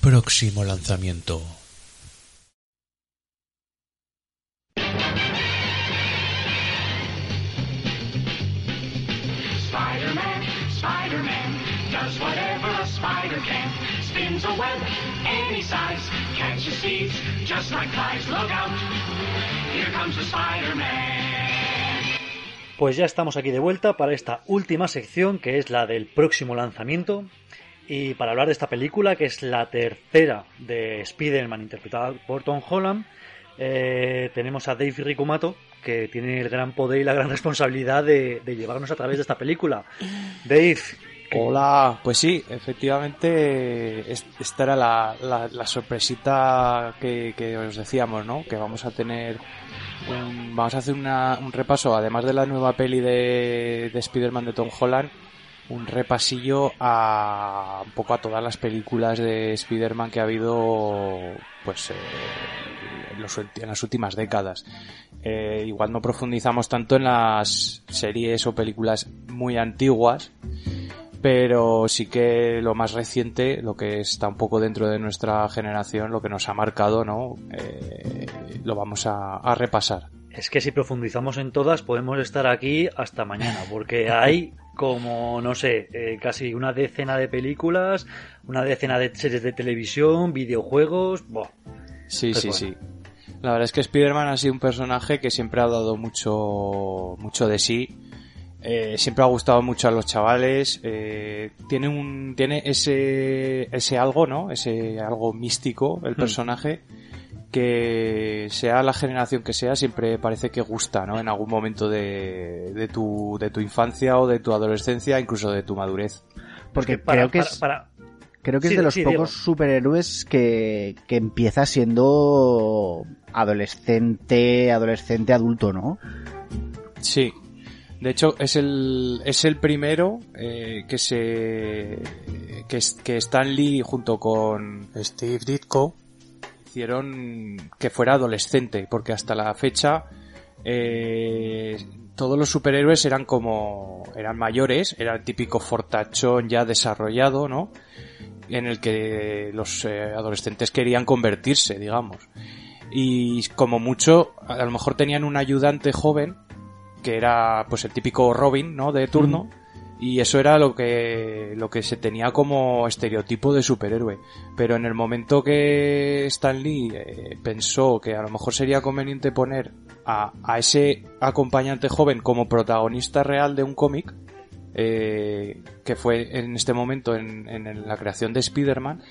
Próximo lanzamiento. Pues ya estamos aquí de vuelta para esta última sección que es la del próximo lanzamiento y para hablar de esta película que es la tercera de Spider-Man interpretada por Tom Holland eh, tenemos a Dave Rikumato que tiene el gran poder y la gran responsabilidad de, de llevarnos a través de esta película. Dave, Hola, pues sí, efectivamente es- esta era la, sorpresita que, que os decíamos, ¿no? Que vamos a tener un- vamos a hacer una- un repaso, además de la nueva peli de, de Spider-Man de Tom Holland, un repasillo a un poco a todas las películas de Spider-Man que ha habido pues eh, en, los en las últimas décadas. Eh, igual no profundizamos tanto en las series o películas muy antiguas, pero sí que lo más reciente, lo que está un poco dentro de nuestra generación, lo que nos ha marcado, ¿no? Eh, lo vamos a, a repasar. es que si profundizamos en todas podemos estar aquí hasta mañana porque hay como, no sé, eh, casi una decena de películas, una decena de series de televisión, videojuegos, buah. Sí, Pues sí, bueno. sí. La verdad es que Spider-Man ha sido un personaje que siempre ha dado mucho, mucho de sí. Eh, siempre ha gustado mucho a los chavales. eh, tiene un, tiene ese, ese algo, ¿no? Ese algo místico, el Hmm. personaje, que sea la generación que sea, siempre parece que gusta, ¿no? En algún momento de, de tu, de tu infancia o de tu adolescencia, incluso de tu madurez. Porque para- creo que es, para- creo que Sí, es de los sí, pocos superhéroes que, que empieza siendo adolescente, adolescente adulto, ¿no? Sí. De hecho, es el, es el primero eh, que se. Que, es- que Stan Lee junto con Steve Ditko hicieron que fuera adolescente, porque hasta la fecha eh, todos los superhéroes eran como. eran mayores, era el típico fortachón ya desarrollado, ¿no? En el que los eh, adolescentes querían convertirse, digamos. Y como mucho, a lo mejor tenían un ayudante joven que era pues el típico Robin, ¿no? De turno. Y eso era lo que, lo que se tenía como estereotipo de superhéroe. Pero en el momento que Stan Lee eh, pensó que a lo mejor sería conveniente poner a, a ese acompañante joven como protagonista real de un cómic, eh, que fue en este momento en, en la creación de Spider-Man,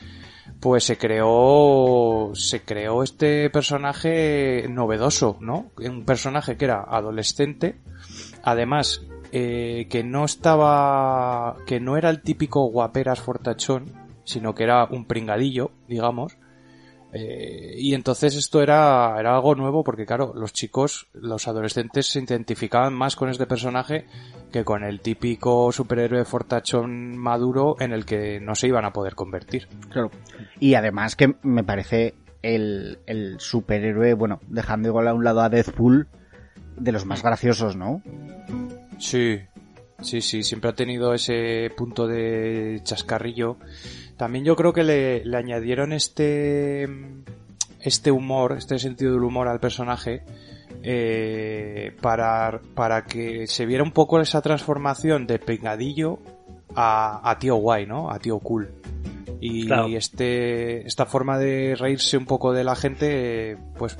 pues se creó se creó este personaje novedoso, ¿no? Un personaje que era adolescente, además eh, que no estaba que no era el típico guaperas fortachón, sino que era un pringadillo, digamos. Eh, y entonces esto era, era algo nuevo porque claro, los chicos, los adolescentes se identificaban más con este personaje que con el típico superhéroe fortachón maduro en el que no se iban a poder convertir. Claro. Y además que me parece el, el superhéroe, bueno, dejando igual a un lado a Deadpool, de los más graciosos, ¿no? Sí, sí, sí, siempre ha tenido ese punto de chascarrillo. También yo creo que le, le añadieron este, este humor, este sentido del humor al personaje, eh, para, para que se viera un poco esa transformación de pringadillo a, a tío guay, ¿no? A tío cool. Y Claro. este, esta forma de reírse un poco de la gente, pues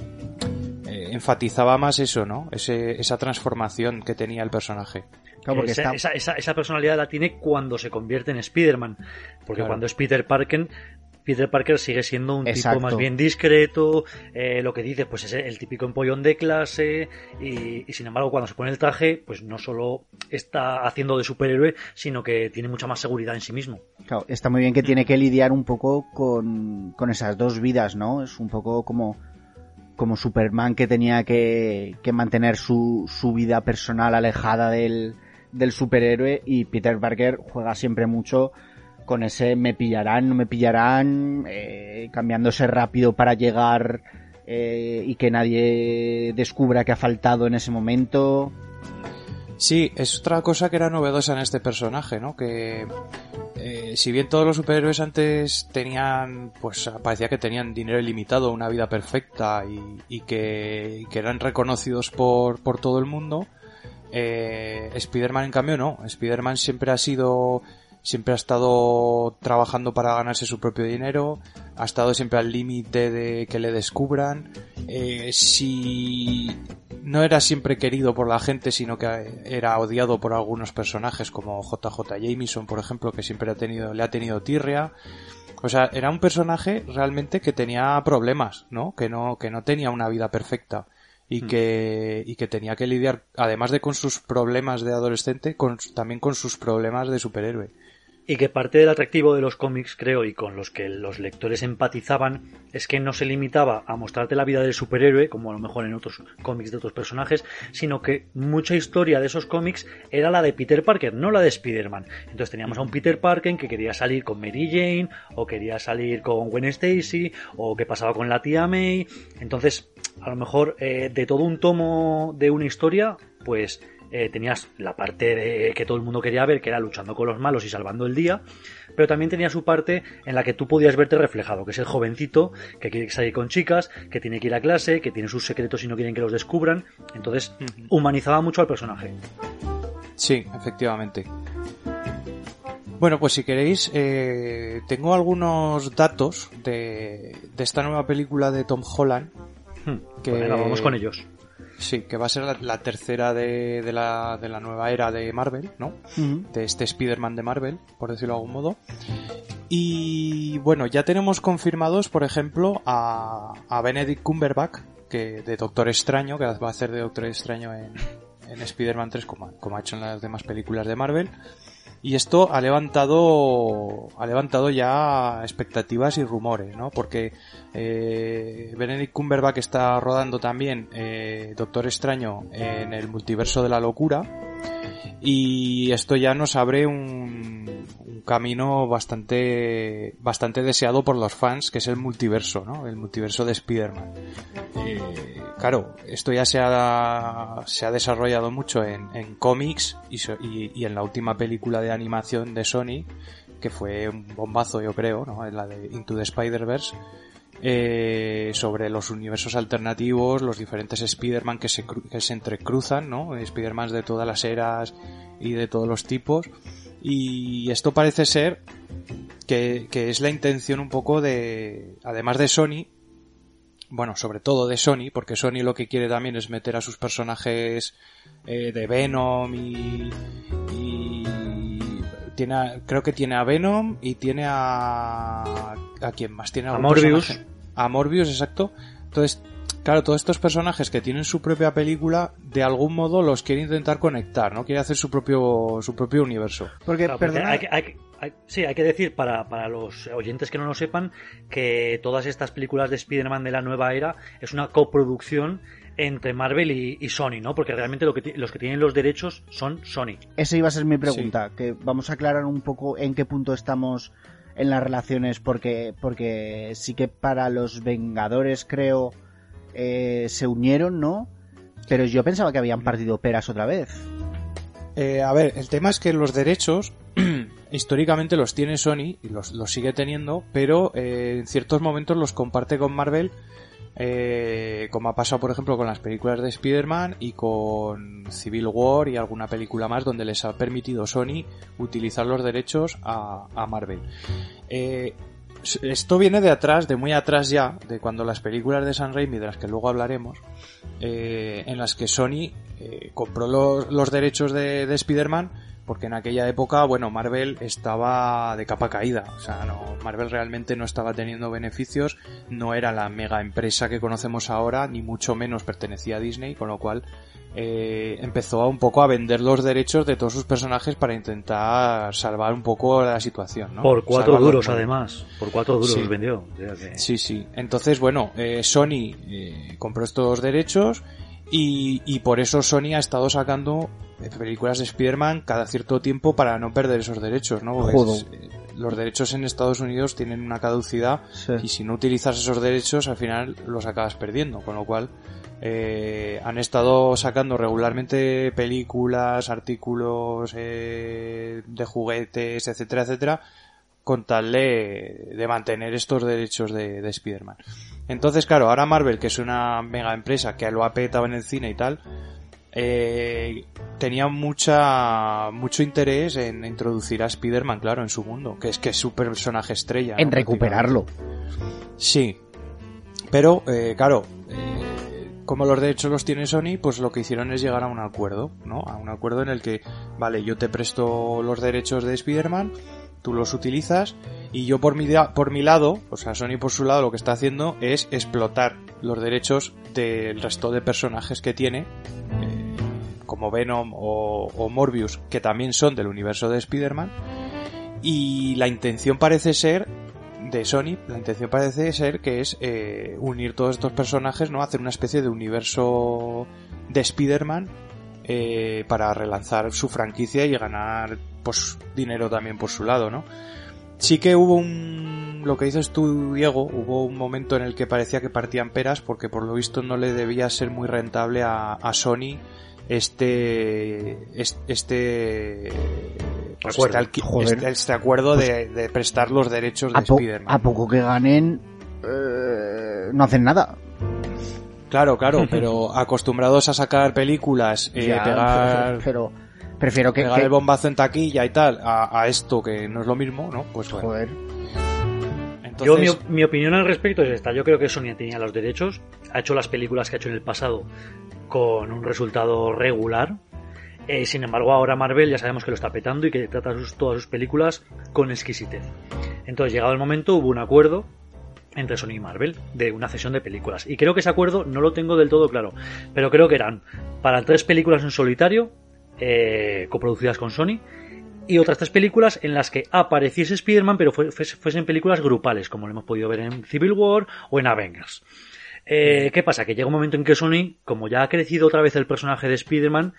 eh, enfatizaba más eso, ¿no? Ese, esa transformación que tenía el personaje. Claro, porque esa, está... esa, esa- esa personalidad la tiene cuando se convierte en Spider-Man. Porque Claro. cuando es Peter Parker, Peter Parker sigue siendo un Exacto. tipo más bien discreto, eh, lo que dices, pues es el típico empollón de clase, y, y sin embargo cuando se pone el traje, pues no solo está haciendo de superhéroe, sino que tiene mucha más seguridad en sí mismo. Claro, está muy bien que tiene que lidiar un poco con, con esas dos vidas, ¿no? Es un poco como, como Superman que tenía que, que mantener su, su vida personal alejada del, del superhéroe y Peter Parker juega siempre mucho con ese me pillarán, no me pillarán, eh, cambiándose rápido para llegar eh, y que nadie descubra que ha faltado en ese momento. Sí, es otra cosa que era novedosa en este personaje, ¿no? Que eh, si bien todos los superhéroes antes tenían, pues parecía que tenían dinero ilimitado, una vida perfecta y, que, que, eran reconocidos por, por todo el mundo, eh, Spider-Man en cambio no. Spider-Man siempre ha sido siempre ha estado trabajando para ganarse su propio dinero, ha estado siempre al límite de que le descubran. Eh, si no era siempre querido por la gente, sino que era odiado por algunos personajes como JJ Jameson, por ejemplo, que siempre ha tenido, le ha tenido tirria. O sea, era un personaje realmente que tenía problemas, ¿no? Que no, que no tenía una vida perfecta y hmm. que, y que tenía que lidiar, además de con sus problemas de adolescente, con, también con sus problemas de superhéroe y que parte del atractivo de los cómics, creo, y con los que los lectores empatizaban, es que no se limitaba a mostrarte la vida del superhéroe, como a lo mejor en otros cómics de otros personajes, sino que mucha historia de esos cómics era la de Peter Parker, no la de Spider-Man. Entonces teníamos a un Peter Parker que quería salir con Mary Jane, o quería salir con Gwen Stacy, o que pasaba con la tía May. Entonces, a lo mejor eh, de todo un tomo de una historia, pues eh, tenías la parte de, que todo el mundo quería ver, que era luchando con los malos y salvando el día, pero también tenía su parte en la que tú podías verte reflejado, que es el jovencito que quiere salir con chicas, que tiene que ir a clase, que tiene sus secretos y no quieren que los descubran. Entonces, humanizaba mucho al personaje. Sí, efectivamente. Bueno, pues si queréis, eh, tengo algunos datos de, de, esta nueva película de Tom Holland. Hmm, que vamos con ellos. Sí, que va a ser la, tercera de, la, de, la, nueva era de Marvel, ¿no? De este Spider-Man de Marvel, por decirlo de algún modo. Y bueno, ya tenemos confirmados, por ejemplo, a, a Benedict Cumberbatch, que de Doctor Extraño, que va a hacer de Doctor Extraño en, en Spider-Man 3, como, como ha hecho en las demás películas de Marvel. Y esto ha levantado, ha levantado ya expectativas y rumores, ¿no? Porque eh, Benedict Cumberbatch está rodando también eh, Doctor Extraño en el multiverso de la locura y esto ya nos abre un, camino bastante bastante deseado por los fans que es el multiverso no el multiverso de Spider-Man. Eh, claro esto ya se ha, se ha desarrollado mucho en, en cómics y, y, en la última película de animación de Sony que fue un bombazo yo creo no la de Into the Spider-Verse eh, sobre los universos alternativos, los diferentes Spider-Man que se, que se entrecruzan, ¿no? Spider-Man de todas las eras y de todos los tipos. Y esto parece ser que, que es la intención un poco de, además de Sony, bueno, sobre todo de Sony, porque Sony lo que quiere también es meter a sus personajes eh, de Venom y, y tiene creo que tiene a Venom y tiene a a quién más tiene a Morbius a Morbius, exacto. Entonces, claro, todos estos personajes que tienen su propia película, de algún modo los quiere intentar conectar, ¿no? Quiere hacer su propio, su propio universo. Porque, hay, sí, hay que decir para, para los oyentes que no lo sepan que todas estas películas de Spider-Man de la nueva era es una coproducción entre Marvel y, Sony, ¿no? Porque realmente lo que los que tienen los derechos son Sony. Esa iba a ser mi pregunta, que vamos a aclarar un poco en qué punto estamos en las relaciones porque, porque sí que para los Vengadores creo eh, se unieron, ¿no? Pero yo pensaba que habían partido peras otra vez. Eh, a ver, el tema es que los derechos históricamente los tiene Sony y los, los sigue teniendo, pero eh, en ciertos momentos los comparte con Marvel eh, como ha pasado por ejemplo con las películas de Spider-Man y con Civil War y alguna película más donde les ha permitido Sony utilizar los derechos a, Marvel. Eh, esto viene de atrás, de muy atrás ya, de cuando las películas de San Raimi, de las que luego hablaremos, eh, en las que Sony compró los, los derechos de, de Spider-Man porque en aquella época, bueno, Marvel estaba de capa caída, o sea, no, Marvel realmente no estaba teniendo beneficios, no era la mega empresa que conocemos ahora, ni mucho menos pertenecía a Disney, con lo cual eh, empezó un poco a vender los derechos de todos sus personajes para intentar salvar un poco la situación, ¿no? Por cuatro duros, además, por cuatro duros sí. vendió. Sí, sí. Entonces, bueno, eh, Sony eh, compró estos derechos y, y por eso Sony ha estado sacando películas de Spider-Man cada cierto tiempo para no perder esos derechos, ¿no? Es- los derechos en Estados Unidos tienen una caducidad Sí. y si no utilizas esos derechos al final los acabas perdiendo, con lo cual eh, han estado sacando regularmente películas, artículos eh, de juguetes, etcétera, etcétera, con tal de, de mantener estos derechos de, de Spider-Man. Entonces, claro, ahora Marvel, que es una mega empresa que lo ha petado en el cine y tal, eh, tenía mucha mucho interés en introducir a Spider-Man, claro, en su mundo, que es que es su personaje estrella. En ¿no? recuperarlo. Sí. Pero, eh, claro, eh, como los derechos los tiene Sony, pues lo que hicieron es llegar a un acuerdo, ¿no? A un acuerdo en el que, vale, yo te presto los derechos de Spider-Man, tú los utilizas, y yo por mi, por mi lado, o sea, Sony por su lado lo que está haciendo es explotar los derechos del resto de personajes que tiene, eh, como Venom o, Morbius, que también son del universo de Spider-Man, y la intención parece ser de Sony, la intención parece ser que es eh, unir todos estos personajes, ¿no? Hacer una especie de universo de Spider-Man eh, para relanzar su franquicia y ganar pues dinero también por su lado, ¿no? Sí que hubo un... Lo que dices tú, Diego, hubo un momento en el que parecía que partían peras porque por lo visto no le debía ser muy rentable a Sony este... es- este... pues, Acuerdo. este, este- este acuerdo de, de prestar los derechos de A, Spider-Man. a poco que ganen, eh, no hacen nada. Claro, claro, pero acostumbrados a sacar películas, eh, Ya, pegar, Pero prefiero que... pegar que- el bombazo en taquilla y tal, a, a esto que no es lo mismo, ¿no? Pues bueno. Joder. Entonces, Yo, mi, mi opinión al respecto es esta. Yo creo que Sony tenía los derechos, ha hecho las películas que ha hecho en el pasado con un resultado regular. Eh, sin embargo, ahora Marvel ya sabemos que lo está petando y que trata sus- todas sus películas con exquisitez. Entonces, llegado el momento, hubo un acuerdo entre Sony y Marvel de una cesión de películas. Y creo que ese acuerdo no lo tengo del todo claro, pero creo que eran para tres películas en solitario, eh, coproducidas con Sony, y otras tres películas en las que apareciese Spider-Man, pero fue- fues- fuesen películas grupales, como lo hemos podido ver en Civil War o en Avengers. Eh, ¿Qué pasa? Que llega un momento en que Sony, como ya ha crecido otra vez el personaje de Spider-Man,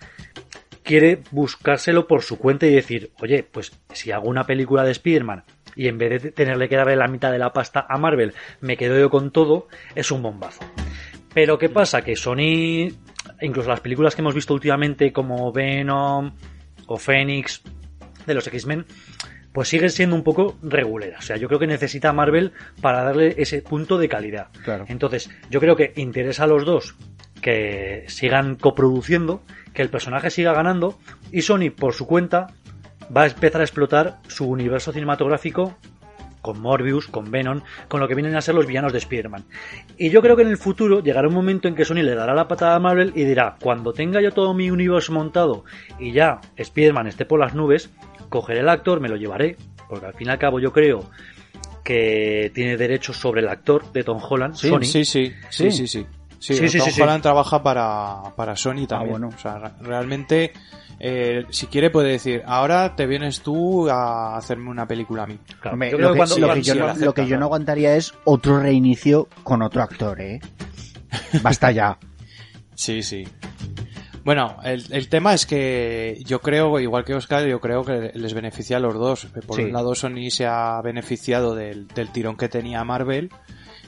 quiere buscárselo por su cuenta y decir, oye, pues si hago una película de Spider-Man y en vez de tenerle que darle la mitad de la pasta a Marvel, me quedo yo con todo, es un bombazo. Pero ¿qué pasa? Que Sony, incluso las películas que hemos visto últimamente como Venom o Phoenix de los X-Men, pues siguen siendo un poco reguleras. O sea, yo creo que necesita a Marvel para darle ese punto de calidad. Claro. Entonces, yo creo que interesa a los dos que sigan coproduciendo, que el personaje siga ganando y Sony por su cuenta va a empezar a explotar su universo cinematográfico con Morbius, con Venom, con lo que vienen a ser los villanos de Spider-Man. Y yo creo que en el futuro llegará un momento en que Sony le dará la patada a Marvel y dirá, cuando tenga yo todo mi universo montado y ya Spider-Man esté por las nubes, cogeré el actor, me lo llevaré, porque al fin y al cabo yo creo que tiene derechos sobre el actor de Tom Holland, sí, Sony. sí, sí, sí, Sí. sí, sí. Sí, Sí, sí, Tom sí, sí. Holland trabaja para, para Sony también. bueno. O sea, re- realmente, eh, si quiere puede decir, ahora te vienes tú a hacerme una película a mí. Claro, Hombre, yo lo, que, cuando- lo que cuando- yo, no, lo acepta, lo que yo no claro. aguantaría es otro reinicio con otro actor, ¿eh? Basta ya. Sí, sí. Bueno, el, el tema es que yo creo, igual que Oscar, yo creo que les beneficia a los dos. Por Sí. un lado, Sony se ha beneficiado del, del tirón que tenía Marvel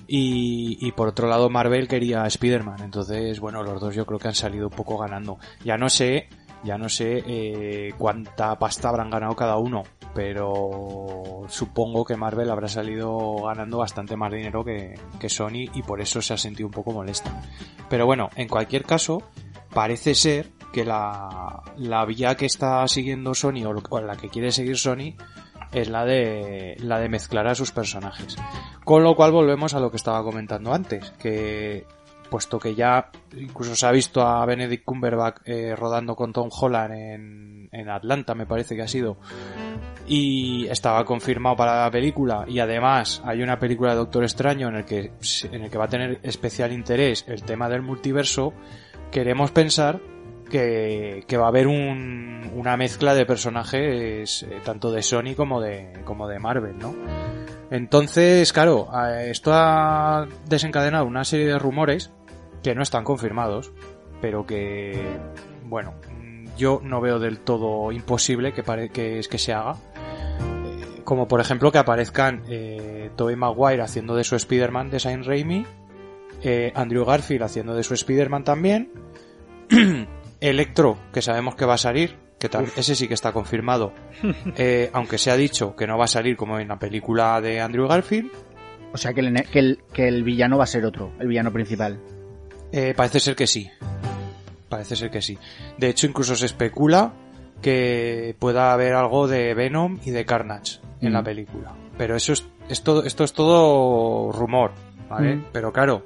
y, y por otro lado, Marvel quería a Spider-Man. Entonces, bueno, los dos yo creo que han salido un poco ganando. Ya no sé, ya no sé eh, cuánta pasta habrán ganado cada uno, pero supongo que Marvel habrá salido ganando bastante más dinero que, que Sony y por eso se ha sentido un poco molesta. Pero bueno, en cualquier caso, parece ser que la, la vía que está siguiendo Sony o, la que quiere seguir Sony es la de la de mezclar a sus personajes. Con lo cual volvemos a lo que estaba comentando antes, que puesto que ya incluso se ha visto a Benedict Cumberbatch eh, rodando con Tom Holland en, en Atlanta, me parece que ha sido, y estaba confirmado para la película y además hay una película de Doctor Extraño en el que en el que va a tener especial interés el tema del multiverso queremos pensar que, va a haber un- una mezcla de personajes eh, tanto de Sony como de como de Marvel ¿no? entonces claro esto ha desencadenado una serie de rumores que no están confirmados pero que bueno yo no veo del todo imposible que, pare que, que se haga. Eh, como por ejemplo que aparezcan eh, Tobey Maguire haciendo de su Spider-Man de Saint Raimi, eh, Andrew Garfield haciendo de su Spider-Man también, Electro, que sabemos que va a salir, que tal, ese sí que está confirmado, eh, aunque se ha dicho que no va a salir como en la película de Andrew Garfield. O sea que el, que el, que el villano va a ser otro, el villano principal. Eh, parece ser que sí. Parece ser que sí. De hecho, incluso se especula que pueda haber algo de Venom y de Carnage en Mm. la película. Pero eso es, es todo, esto es todo rumor, ¿vale? Mm. Pero claro,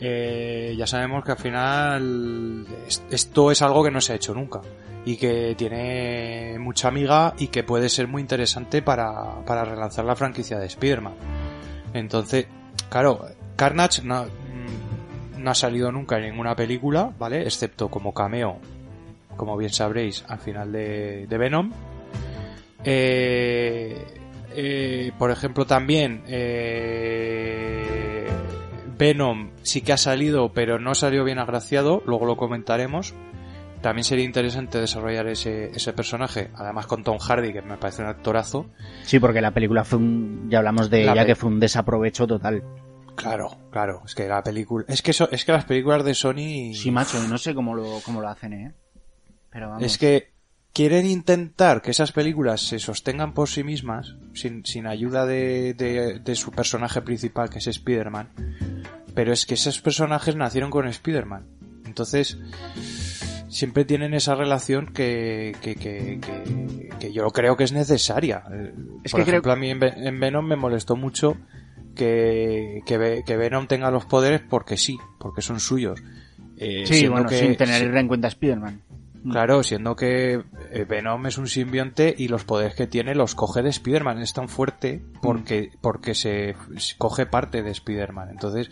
eh, ya sabemos que al final es- esto es algo que no se ha hecho nunca y que tiene mucha amiga y que puede ser muy interesante para, para relanzar la franquicia de Spider-Man. Entonces, claro, Carnage no, mm, no ha salido nunca en ninguna película, ¿vale? Excepto como cameo, como bien sabréis, al final de, Venom. Eh, eh, por ejemplo, también Venom sí que ha salido, pero no salió bien agraciado, luego lo comentaremos. También sería interesante desarrollar ese, ese personaje, además con Tom Hardy, que me parece un actorazo. Sí, porque la película fue un, ya hablamos de La ella, que fue un desaprovecho total. Claro, claro, es que la película, es que eso, es que las películas de Sony Sí, macho, y no sé cómo lo, cómo lo hacen, ¿eh? Pero vamos. Es que quieren intentar que esas películas se sostengan por sí mismas, sin, sin ayuda de, de, de su personaje principal, que es Spider-Man. Pero es que esos personajes nacieron con Spider-Man. Entonces, siempre tienen esa relación que, que, que, que, que yo creo que es necesaria. Eh, Es Por que creo- ejemplo, a mí en, Ve- en Venom me molestó mucho que, que, Ve- que Venom tenga los poderes porque sí, porque son suyos. Eh, sí, bueno, que- sin tener en cuenta a Spider-Man. Claro, siendo que eh, Venom es un simbionte y los poderes que tiene los coge de Spider-Man. Es tan fuerte porque, porque se, coge parte de Spider-Man. Entonces,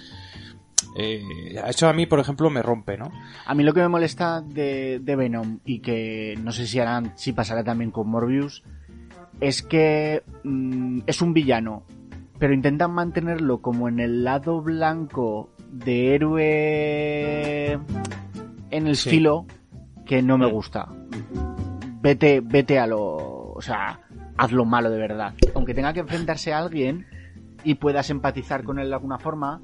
eh, eso a mí, por ejemplo, me rompe, ¿no? A mí lo que me molesta de, de Venom y que no sé si harán, si pasará también con Morbius, es que mm, es un villano, pero intentan mantenerlo como en el lado blanco de héroe en el Sí. estilo que no me gusta. Vete, vete a lo, o sea, hazlo malo de verdad. Aunque tenga que enfrentarse a alguien y puedas empatizar con él de alguna forma,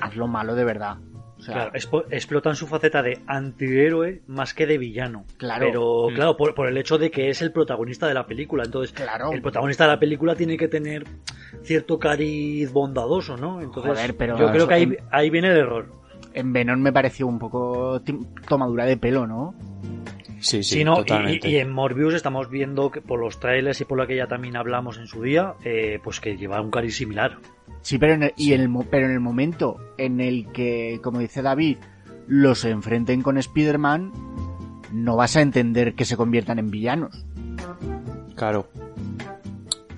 hazlo malo de verdad. O sea, Claro, explotan su faceta de antihéroe más que de villano. Claro. Pero, Mm. claro, por, por el hecho de que es el protagonista de la película. Entonces, Claro. el protagonista de la película tiene que tener cierto cariz bondadoso, ¿no? Entonces, Joder, pero yo creo que ahí, ahí viene el error. En Venom me pareció un poco tomadura de pelo, ¿no? Sí, sí, Sí, no, y- totalmente. y, y en Morbius estamos viendo que por los trailers y por lo que ya también hablamos en su día, eh, pues que lleva un cariz similar. Sí, pero en el, y Sí. en el, pero en el momento en el que, como dice David, los enfrenten con Spider-Man, no vas a entender que se conviertan en villanos. Claro.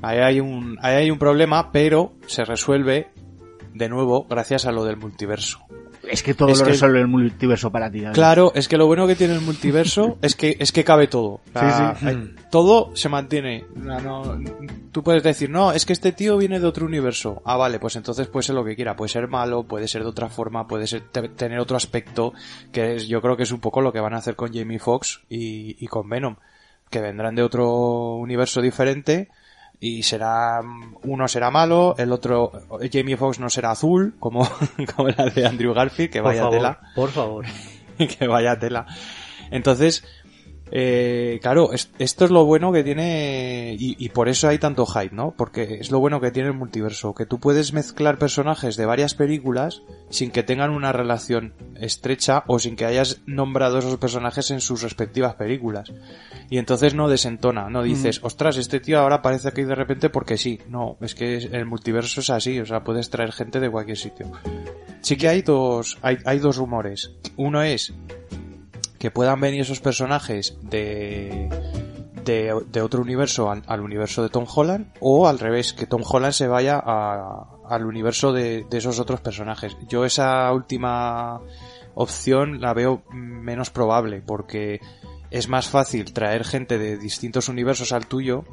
Ahí hay un, ahí hay un problema, pero se resuelve de nuevo gracias a lo del multiverso. Es que todo Es lo que- resuelve el multiverso para ti. Claro, es que lo bueno que tiene el multiverso es que es que cabe todo. Sí, sí. todo se mantiene. No, no- tú puedes decir, no, es que este tío viene de otro universo. Ah, vale, pues entonces puede ser lo que quiera. Puede ser malo, puede ser de otra forma, puede ser te- tener otro aspecto, que es, yo creo que es un poco lo que van a hacer con Jamie Foxx y, y con Venom. Que vendrán de otro universo diferente y será uno será malo, el otro Jamie Foxx no será azul como como la de Andrew Garfield, que Por vaya favor, tela. por favor. que vaya tela. Entonces, eh, claro, es- esto es lo bueno que tiene y, y por eso hay tanto hype, ¿no? Porque es lo bueno que tiene el multiverso, que tú puedes mezclar personajes de varias películas sin que tengan una relación estrecha o sin que hayas nombrado esos personajes en sus respectivas películas. Y entonces no desentona, no dices, ostras, este tío ahora aparece aquí de repente porque sí. No, es que el multiverso es así, o sea, puedes traer gente de cualquier sitio. Sí que hay dos, hay, hay dos rumores. Uno es que puedan venir esos personajes de, de, de otro universo al, al universo de Tom Holland o al revés, que Tom Holland se vaya a- al universo de, de esos otros personajes. Yo esa última opción la veo menos probable porque es más fácil traer gente de distintos universos al tuyo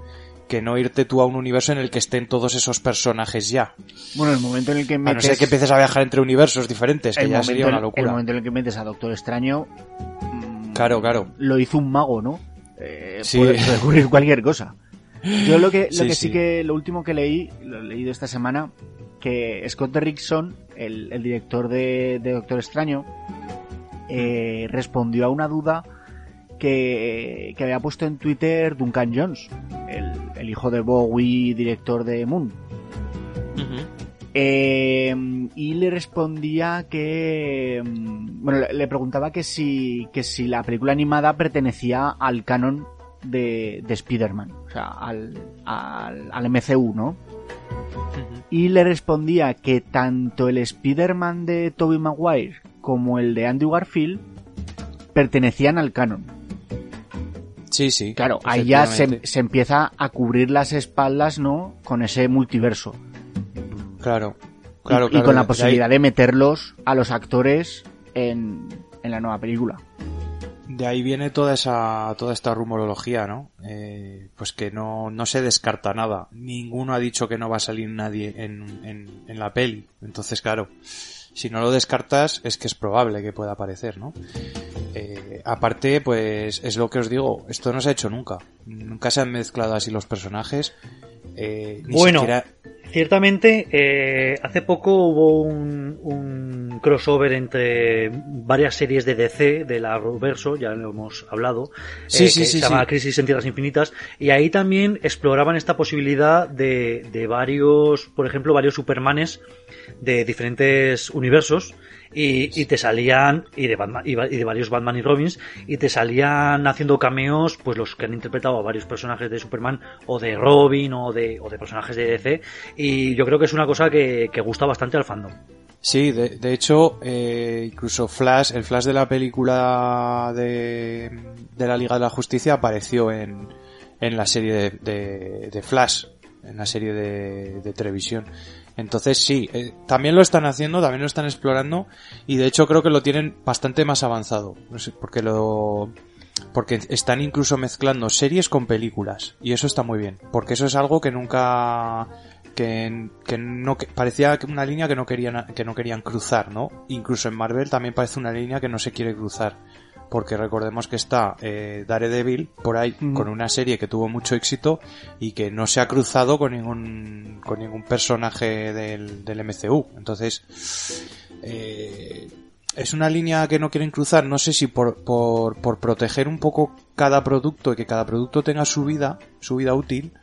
que no irte tú a un universo en el que estén todos esos personajes ya. Bueno, el momento en el que A no metes... ser que empieces a viajar entre universos diferentes, que el ya momento sería una en- locura. El momento en el que metes a Doctor Extraño... Claro, claro. Lo hizo un mago, ¿no? Eh, Sí. Puede, puede ocurrir cualquier cosa. Yo lo que, lo Sí, que sí, sí. que, lo último que leí, lo he leído esta semana, que Scott Derrickson, el, el director de, de Doctor Extraño, eh, respondió a una duda que, que había puesto en Twitter Duncan Jones, el, el hijo de Bowie, director de Moon. Eh, y le respondía que mm, bueno le- preguntaba que si que si la película animada pertenecía al canon de, de Spider-Man o sea al, al, al MCU no y le respondía que tanto el Spider-Man de Tobey Maguire como el de Andrew Garfield pertenecían al canon Sí, sí. claro ahí ya se, efectivamente. se empieza a cubrir las espaldas no con ese multiverso Claro. Claro, y, y claro, con la de ahí- posibilidad de meterlos a los actores en, en la nueva película. De ahí viene toda esa, toda esta rumorología, ¿no? Eh, pues que no, no se descarta nada. Ninguno ha dicho que no va a salir nadie en, en, en la peli. Entonces, claro, si no lo descartas, es que es probable que pueda aparecer, ¿no? Eh, aparte, pues, es lo que os digo, esto no se ha hecho nunca. Nunca se han mezclado así los personajes. Eh, ni Bueno. siquiera... Ciertamente, eh, hace poco hubo un, un crossover entre varias series de DC, de la Roverso, ya lo hemos hablado, Sí, eh, sí, que sí, se llama. Crisis en Tierras Infinitas, y ahí también exploraban esta posibilidad de, de varios, por ejemplo, varios Supermanes de diferentes universos, y, y te salían, y de, Batman, y, de varios Batman y Robins, y te salían haciendo cameos, pues los que han interpretado a varios personajes de Superman, o de Robin, o de, o de personajes de DC, y yo creo que es una cosa que, que gusta bastante al fandom. Sí, de, de hecho, eh, incluso Flash, el Flash de la película de, de la Liga de la Justicia apareció en, en la serie de, de, de Flash, en la serie de, de televisión. Entonces sí, eh, también lo están haciendo, también lo están explorando y de hecho creo que lo tienen bastante más avanzado, porque lo porque están incluso mezclando series con películas y eso está muy bien, porque eso es algo que nunca que, que no que parecía una línea que no querían que no querían cruzar, ¿no? Incluso en Marvel también parece una línea que no se quiere cruzar, porque recordemos que está eh, Daredevil por ahí Mm. con una serie que tuvo mucho éxito y que no se ha cruzado con ningún con ningún personaje del, del MCU, entonces eh, es una línea que no quieren cruzar, no sé si por, por, por proteger un poco cada producto y que cada producto tenga su vida, su vida útil,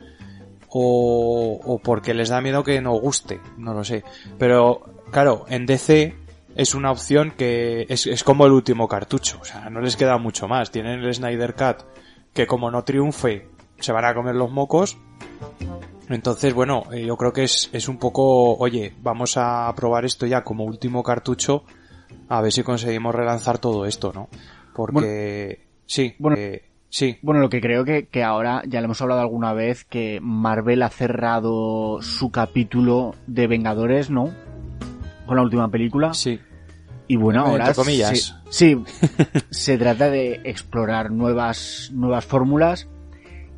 o, o porque les da miedo que no guste, no lo sé. Pero, claro, en DC es una opción que es, es como el último cartucho, o sea, no les queda mucho más. Tienen el Snyder Cut, que como no triunfe, se van a comer los mocos. Entonces, bueno, eh, yo creo que es, es un poco, oye, vamos a probar esto ya como último cartucho, a ver si conseguimos relanzar todo esto, ¿no? Porque, sí, Bueno. eh, sí, Bueno, lo que creo que, que ahora, ya lo hemos hablado alguna vez, que Marvel ha cerrado su capítulo de Vengadores, ¿no? Con la última película. sí. Y bueno, Entre ahora comillas. Sí, sí, se trata de explorar nuevas, nuevas fórmulas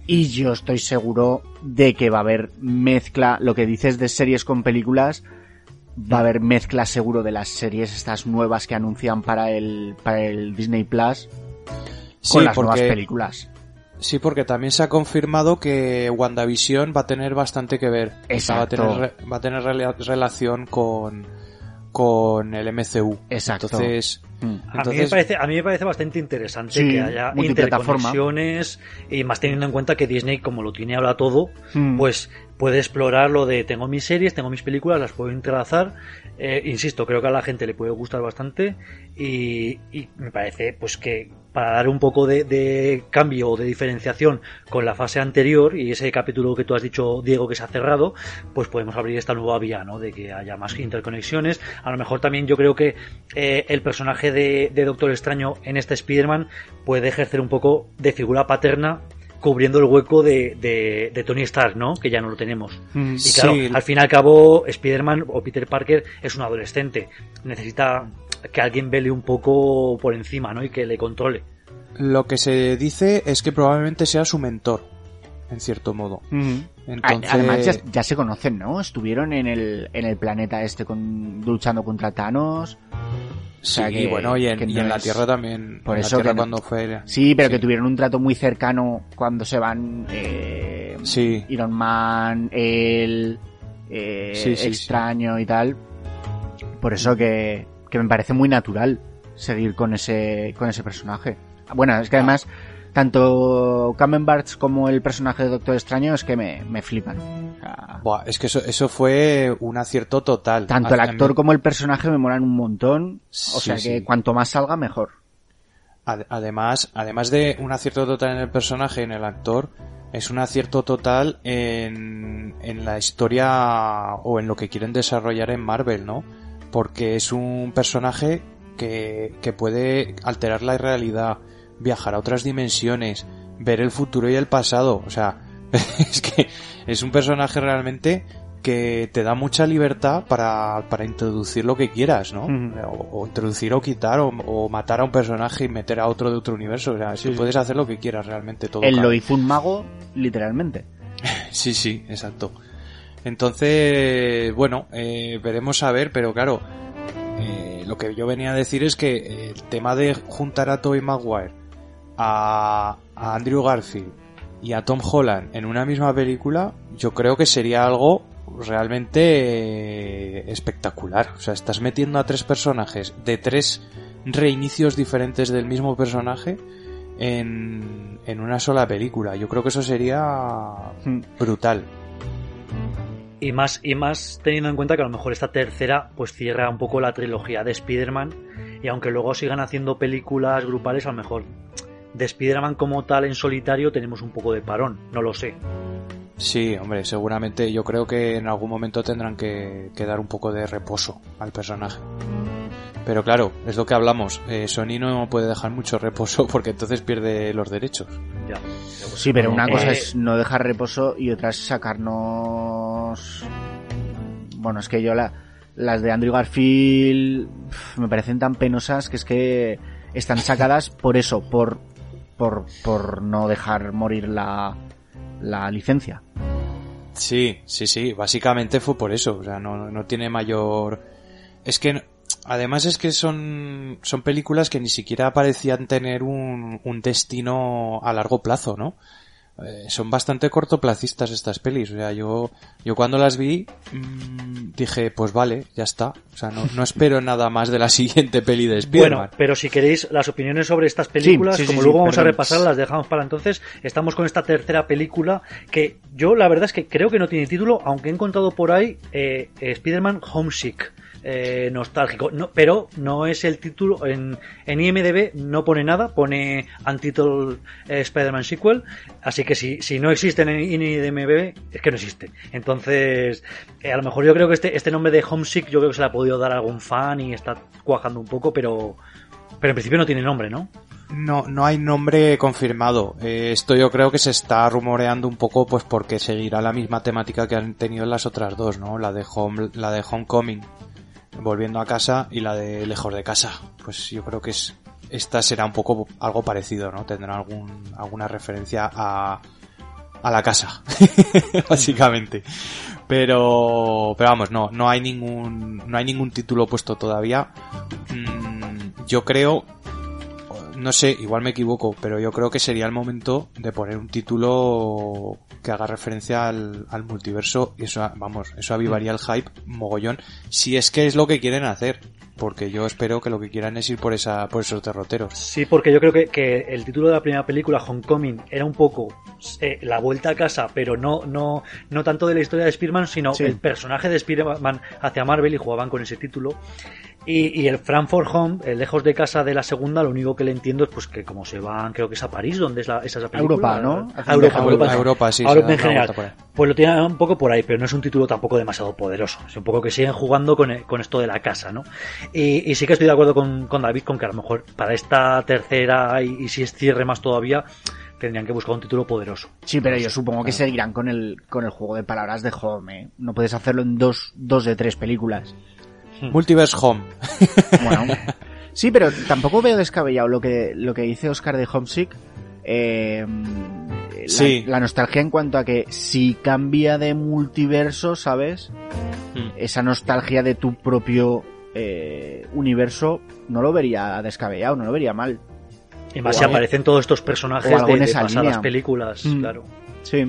y yo estoy seguro de que va a haber mezcla, lo que dices de series con películas, va a haber mezcla seguro de las series estas nuevas que anuncian para el, para el Disney Plus Sí, con las nuevas películas. Sí, porque también se ha confirmado que WandaVision va a tener bastante que ver. O sea, va a Exacto. tener, va a tener rela- relación con, con el MCU. Exacto. Entonces, Mm. A, mí me parece, a mí me parece bastante interesante Sí, que haya interconexiones y más teniendo en cuenta que Disney, como lo tiene ahora todo, Mm. pues puede explorar lo de tengo mis series, tengo mis películas, las puedo entrelazar. Eh, insisto, creo que a la gente le puede gustar bastante y, y me parece pues que para dar un poco de, de cambio o de diferenciación con la fase anterior y ese capítulo que tú has dicho, Diego, que se ha cerrado, pues podemos abrir esta nueva vía, ¿no? De que haya más interconexiones. A lo mejor también yo creo que eh, el personaje de, de Doctor Extraño en este Spider-Man puede ejercer un poco de figura paterna cubriendo el hueco de, de, de Tony Stark, ¿no? Que ya no lo tenemos. Mm. Y claro, Sí. al fin y al cabo, Spider-Man o Peter Parker es un adolescente. Necesita que alguien vele un poco por encima, ¿no? Y que le controle. lo que se dice es que probablemente sea su mentor, en cierto modo. Entonces, Además ya, ya se conocen, ¿no? Estuvieron en el, en el planeta este con, luchando contra Thanos. Sí, sea, que- bueno, y en, y la Tierra también. Por en eso la Tierra que no- cuando fue. Sí, pero Sí. que tuvieron un trato muy cercano cuando se van eh, Sí. Iron Man, el eh, Sí, sí, extraño y tal. Por eso que, que me parece muy natural seguir con ese con ese personaje. Bueno, es que además tanto Cumberbatch como el personaje de Doctor Extraño es que me, me flipan. O sea, Buah, es que eso, eso fue un acierto total. tanto el actor como el personaje me molan un montón. O Sí, sea que sí. cuanto más salga, mejor. Ad- Además, además de un acierto total en el personaje, en el actor, es un acierto total en, en la historia o en lo que quieren desarrollar en Marvel, ¿no? Porque es un personaje que, que puede alterar la realidad, viajar a otras dimensiones, ver el futuro y el pasado. O sea, es que es un personaje realmente que te da mucha libertad para, para introducir lo que quieras, ¿no? O, o introducir o quitar o, o matar a un personaje y meter a otro de otro universo. O sea, es que puedes hacer lo que quieras realmente todo. Él lo hizo un mago, literalmente. Sí, sí, exacto. Entonces, bueno, eh, veremos a ver, pero claro, eh, lo que yo venía a decir es que el tema de juntar a Tobey Maguire, a, a Andrew Garfield y a Tom Holland en una misma película, yo creo que sería algo realmente eh, espectacular. O sea, estás metiendo a tres personajes de tres reinicios diferentes del mismo personaje en, en una sola película. Yo creo que eso sería Mm. brutal. Y más, y más teniendo en cuenta que a lo mejor esta tercera pues cierra un poco la trilogía de Spider-Man y aunque luego sigan haciendo películas grupales, a lo mejor de Spider-Man como tal en solitario tenemos un poco de parón, no lo sé. Sí, hombre, seguramente yo creo que en algún momento tendrán que, que dar un poco de reposo al personaje. Pero claro, es lo que hablamos. eh, Sony no puede dejar mucho reposo porque entonces pierde los derechos. Ya. Sí, pero una Eh, cosa es no dejar reposo y otra es sacarnos... Bueno, es que yo la, las de Andrew Garfield me parecen tan penosas que es que están sacadas por eso, por, por, por no dejar morir la, la licencia. Sí, sí, sí, básicamente fue por eso, o sea, no, no tiene mayor... Es que, además es que son, son películas que ni siquiera parecían tener un, un destino a largo plazo, ¿no? Eh, son bastante cortoplacistas estas pelis, o sea, yo, yo cuando las vi mm, dije, pues vale, ya está, o sea, no, no espero nada más de la siguiente peli de Spider-Man. Bueno, pero si queréis las opiniones sobre estas películas, sí, sí, como sí, luego vamos a repasar, las dejamos para entonces. Estamos con esta tercera película que yo la verdad es que creo que no tiene título, aunque he encontrado por ahí eh, eh, Spider-Man Homesick. Eh, nostálgico, no, pero no es el título en, en IMDB no pone nada, pone Untitled eh, Spider-Man Sequel, así que si, si no existen en IMDB es que no existe. Entonces, eh, a lo mejor yo creo que este, este nombre de Homesick yo creo que se le ha podido dar a algún fan y está cuajando un poco, pero pero en principio no tiene nombre, ¿no? No, no hay nombre confirmado. Eh, esto yo creo que se está rumoreando un poco, pues porque seguirá la misma temática que han tenido las otras dos, ¿no? La de Home, la de Homecoming, volviendo a casa, y la de Lejos de casa. Pues yo creo que es, esta será un poco algo parecido, ¿no? Tendrá algún, alguna referencia a, a la casa, básicamente. Pero, pero vamos, no, no hay ningún, no hay ningún título puesto todavía. Mm, yo creo, no sé, igual me equivoco, pero yo creo que sería el momento de poner un título que haga referencia al, al multiverso y eso, vamos, eso avivaría el hype mogollón, si es que es lo que quieren hacer, porque yo espero que lo que quieran es ir por esa, por esos derroteros. Sí, porque yo creo que, que el título de la primera película, Homecoming, era un poco eh, la vuelta a casa, pero no, no, no tanto de la historia de Spider-Man, sino Sí. el personaje de Spider-Man hacia Marvel y jugaban con ese título. Y, y el Frankfurt Home, el lejos de casa de la segunda, lo único que le entiendo es pues que como se van, creo que es a París, donde es la, esa película. Europa, ¿no? A Europa, A Europa, a Europa, sí, a Europa en general. Pues lo tienen un poco por ahí, pero no es un título tampoco demasiado poderoso. Es un poco que siguen jugando con, con esto de la casa, ¿no? Y, y sí que estoy de acuerdo con, con David con que a lo mejor para esta tercera y, y si es cierre más todavía, tendrían que buscar un título poderoso. Sí, pero yo supongo que seguirán con el, con el juego de palabras de Home, ¿eh? No puedes hacerlo en dos, dos de tres películas. Multiverse Home. Bueno, sí, pero tampoco veo descabellado lo que, lo que dice Oscar de Homesick. Eh, la, Sí. la nostalgia en cuanto a que si cambia de multiverso, ¿sabes? Hmm. Esa nostalgia de tu propio eh, universo no lo vería descabellado, no lo vería mal. Y más O si aparecen todos estos personajes de, en de pasadas línea. películas, Mm. claro. Sí.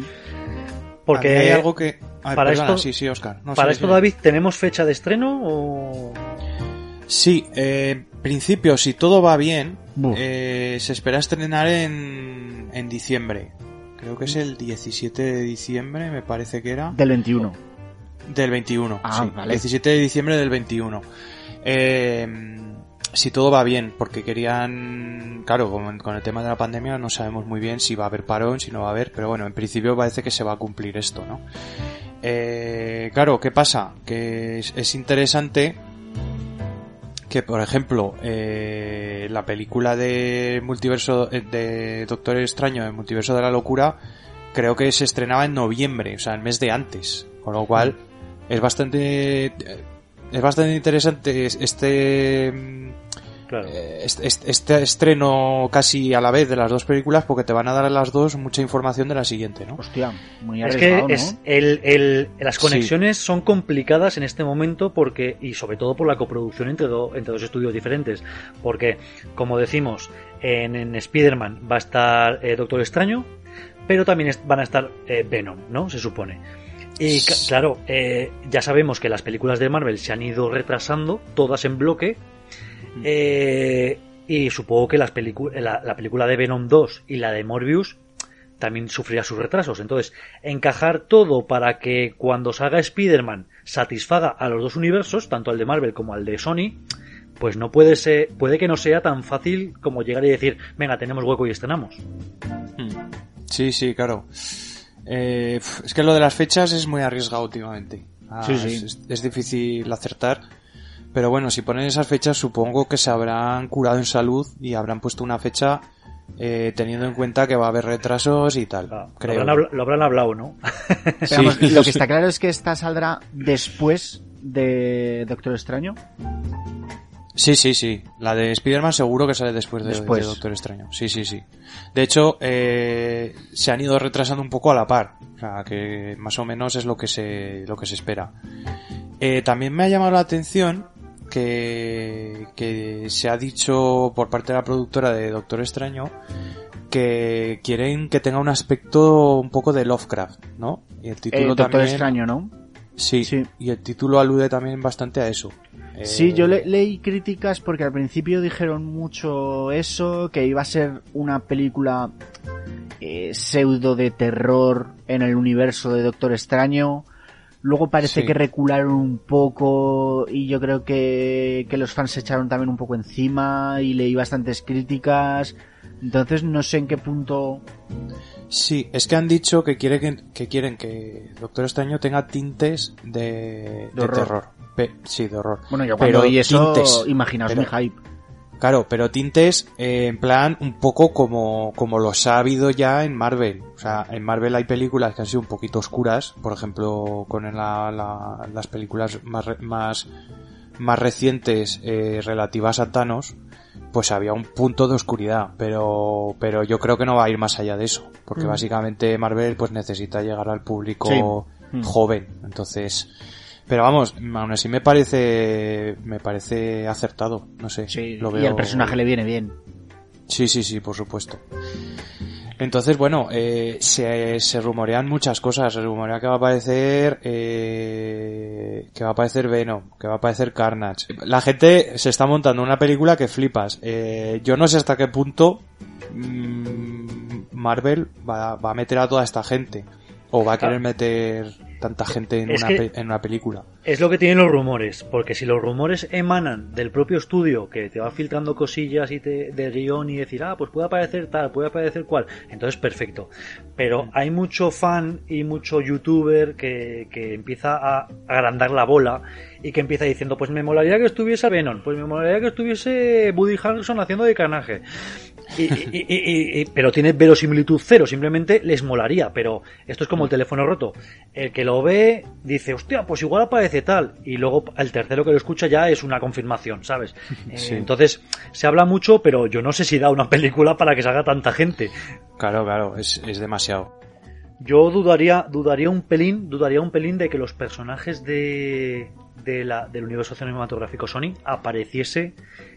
Porque hay algo que... Ay, para perdona, esto- sí, sí, Oscar. No, para sí, esto, sí. David, ¿tenemos fecha de estreno o...? Sí, eh, en principio, si todo va bien, eh, se espera estrenar en, en diciembre. Creo que es el 17 de diciembre, me parece que era. Del 21. Del 21. Ah, sí, vale. 17 de diciembre del 21. Eh, si todo va bien, porque querían, claro, con, el tema de la pandemia no sabemos muy bien si va a haber parón, si no va a haber, pero bueno, en principio parece que se va a cumplir esto, ¿no? Eh, claro, ¿qué pasa? Que es, es interesante que, por ejemplo, eh, la película de multiverso eh, de Doctor Extraño, de Multiverso de la Locura, creo que se estrenaba en noviembre, o sea, el mes de antes, con lo cual es bastante eh, es bastante interesante este mm, Claro. eh, este, este- este estreno casi a la vez de las dos películas porque te van a dar a las dos mucha información de la siguiente, ¿no? Hostia, muy Es arriesgado, que ¿no? es el, el- las Sí. conexiones son complicadas en este momento porque y sobre todo por la coproducción entre, do- entre dos estudios diferentes. Porque, como decimos, en, en Spider-Man va a estar eh, Doctor Extraño, pero también van a estar eh, Venom, ¿no? Se supone. Y claro, eh, ya sabemos que las películas de Marvel se han ido retrasando, todas en bloque. eh, y supongo que las la, la película de Venom 2 y la de Morbius también sufrirá sus retrasos. Entonces, encajar todo para que cuando salga Spider-Man satisfaga a los dos universos, tanto al de Marvel como al de Sony, pues no puede ser, puede que no sea tan fácil como llegar y decir, venga, tenemos hueco y estrenamos. Mm. Sí, sí, claro. Eh, es que lo de las fechas es muy arriesgado últimamente. Ah, Sí, sí. Es, difícil acertar. Pero bueno, si ponen esas fechas, supongo que se habrán curado en salud y habrán puesto una fecha eh, teniendo en cuenta que va a haber retrasos y tal. Lo creo. habrán, lo habrán hablado, ¿no? Sí, vamos, lo que está claro es que esta saldrá después de Doctor Extraño. Sí, sí, sí. La de Spider-Man seguro que sale después de, Después. de Doctor Extraño. Sí, sí, sí. De hecho, eh, se han ido retrasando un poco a la par. O sea, que más o menos es lo que se, lo que se espera. Eh, también me ha llamado la atención que, que se ha dicho por parte de la productora de Doctor Extraño que quieren que tenga un aspecto un poco de Lovecraft, ¿no? Y el Eh, título Doctor también. Extraño, ¿no? Sí, Sí. y el título alude también bastante a eso. Eh, Sí, yo le- leí críticas porque al principio dijeron mucho eso, que iba a ser una película eh, pseudo de terror en el universo de Doctor Extraño. Luego parece Sí. que recularon un poco y yo creo que, que los fans se echaron también un poco encima y leí bastantes críticas. Entonces no sé en qué punto... Sí, es que han dicho que, quiere que, que quieren que Doctor Extraño tenga tintes de, de horror. terror. Pe- sí, de horror. Bueno, yo cuando Pero oí eso, tintes, imaginaos pero- mi hype. Claro, pero tintes eh, en plan un poco como, como los ha habido ya en Marvel. O sea, en Marvel hay películas que han sido un poquito oscuras. Por ejemplo, con la- la- las películas más, re- más, más recientes eh, relativas a Thanos, pues había un punto de oscuridad. Pero, pero yo creo que no va a ir más allá de eso. Porque Mm. básicamente Marvel pues necesita llegar al público Sí. Mm. joven. Entonces, pero vamos, aún así me parece, me parece acertado. No sé. Sí, lo y veo- el personaje le viene bien. Sí, sí, sí, por supuesto. Entonces, bueno, eh, se, se rumorean muchas cosas. Se rumorea que va a aparecer, eh, que va a aparecer Venom, que va a aparecer Carnage. La gente se está montando una película que flipas. Eh, yo no sé hasta qué punto mm, Marvel va, va a meter a toda esta gente. O va a querer meter tanta gente en, una, que- en una película. Es lo que tienen los rumores, porque si los rumores emanan del propio estudio, que te va filtrando cosillas y te, de guion y decir, ah, pues puede aparecer tal, puede aparecer cual, entonces perfecto. Pero hay mucho fan y mucho youtuber que, que empieza a agrandar la bola y que empieza diciendo, pues me molaría que estuviese Venom, pues me molaría que estuviese Woody Harrelson haciendo de canaje. Y, y- y- y- y- pero tiene verosimilitud cero, simplemente les molaría, pero esto es como el teléfono roto. El que lo ve dice, hostia, pues igual aparece tal, y luego el tercero que lo escucha ya es una confirmación, ¿sabes? Eh, Sí. entonces, se habla mucho, pero yo no sé si da una película para que salga tanta gente. Claro, claro, es, es demasiado. Yo dudaría, dudaría un pelín, dudaría un pelín de que los personajes de, de la, del universo cinematográfico Sony apareciese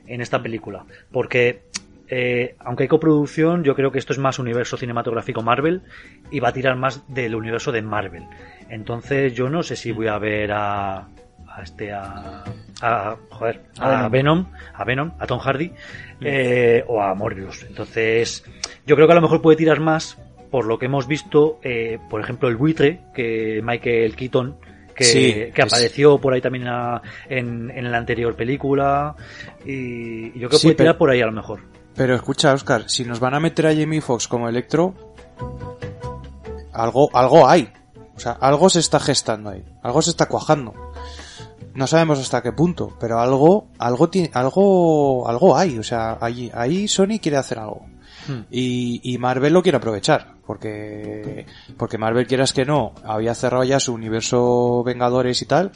en esta película. Porque eh, aunque hay coproducción, yo creo que esto es más universo cinematográfico Marvel y va a tirar más del universo de Marvel. Entonces yo no sé si voy a ver a, a este a, a joder a Venom a Venom a Tom Hardy eh, o a Morbius. Entonces yo creo que a lo mejor puede tirar más por lo que hemos visto, eh, por ejemplo el buitre que Michael Keaton que, Sí, que es- apareció por ahí también a- en, en la anterior película y, y yo creo que Sí, puede tirar pero- por ahí a lo mejor. Pero escucha, Oscar, si nos van a meter a Jamie Foxx como Electro, algo, algo hay. O sea, algo se está gestando ahí. Algo se está cuajando. No sabemos hasta qué punto, pero algo, algo tiene, algo, algo hay. O sea, ahí, ahí Sony quiere hacer algo. Y, y Marvel lo quiere aprovechar, porque, porque Marvel quieras que no, había cerrado ya su universo Vengadores y tal,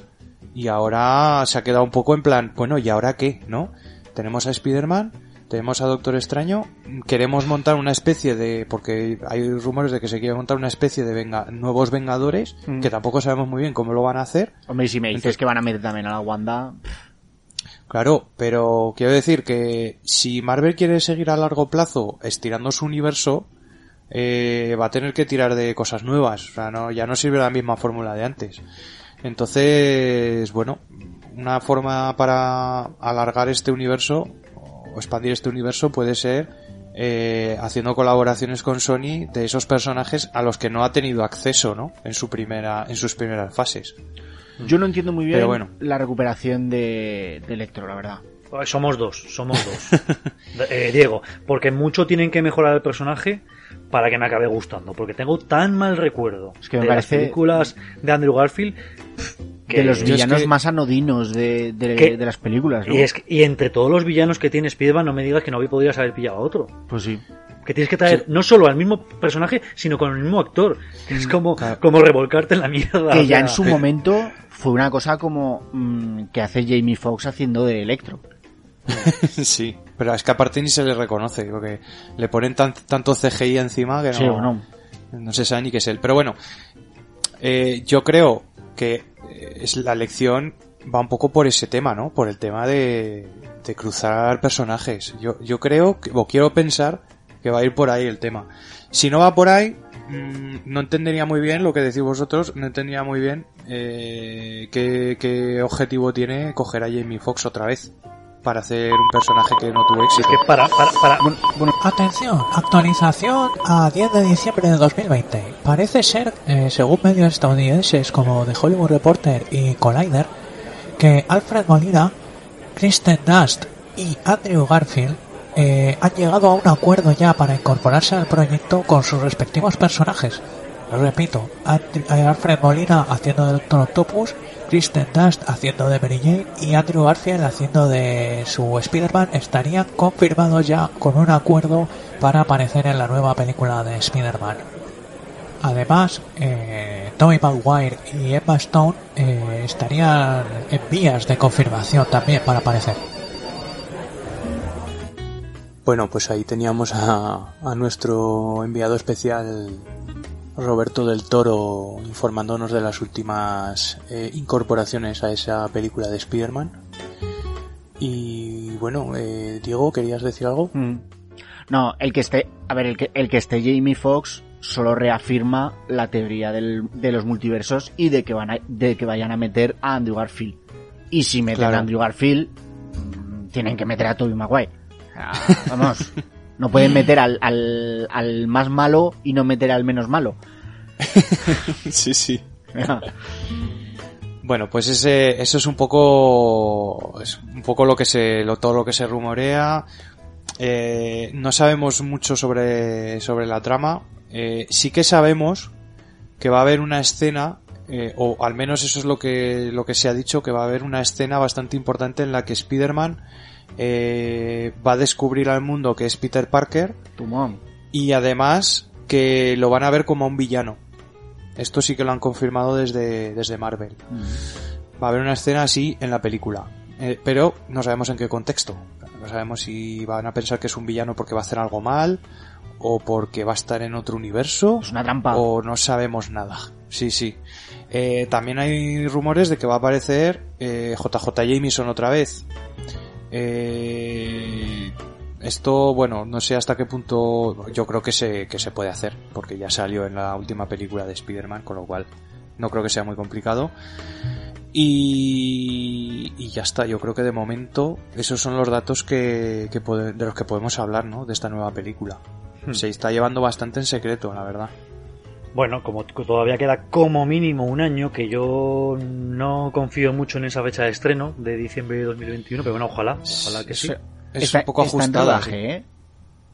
y ahora se ha quedado un poco en plan, bueno, ¿y ahora qué? ¿No? Tenemos a Spider-Man, tenemos a Doctor Extraño, queremos montar una especie de, porque hay rumores de que se quiere montar una especie de venga, nuevos Vengadores, Mm. que tampoco sabemos muy bien cómo lo van a hacer, Hombre, y si me dices Entonces- que van a meter también a la Wanda, Claro, pero quiero decir que si Marvel quiere seguir a largo plazo estirando su universo, eh, va a tener que tirar de cosas nuevas. O sea, no, ya no sirve la misma fórmula de antes. Entonces, bueno, una forma para alargar este universo o expandir este universo puede ser eh, haciendo colaboraciones con Sony de esos personajes a los que no ha tenido acceso, ¿no? En su primera, en sus primeras fases. yo no entiendo muy bien Pero bueno. la recuperación de, de Electro, la verdad. Somos dos, somos dos. Eh, Diego, porque mucho tienen que mejorar el personaje para que me acabe gustando. Porque tengo tan mal recuerdo Es que me de las parece- películas de Andrew Garfield que de los villanos que- más anodinos de, de, las películas, ¿no? y, es que- y entre todos los villanos que tiene Spiderman, no me digas que no podrías haber pillado a otro. Pues sí. Que tienes que traer no solo al mismo personaje, sino con el mismo actor. Es como, Claro. como revolcarte en la mierda. Que ya sea, en su momento fue una cosa como mm, que hace Jamie Foxx haciendo de Electro. Sí, pero es que aparte ni se le reconoce, porque le ponen tan, tanto CGI encima que no, Sí o no. no se sabe ni qué es él. Pero bueno, eh, yo creo que eh, es la lección va un poco por ese tema, ¿no? Por el tema de, de cruzar personajes. Yo, yo creo, que, o quiero pensar que va a ir por ahí el tema. Si no va por ahí, mm, no entendería muy bien lo que decís vosotros, no entendería muy bien eh, qué, qué objetivo tiene coger a Jamie Foxx otra vez para hacer un personaje que no tuvo éxito. que para, para, para- Bueno, bueno, Atención, actualización a 10 de diciembre de 2020. Parece ser, eh, según medios estadounidenses como The Hollywood Reporter y Collider, que Alfred Molina, Kristen Dust y Andrew Garfield eh, han llegado a un acuerdo ya para incorporarse al proyecto con sus respectivos personajes. Repito, eh, Alfred Molina haciendo de Doctor Octopus, Kristen Dust haciendo de Mary Jane y Andrew Garfield haciendo de su Spider-Man estarían confirmados ya con un acuerdo para aparecer en la nueva película de Spider-Man. Además, eh, Tobey Maguire y Emma Stone eh, estarían en vías de confirmación también para aparecer. Bueno, pues ahí teníamos a nuestro enviado especial Roberto del Toro informándonos de las últimas eh, incorporaciones a esa película de Spider-Man. Y bueno, eh, Diego, ¿querías decir algo? mm. no, el que esté, a ver, el que, el que esté Jamie Foxx solo reafirma la teoría del- de los multiversos y de que van a, de que vayan a meter a Andrew Garfield. Y si meten Claro. a Andrew Garfield, mm, tienen que meter a Tobey Maguire. Vamos, no pueden meter al, al, al más malo y no meter al menos malo. sí, sí. Bueno, pues ese, eso es un poco, es un poco lo que se, lo, todo lo que se rumorea. Eh, no sabemos mucho sobre, sobre la trama. Eh, sí que sabemos que va a haber una escena, eh, o al menos eso es lo que, lo que se ha dicho, que va a haber una escena bastante importante en la que Spider-Man eh, va a descubrir al mundo que es Peter Parker Tu mom. y además que lo van a ver como un villano. Esto sí que lo han confirmado desde, desde Marvel. Va a haber una escena así en la película, eh, pero no sabemos en qué contexto. No sabemos si van a pensar que es un villano porque va a hacer algo mal o porque va a estar en otro universo Es una trampa. o no sabemos nada. Sí, sí. Eh, también hay rumores de que va a aparecer eh, JJ Jameson otra vez. Eh, esto, bueno, no sé hasta qué punto yo creo que se, que se puede hacer, porque ya salió en la última película de Spider-Man, con lo cual no creo que sea muy complicado. Y, y ya está, yo creo que de momento esos son los datos que, que de los que podemos hablar, ¿no? De esta nueva película. Hmm. Se está llevando bastante en secreto, la verdad. Bueno, como todavía queda como mínimo un año, que yo no confío mucho en esa fecha de estreno de diciembre de 2021, pero bueno, ojalá, ojalá que sí. Es Está- un poco está en ajustada. rodaje, sí. ¿eh?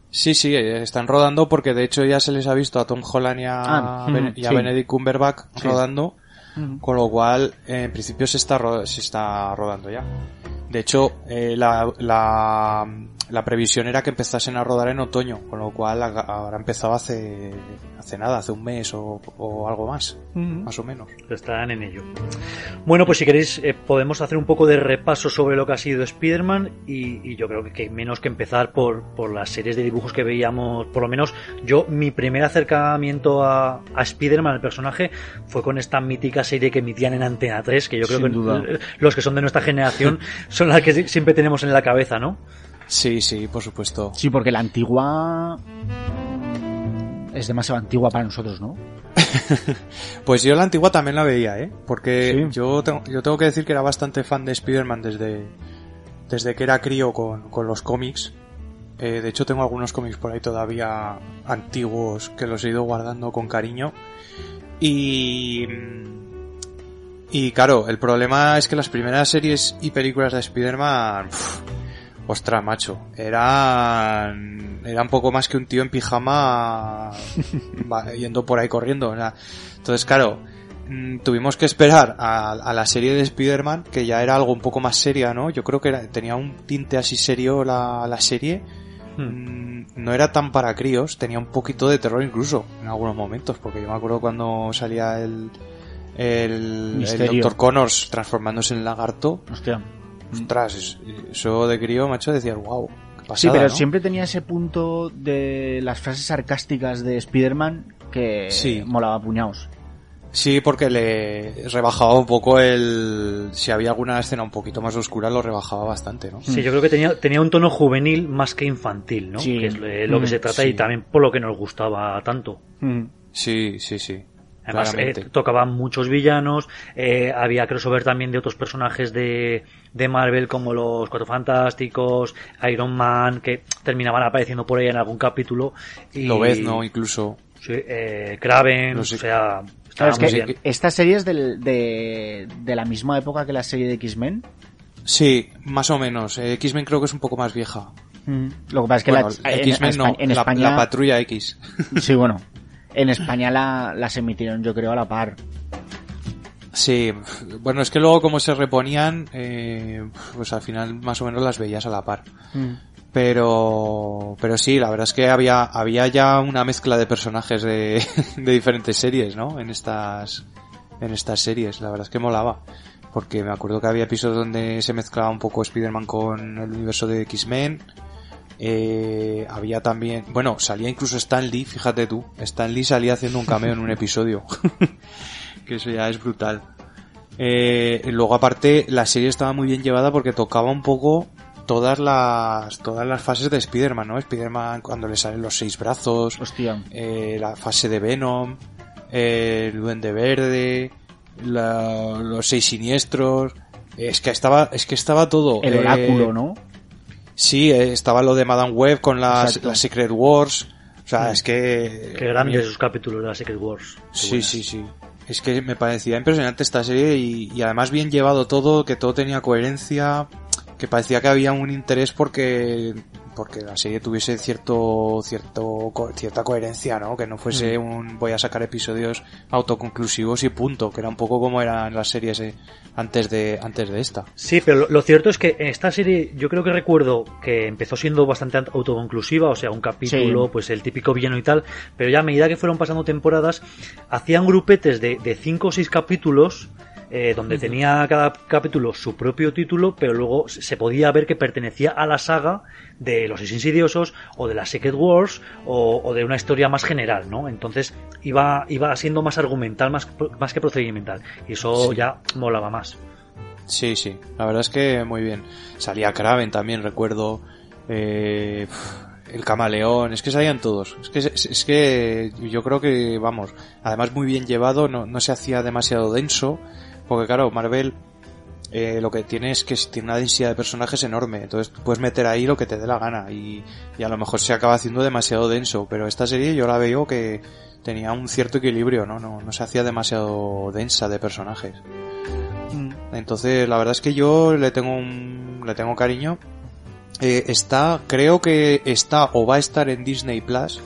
Sí, sí, eh, están rodando porque de hecho ya se les ha visto a Tom Holland y a, Ah, Ben- mm, y a sí. Benedict Cumberbatch Sí. rodando, Ujú. con lo cual eh, en principio se está, ro- se está rodando ya. De hecho, eh, la, la, la previsión era que empezasen a rodar en otoño, con lo cual ha- habrá empezado hace, hace nada, hace un mes o, o algo más, más o menos. Están en ello. Bueno, pues si queréis eh, podemos hacer un poco de repaso sobre lo que ha sido Spider-Man y, y yo creo que, que menos que empezar por, por las series de dibujos que veíamos, por lo menos yo, mi primer acercamiento a, a Spider-Man, el personaje, fue con esta mítica serie que emitían en Antena 3, que yo creo Sin que duda. los que son de nuestra generación son las que si- siempre tenemos en la cabeza, ¿no? Sí, sí, por supuesto. Sí, porque la antigua es demasiado antigua para nosotros, ¿no? Pues yo la antigua también la veía, ¿eh? Porque Sí. yo, tengo, yo tengo que decir que era bastante fan de Spider-Man desde, desde que era crío con, con los cómics. Eh, de hecho tengo algunos cómics por ahí todavía antiguos que los he ido guardando con cariño. Y... Y claro, el problema es que las primeras series y películas de Spider-Man... Ostras, macho, eran, era un poco más que un tío en pijama yendo por ahí corriendo. sea, Entonces, claro, mm, tuvimos que esperar a, a la serie de Spider-Man, que ya era algo un poco más seria, ¿no? Yo creo que era- tenía un tinte así serio la, la serie. Mm, No era tan para críos, tenía un poquito de terror incluso en algunos momentos, porque yo me acuerdo cuando salía el, el, el. Dr. Connors transformándose en lagarto. Hostia. Ostras, es- eso de crío, macho, decías, wow, qué pasada, Sí, pero ¿no? siempre tenía ese punto de las frases sarcásticas de Spider-Man que Sí. molaba puñados. Sí, porque le rebajaba un poco el... Si había alguna escena un poquito más oscura, lo rebajaba bastante, ¿no? Sí, yo creo que tenía, tenía un tono juvenil más que infantil, ¿no? Sí. Que es lo lo que Mm, se trata sí. y también por lo que nos gustaba tanto. Sí, sí, sí. Además, eh, tocaban muchos villanos, eh, había crossover también de otros personajes de, de Marvel como los Cuatro Fantásticos, Iron Man, que terminaban apareciendo por ahí en algún capítulo. Y, Lo ves, ¿no? Incluso... Sí, eh, Kraven, No o sea, Claro, que bien. esta serie es del- de, de la misma época que la serie de X-Men. Sí, más o menos. Eh, X-Men creo que es un poco más vieja. Lo que pasa es que Bueno, la, en, no, en la, España... la Patrulla X. Sí, bueno. En España la, las emitieron, yo creo, a la par. Sí, bueno, es que luego como se reponían, eh, pues al final más o menos las veías a la par. Pero, pero sí, la verdad es que había, había ya una mezcla de personajes de, de diferentes series, ¿no? En estas, en estas series, la verdad es que molaba. Porque me acuerdo que había episodios donde se mezclaba un poco Spider-Man con el universo de X-Men. Eh, había también, bueno, salía incluso Stan Lee, fíjate tú. Stan Lee salía haciendo un cameo en un episodio. que eso ya es brutal. Eh, luego aparte la serie estaba muy bien llevada porque tocaba un poco todas las todas las fases de Spider-Man, ¿no? Spider-Man cuando le salen los seis brazos, Hostia. eh, la fase de Venom, eh, el Duende Verde, la- los seis siniestros. Es que estaba, es que estaba todo. El eh, oráculo, ¿no? Sí, eh, estaba lo de Madame Web con las, las Secret Wars. O sea, es que... Qué grandes esos capítulos de la Secret Wars. Qué Sí, buenas. sí, sí. Es que me parecía impresionante esta serie y, además bien llevado todo, que todo tenía coherencia, que parecía que había un interés porque porque la serie tuviese cierto cierto co- cierta coherencia, ¿no? Que no fuese un voy a sacar episodios autoconclusivos y punto, que era un poco como eran las series eh, antes de antes de esta. Sí, pero lo, lo cierto es que en esta serie yo creo que recuerdo que empezó siendo bastante aut- autoconclusiva, o sea, un capítulo, Sí. pues el típico villano y tal, pero ya a medida que fueron pasando temporadas, hacían grupetes de, de cinco o seis capítulos eh, donde tenía cada capítulo su propio título, pero luego se podía ver que pertenecía a la saga de los Seis Insidiosos o de la Secret Wars o, o de una historia más general, ¿no? Entonces iba, iba siendo más argumental más, más que procedimental y eso Sí. ya molaba más. Sí, sí, la verdad es que muy bien. Salía Kraven también, recuerdo. Eh, el camaleón, es que salían todos. Es que, es, es que yo creo que, vamos, además muy bien llevado, no, no se hacía demasiado denso, porque claro, Marvel eh, lo que tiene es que tiene una densidad de personajes enorme, entonces puedes meter ahí lo que te dé la gana y, y a lo mejor se acaba haciendo demasiado denso, pero esta serie yo la veo que tenía un cierto equilibrio, ¿no? No, no se hacía demasiado densa de personajes. Entonces, la verdad es que yo le tengo un, le tengo cariño. Eh, está, creo que está o va a estar en Disney Plus.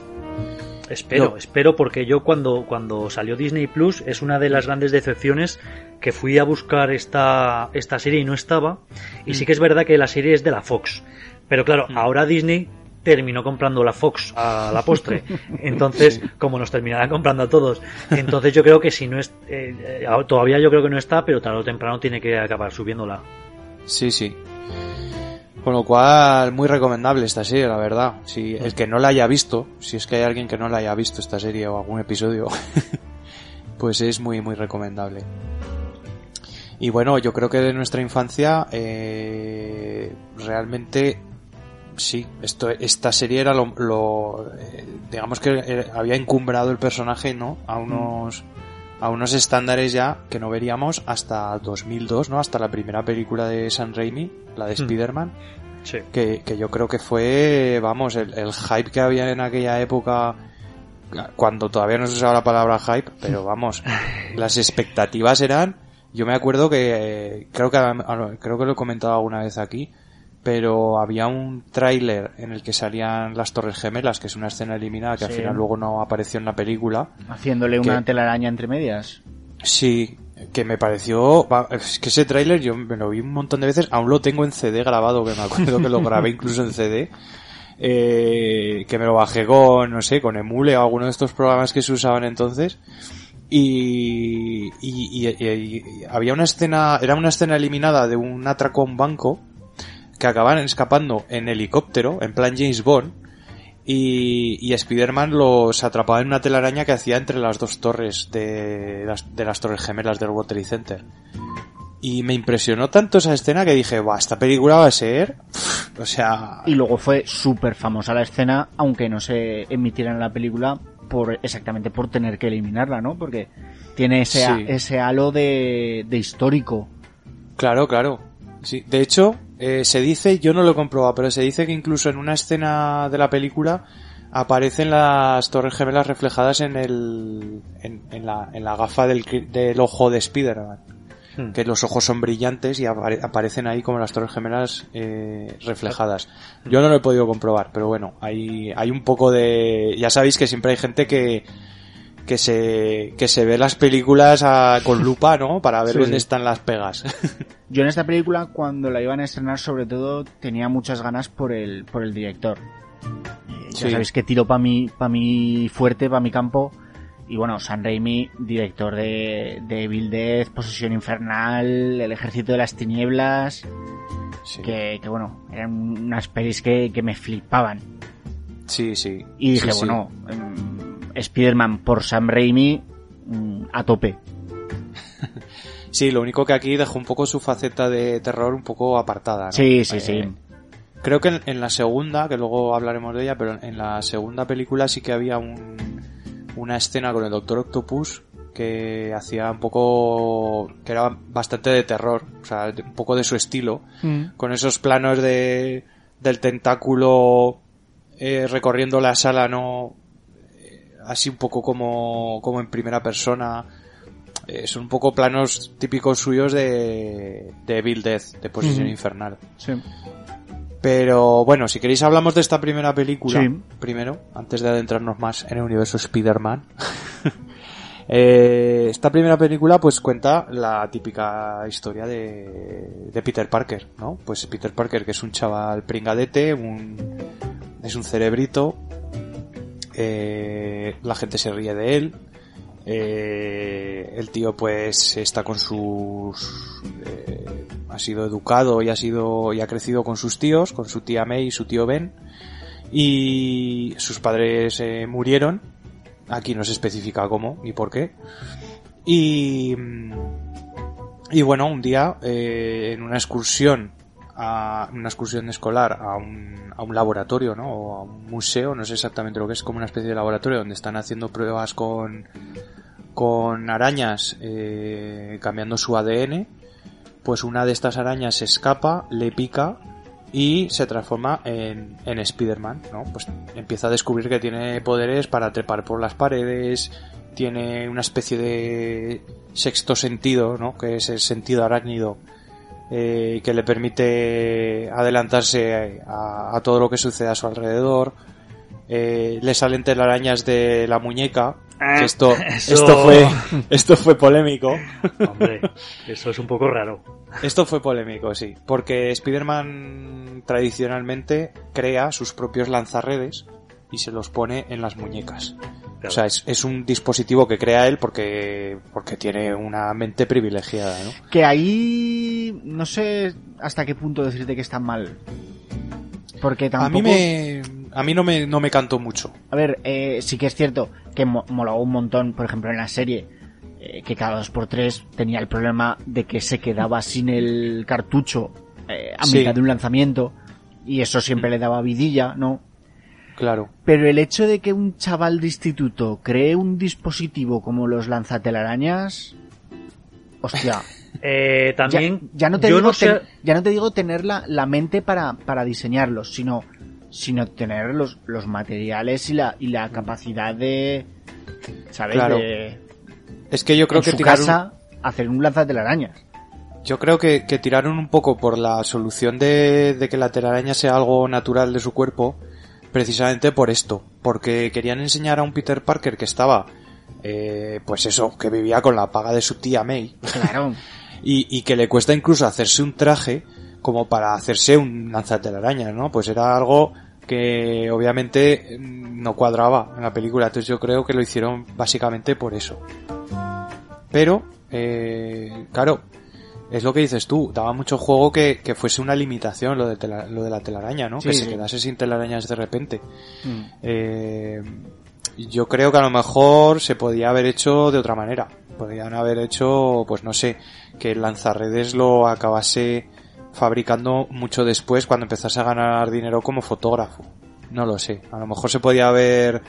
Espero, No. espero porque yo cuando, cuando salió Disney Plus es una de las grandes decepciones que fui a buscar esta, esta serie y no estaba. Y sí que es verdad que la serie es de la Fox. Pero claro, ahora Disney terminó comprando la Fox a la postre. Entonces, como nos terminarán comprando a todos. Entonces yo creo que si no es... eh, eh, todavía yo creo que no está, pero tarde o temprano tiene que acabar subiéndola. Sí, sí. Con lo cual, muy recomendable esta serie, la verdad. Si el que no la haya visto, si es que hay alguien que no la haya visto esta serie o algún episodio, pues es muy, muy recomendable. Y bueno, yo creo que de nuestra infancia, eh, realmente, sí, esto, esta serie era lo, lo, eh, digamos que había encumbrado el personaje, ¿no? A unos, a unos estándares ya que no veríamos hasta 2002, ¿no? Hasta la primera película de Sam Raimi, la de Hmm. Spider-Man, Sí. que, que yo creo que fue, vamos, el, el hype que había en aquella época, cuando todavía no se usaba la palabra hype, pero vamos, las expectativas eran, yo me acuerdo que, eh, creo que, creo que lo he comentado alguna vez aquí, pero había un tráiler en el que salían las Torres Gemelas, que es una escena eliminada que al final luego no apareció en la película. Haciéndole una telaraña entre medias. Sí, que me pareció, es que ese tráiler yo me lo vi un montón de veces, aún lo tengo en CD grabado, que me acuerdo que lo grabé incluso en CD, eh, que me lo bajé con, no sé, con Emule o alguno de estos programas que se usaban entonces, y, y, y- y- y había una escena, era una escena eliminada de un atraco a un banco, que acaban escapando en helicóptero, en plan James Bond, y, y Spider-Man los atrapaba en una telaraña que hacía entre las dos torres de las, de las torres gemelas del World Trade Center. Y me impresionó tanto esa escena que dije, va, esta película va a ser... O sea... Y luego fue súper famosa la escena, aunque no se emitiera en la película por exactamente por tener que eliminarla, ¿no? Porque tiene ese, Sí. ese halo de, de histórico. Claro, claro. Sí, de hecho, eh, se dice, yo no lo he comprobado, pero se dice que incluso en una escena de la película aparecen las torres gemelas reflejadas en el en, en la, en la gafa del, del ojo de Spider-Man. Hmm. Que los ojos son brillantes y apare- aparecen ahí como las torres gemelas eh, reflejadas. Yo no lo he podido comprobar, pero bueno, hay, hay un poco de... Ya sabéis que siempre hay gente que, que se, que se ve las películas a- con lupa, ¿no? Para ver Sí, dónde sí. están las pegas. Yo en esta película, cuando la iban a estrenar, sobre todo, tenía muchas ganas por el, por el director. Ya Sí. sabéis que tiro para mi, pa mi fuerte, para mi campo. Y bueno, San Raimi, director de, de Evil Dead, Posesión Infernal, El Ejército de las Tinieblas, Sí, que, que bueno, eran unas pelis que, que me flipaban. sí, sí. Y dije, Sí, bueno, em, Spider-Man por Sam Raimi, mm, a tope. Sí, lo único que aquí dejó un poco su faceta de terror un poco apartada, ¿no? Sí, sí, Eh, sí. Creo que en, en la segunda, que luego hablaremos de ella, pero en la segunda película sí que había un, una escena con el Doctor Octopus que hacía un poco, que era bastante de terror, o sea, de- un poco de su estilo, con esos planos de, del tentáculo eh, recorriendo la sala, ¿no? Así un poco como, como en primera persona. Eh, son un poco planos típicos suyos de, de Evil Death, de Posesión Ujú. Infernal. Sí. Pero bueno, si queréis hablamos de esta primera película Sí. primero, antes de adentrarnos más en el universo Spider-Man. Eh, esta primera película pues cuenta la típica historia de, de Peter Parker, ¿no? Pues Peter Parker que es un chaval pringadete, un, es un cerebrito, eh, la gente se ríe de él, Eh, el tío pues está con sus... eh, ha sido educado y ha sido y ha crecido con sus tíos, con su tía May y su tío Ben. Y sus padres eh, murieron. Aquí no se especifica cómo ni por qué. Y... Y bueno, un día eh, en una excursión a una excursión escolar a un, a un laboratorio, ¿no? O a un museo, no sé exactamente lo que es, como una especie de laboratorio donde están haciendo pruebas con, con arañas eh, cambiando su ADN, pues una de estas arañas se escapa, le pica y se transforma en, en Spider-Man, ¿no? Pues empieza a descubrir que tiene poderes para trepar por las paredes, tiene una especie de sexto sentido, ¿no? Que es el sentido arácnido eh, que le permite adelantarse a, a todo lo que sucede a su alrededor. Eh, le salen telarañas de la muñeca. que esto, eso- esto fue, esto fue polémico. Hombre, eso es un poco raro. Esto fue polémico, sí. Porque Spider-Man tradicionalmente crea sus propios lanzarredes y se los pone en las muñecas. Claro. O sea, es, es un dispositivo que crea él porque, porque tiene una mente privilegiada, ¿no? Que ahí no sé hasta qué punto decirte que está mal. Porque tampoco... A mí me, a mí no me, no me cantó mucho. A ver, eh, sí que es cierto que mo- un montón, por ejemplo, en la serie, eh, que cada dos por tres tenía el problema de que se quedaba sin el cartucho eh, a Sí. mitad de un lanzamiento y eso siempre le daba vidilla, ¿no? Claro. Pero el hecho de que un chaval de instituto cree un dispositivo como los lanzatelarañas, hostia, Eh, también, ya no te yo digo no sé- ten- ya no te digo tener la, la mente para, para diseñarlos, sino, sino tener los, los materiales y la, y la capacidad de, ¿sabes? Claro. De, Es que yo creo en que su tiraron, casa hacer un lanzatelarañas. yo creo que, que tiraron un poco por la solución de, de que la telaraña sea algo natural de su cuerpo, precisamente por esto, porque querían enseñar a un Peter Parker que estaba, eh, pues eso, que vivía con la paga de su tía May, Claro. y, y que le cuesta incluso hacerse un traje como para hacerse un lanzatelarañas, ¿no? Pues era algo que obviamente mm, no cuadraba en la película, entonces yo creo que lo hicieron básicamente por eso. Pero, eh, claro, es lo que dices tú, daba mucho juego que, que fuese una limitación lo de, tela- lo de la telaraña, ¿no? Sí, que se quedase sin telarañas de repente. Mm. Eh, yo creo que a lo mejor se podía haber hecho de otra manera. Podrían haber hecho, pues no sé, que el lanzarredes lo acabase fabricando mucho después cuando empezase a ganar dinero como fotógrafo. No lo sé. A lo mejor se podía haber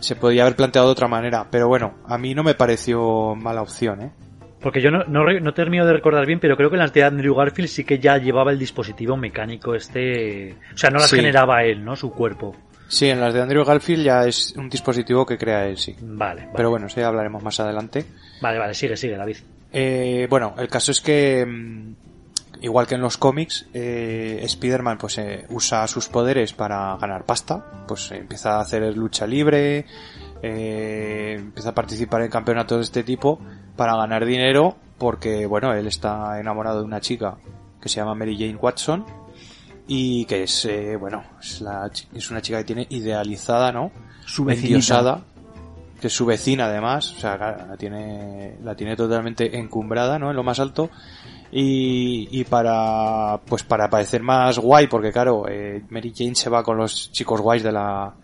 se podía haber planteado de otra manera, pero bueno, a mí no me pareció mala opción, ¿eh? Porque yo no, no, re- no termino de recordar bien, pero creo que en las de Andrew Garfield sí que ya llevaba el dispositivo mecánico este... O sea, no las Sí. generaba él, ¿no? Su cuerpo. Sí, en las de Andrew Garfield ya es un dispositivo que crea él, sí. Vale, vale. Pero bueno, eso ya hablaremos más adelante. Vale, vale, sigue, sigue, David. Eh, bueno, el caso es que, mm, igual que en los cómics, eh, Spider-Man pues eh, usa sus poderes para ganar pasta, pues empieza a hacer lucha libre, eh, empieza a participar en campeonatos de este tipo para ganar dinero, porque bueno, él está enamorado de una chica que se llama Mary Jane Watson y que es, eh, bueno, es, la es una chica que tiene idealizada, ¿no? Su endiosada, que es su vecina además, o sea, la tiene, la tiene totalmente encumbrada, ¿no? En lo más alto. Y, y para, pues para parecer más guay, porque claro, eh, Mary Jane se va con los chicos guays de la,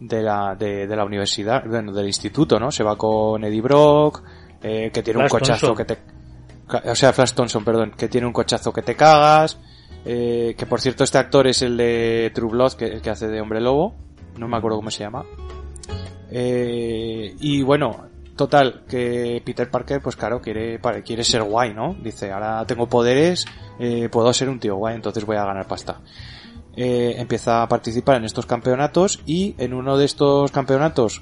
de la, de, de la universidad, bueno, del instituto, ¿no? Se va con Eddie Brock, eh, que tiene un cochazo Thompson. que te, o sea, Flash Thompson, perdón, que tiene un cochazo que te cagas, eh, que por cierto este actor es el de True Blood, que, el que hace de Hombre Lobo, no me acuerdo cómo se llama. Eh, y bueno, total, que Peter Parker, pues claro, quiere, pare- quiere ser guay, ¿no? Dice, ahora tengo poderes, eh, puedo ser un tío guay, entonces voy a ganar pasta. Eh, empieza a participar en estos campeonatos y en uno de estos campeonatos,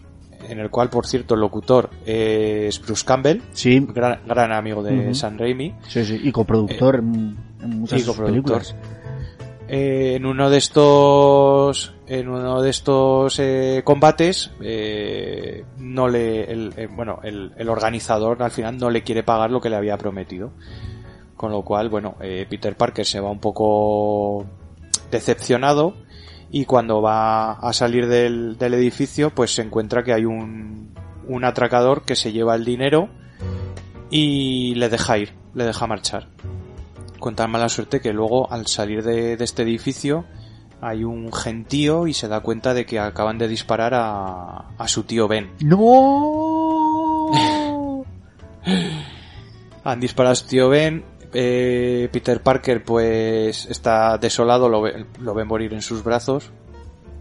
en el cual, por cierto, el locutor es Bruce Campbell, Sí, gran, gran amigo de. Sam Raimi, sí, sí. Y coproductor en, en muchas y coproductor. películas. Eh, en uno de estos en uno de estos eh, combates eh, no le el, eh, bueno el, el organizador al final no le quiere pagar lo que le había prometido con lo cual bueno eh, Peter Parker se va un poco decepcionado y cuando va a salir del, del edificio pues se encuentra que hay un un atracador que se lleva el dinero y le deja ir, le deja marchar. Con tan mala suerte que luego al salir de, de este edificio hay un gentío y se da cuenta de que acaban de disparar a, a su tío Ben. ¡No! Han disparado a su tío Ben. Eh, Peter Parker pues está desolado, lo ve, lo morir en sus brazos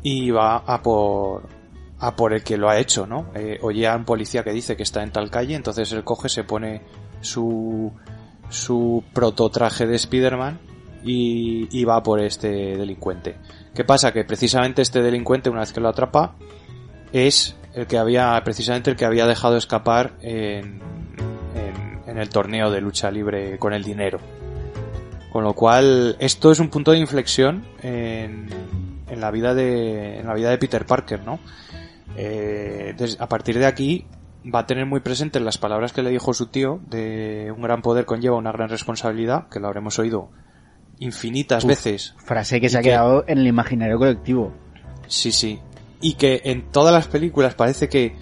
y va a por a por el que lo ha hecho, ¿no? Eh, oye a un policía que dice que está en tal calle, entonces él coge, se pone su su prototraje de Spider-Man y, y va por este delincuente. ¿Qué pasa? Que precisamente este delincuente, una vez que lo atrapa, es el que había, precisamente el que había dejado escapar en, en, el torneo de lucha libre con el dinero. Con lo cual, esto es un punto de inflexión en, en la vida de, en la vida de Peter Parker, ¿no? Eh, des- a partir de aquí va a tener muy presente las palabras que le dijo su tío de un gran poder conlleva una gran responsabilidad, que lo habremos oído infinitas Uf. veces Frase que se ¿Y ha quedado en el imaginario colectivo. Sí, sí. Y que en todas las películas parece que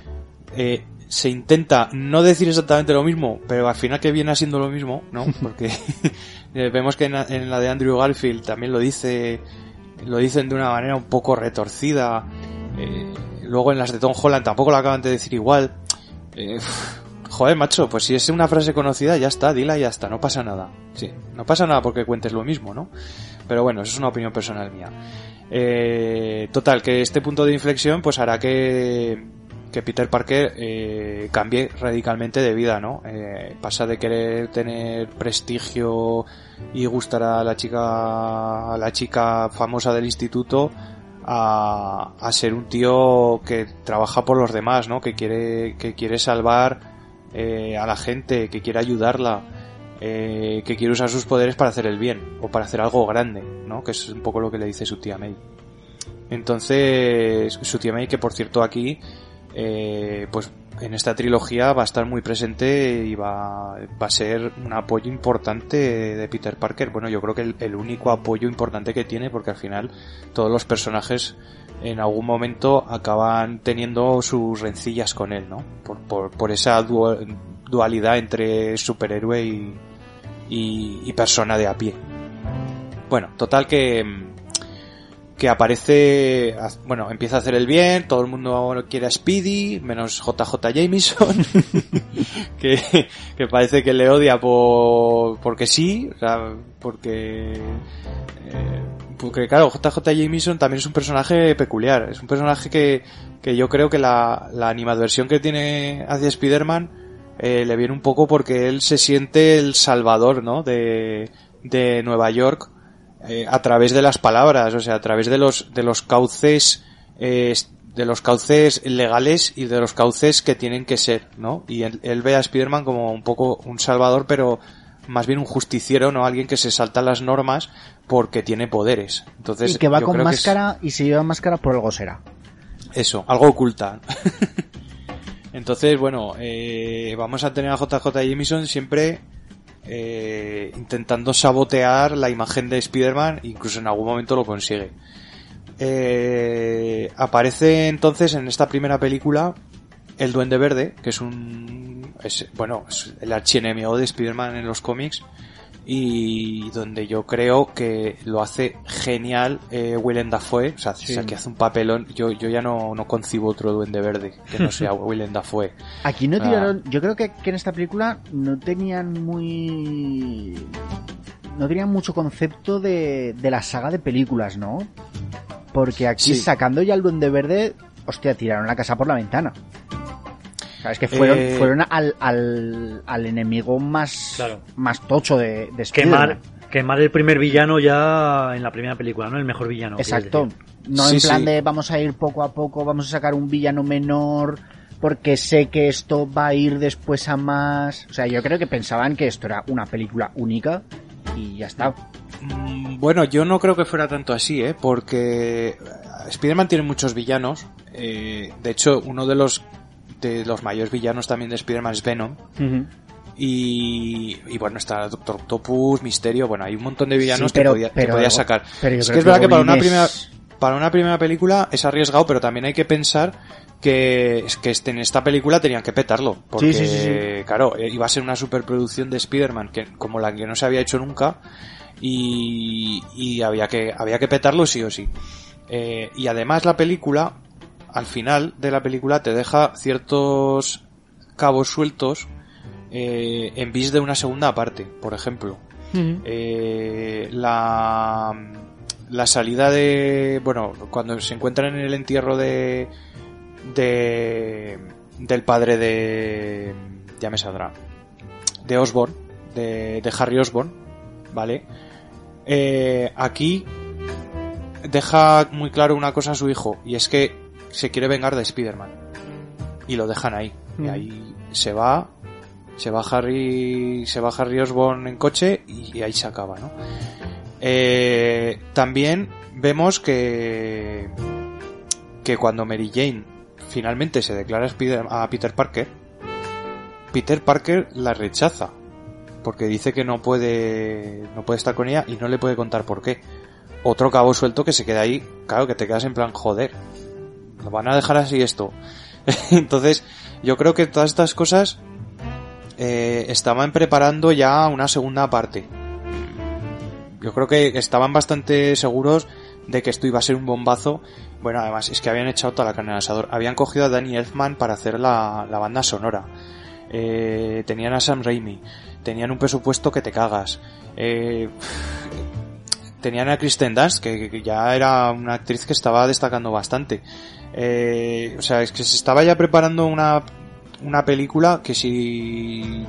eh, se intenta no decir exactamente lo mismo, pero al final que viene siendo lo mismo, ¿no? Porque eh, vemos que en la, en la de Andrew Garfield también lo dice, lo dicen de una manera un poco retorcida. eh, luego en las de Tom Holland tampoco lo acaban de decir igual. Eh, joder, macho, pues si es una frase conocida, ya está, dila y ya está, no pasa nada. Sí, no pasa nada porque cuentes lo mismo, ¿no? Pero bueno, eso es una opinión personal mía. Eh, total, que este punto de inflexión pues hará que, que Peter Parker eh, cambie radicalmente de vida, ¿no? Eh, pasa de querer tener prestigio y gustar a la chica, a la chica famosa del instituto a, a ser un tío que trabaja por los demás, ¿no? Que quiere, que quiere salvar eh, a la gente, que quiere ayudarla, eh, que quiere usar sus poderes para hacer el bien o para hacer algo grande, ¿no? Que es un poco lo que le dice su tía May. Entonces, su tía May, que por cierto aquí, eh, pues en esta trilogía va a estar muy presente y va, a ser un apoyo importante de Peter Parker. Bueno, yo creo que el, único apoyo importante que tiene, porque al final todos los personajes en algún momento acaban teniendo sus rencillas con él, ¿no? Por, por, esa dual- dualidad entre superhéroe y, y, y persona de a pie. Bueno, total que, que aparece, bueno, empieza a hacer el bien, todo el mundo quiere a Speedy, menos JJ Jameson, que, que parece que le odia por, porque sí, o sea, porque, eh, porque claro, JJ Jameson también es un personaje peculiar, es un personaje que, que yo creo que la, la animadversión que tiene hacia Spider-Man eh, le viene un poco porque él se siente el salvador, ¿no? De, de Nueva York eh, a través de las palabras, o sea, a través de los, de los cauces, eh, de los cauces legales y de los cauces que tienen que ser, ¿no? Y él, él ve a Spider-Man como un poco un salvador, pero más bien un justiciero, ¿no? Alguien que se salta las normas porque tiene poderes. Entonces, y que va con que es máscara y se lleva máscara por algo será. eso, algo oculta. Entonces, bueno, eh, vamos a tener a JJ Jameson siempre eh, intentando sabotear la imagen de Spider-Man, incluso en algún momento lo consigue. Eh, aparece entonces en esta primera película el Duende Verde, que es un, es, bueno, es el archienemigo de Spider-Man en los cómics y donde yo creo que lo hace genial eh, Willem Dafoe, o sea, o sea, que hace un papelón, yo, yo ya no, no concibo otro Duende Verde que no sea Willem Dafoe. Aquí no Ah. tiraron, yo creo que, que en esta película no tenían muy... No tenían mucho concepto de, de la saga de películas, ¿no? Porque aquí Sí. sacando ya el Duende Verde, hostia, tiraron la casa por la ventana. Sabes que fueron, Eh, fueron al, al, al enemigo más, Claro. más tocho de, de Quemar, Spider-Man. quemar el primer villano ya en la primera película, ¿no? El mejor villano. Exacto. No Sí, en plan sí. de vamos a ir poco a poco, vamos a sacar un villano menor, porque sé que esto va a ir después a más. O sea, yo creo que pensaban que esto era una película única y ya está. Mm, Bueno, yo no creo que fuera tanto así, ¿eh? Porque Spider-Man tiene muchos villanos. eh, de hecho, uno de los de los mayores villanos también de Spider-Man es Venom. Y, y bueno, está Doctor Octopus, Misterio, bueno, hay un montón de villanos Sí, pero- que, podía, sacar. pero es creo que es verdad que para una primera... para una primera película es arriesgado, pero también hay que pensar que, es que este- en esta película tenían que petarlo. Porque, Sí, sí, claro, eh, iba a ser una superproducción de Spider-Man que, como la que no se había hecho nunca y, y había, que, había que petarlo sí o sí. Eh, y además la película, al final de la película, te deja ciertos cabos sueltos eh, en vis de una segunda parte, por ejemplo. Eh, la, la salida de. Bueno, cuando se encuentran en el entierro de. de del padre de. Ya me saldrá. De Osborn. De, de Harry Osborn. ¿Vale? Eh, aquí deja muy claro una cosa a su hijo. Y es que se quiere vengar de Spider-Man. Y lo dejan ahí. Y Mm. ahí se va. Se va Harry. Se va Harry Osborn en coche. Y, ahí se acaba, ¿no? Eh, también vemos que. Que cuando Mary Jane finalmente se declara a Peter Parker. Peter Parker la rechaza. Porque dice que no puede. No puede estar con ella y no le puede contar por qué. Otro cabo suelto que se queda ahí. Claro que te quedas en plan, joder. Lo van a dejar así esto. Entonces, yo creo que todas estas cosas eh, estaban preparando ya una segunda parte. Yo creo que estaban bastante seguros de que esto iba a ser un bombazo. Bueno, además es que habían echado toda la carne al asador. Habían cogido a Danny Elfman para hacer la, la banda sonora. Eh, tenían a Sam Raimi. Tenían un presupuesto que te cagas. Eh, tenían a Kristen Dunst, que, que ya era una actriz que estaba destacando bastante. Eh, o sea, es que se estaba ya preparando una, una película que si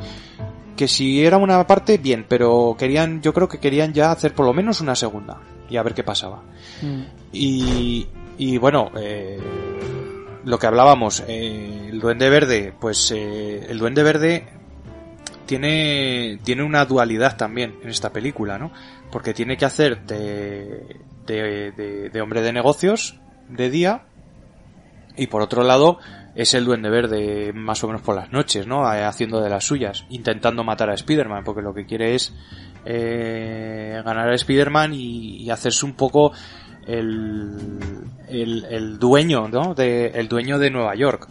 que si era una parte bien, pero querían, yo creo que querían ya hacer por lo menos una segunda y a ver qué pasaba. Y, y bueno, eh, lo que hablábamos, eh, el Duende Verde, pues eh, el Duende Verde tiene, tiene una dualidad también en esta película, ¿no? Porque tiene que hacer de, de, de, de hombre de negocios de día y por otro lado es el Duende Verde más o menos por las noches, ¿no? Eh, Haciendo de las suyas, intentando matar a Spider-Man, porque lo que quiere es eh, ganar a Spider-Man y, hacerse un poco el, el, el dueño, ¿no? De, el dueño de Nueva York.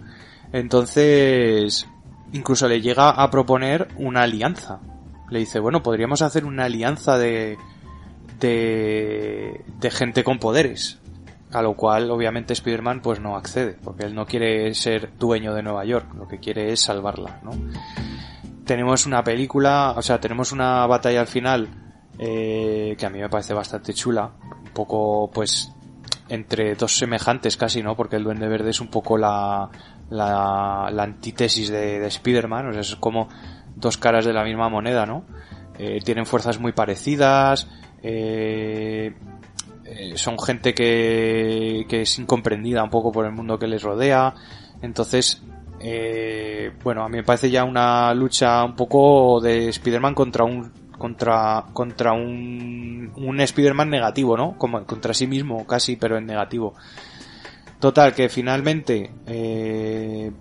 Entonces, incluso le llega a proponer una alianza. Le dice, bueno, podríamos hacer una alianza de, de, de gente con poderes. A lo cual, obviamente, Spider-Man pues no accede, porque él no quiere ser dueño de Nueva York, lo que quiere es salvarla, ¿no? Tenemos una película, o sea, tenemos una batalla al final eh, que a mí me parece bastante chula, un poco, pues, entre dos semejantes casi, ¿no? Porque el Duende Verde es un poco la, la, la antítesis de, de Spider-Man, o sea, es como dos caras de la misma moneda, ¿no? Eh, tienen fuerzas muy parecidas, eh, eh, son gente que, que es incomprendida un poco por el mundo que les rodea. Entonces, eh, bueno, a mí me parece ya una lucha un poco de Spider-Man contra un contra contra un, un Spider-Man negativo, ¿no? Como contra sí mismo casi, pero en negativo. Total, que finalmente, eh,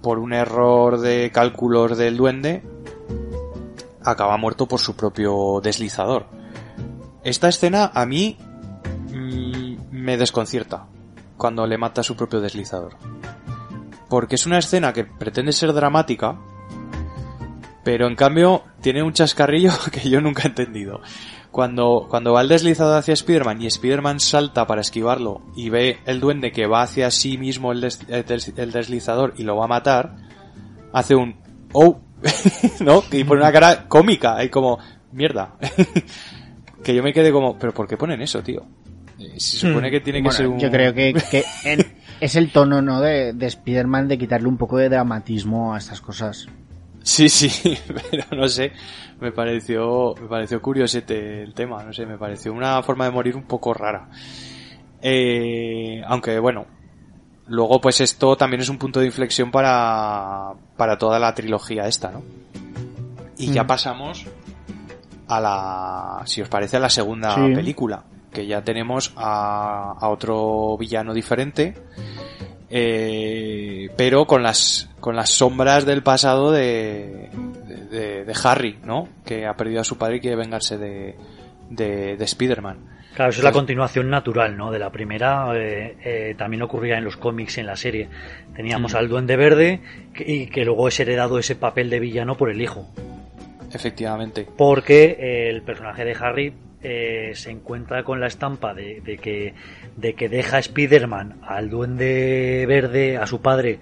por un error de cálculos del duende, acaba muerto por su propio deslizador. Esta escena a mí me desconcierta cuando le mata a su propio deslizador. Porque es una escena que pretende ser dramática, pero en cambio tiene un chascarrillo que yo nunca he entendido. Cuando, cuando va el deslizador hacia Spider-Man y Spider-Man salta para esquivarlo y ve el duende que va hacia sí mismo el, el deslizador y lo va a matar, hace un oh, ¿no? Y pone una cara cómica, y como, mierda. que yo me quedé como, pero ¿por qué ponen eso, tío? Eh, Se supone que tiene que Bueno, ser un... Yo creo que, que en- es el tono, ¿no? De, de Spider-Man de quitarle un poco de dramatismo a estas cosas. Sí, sí, pero no sé, me pareció, me pareció curiosete el tema, no sé, me pareció una forma de morir un poco rara. Eh, aunque bueno, luego pues esto también es un punto de inflexión para, para toda la trilogía esta, ¿no? Y ya Mm. pasamos a la, si os parece, a la segunda Sí. película, que ya tenemos a, a otro villano diferente, eh, pero con las con las sombras del pasado de, de, de Harry, ¿no? Que ha perdido a su padre y quiere vengarse de, de, de Spider-Man. Claro, eso es la continuación natural, ¿no? De la primera, eh, eh, también ocurría en los cómics en la serie. Teníamos Mm. al Duende Verde que- y que luego es heredado ese papel de villano por el hijo. Efectivamente. Porque eh, el personaje de Harry eh, se encuentra con la estampa de, de que, de que deja a Spider-Man al Duende Verde, a su padre,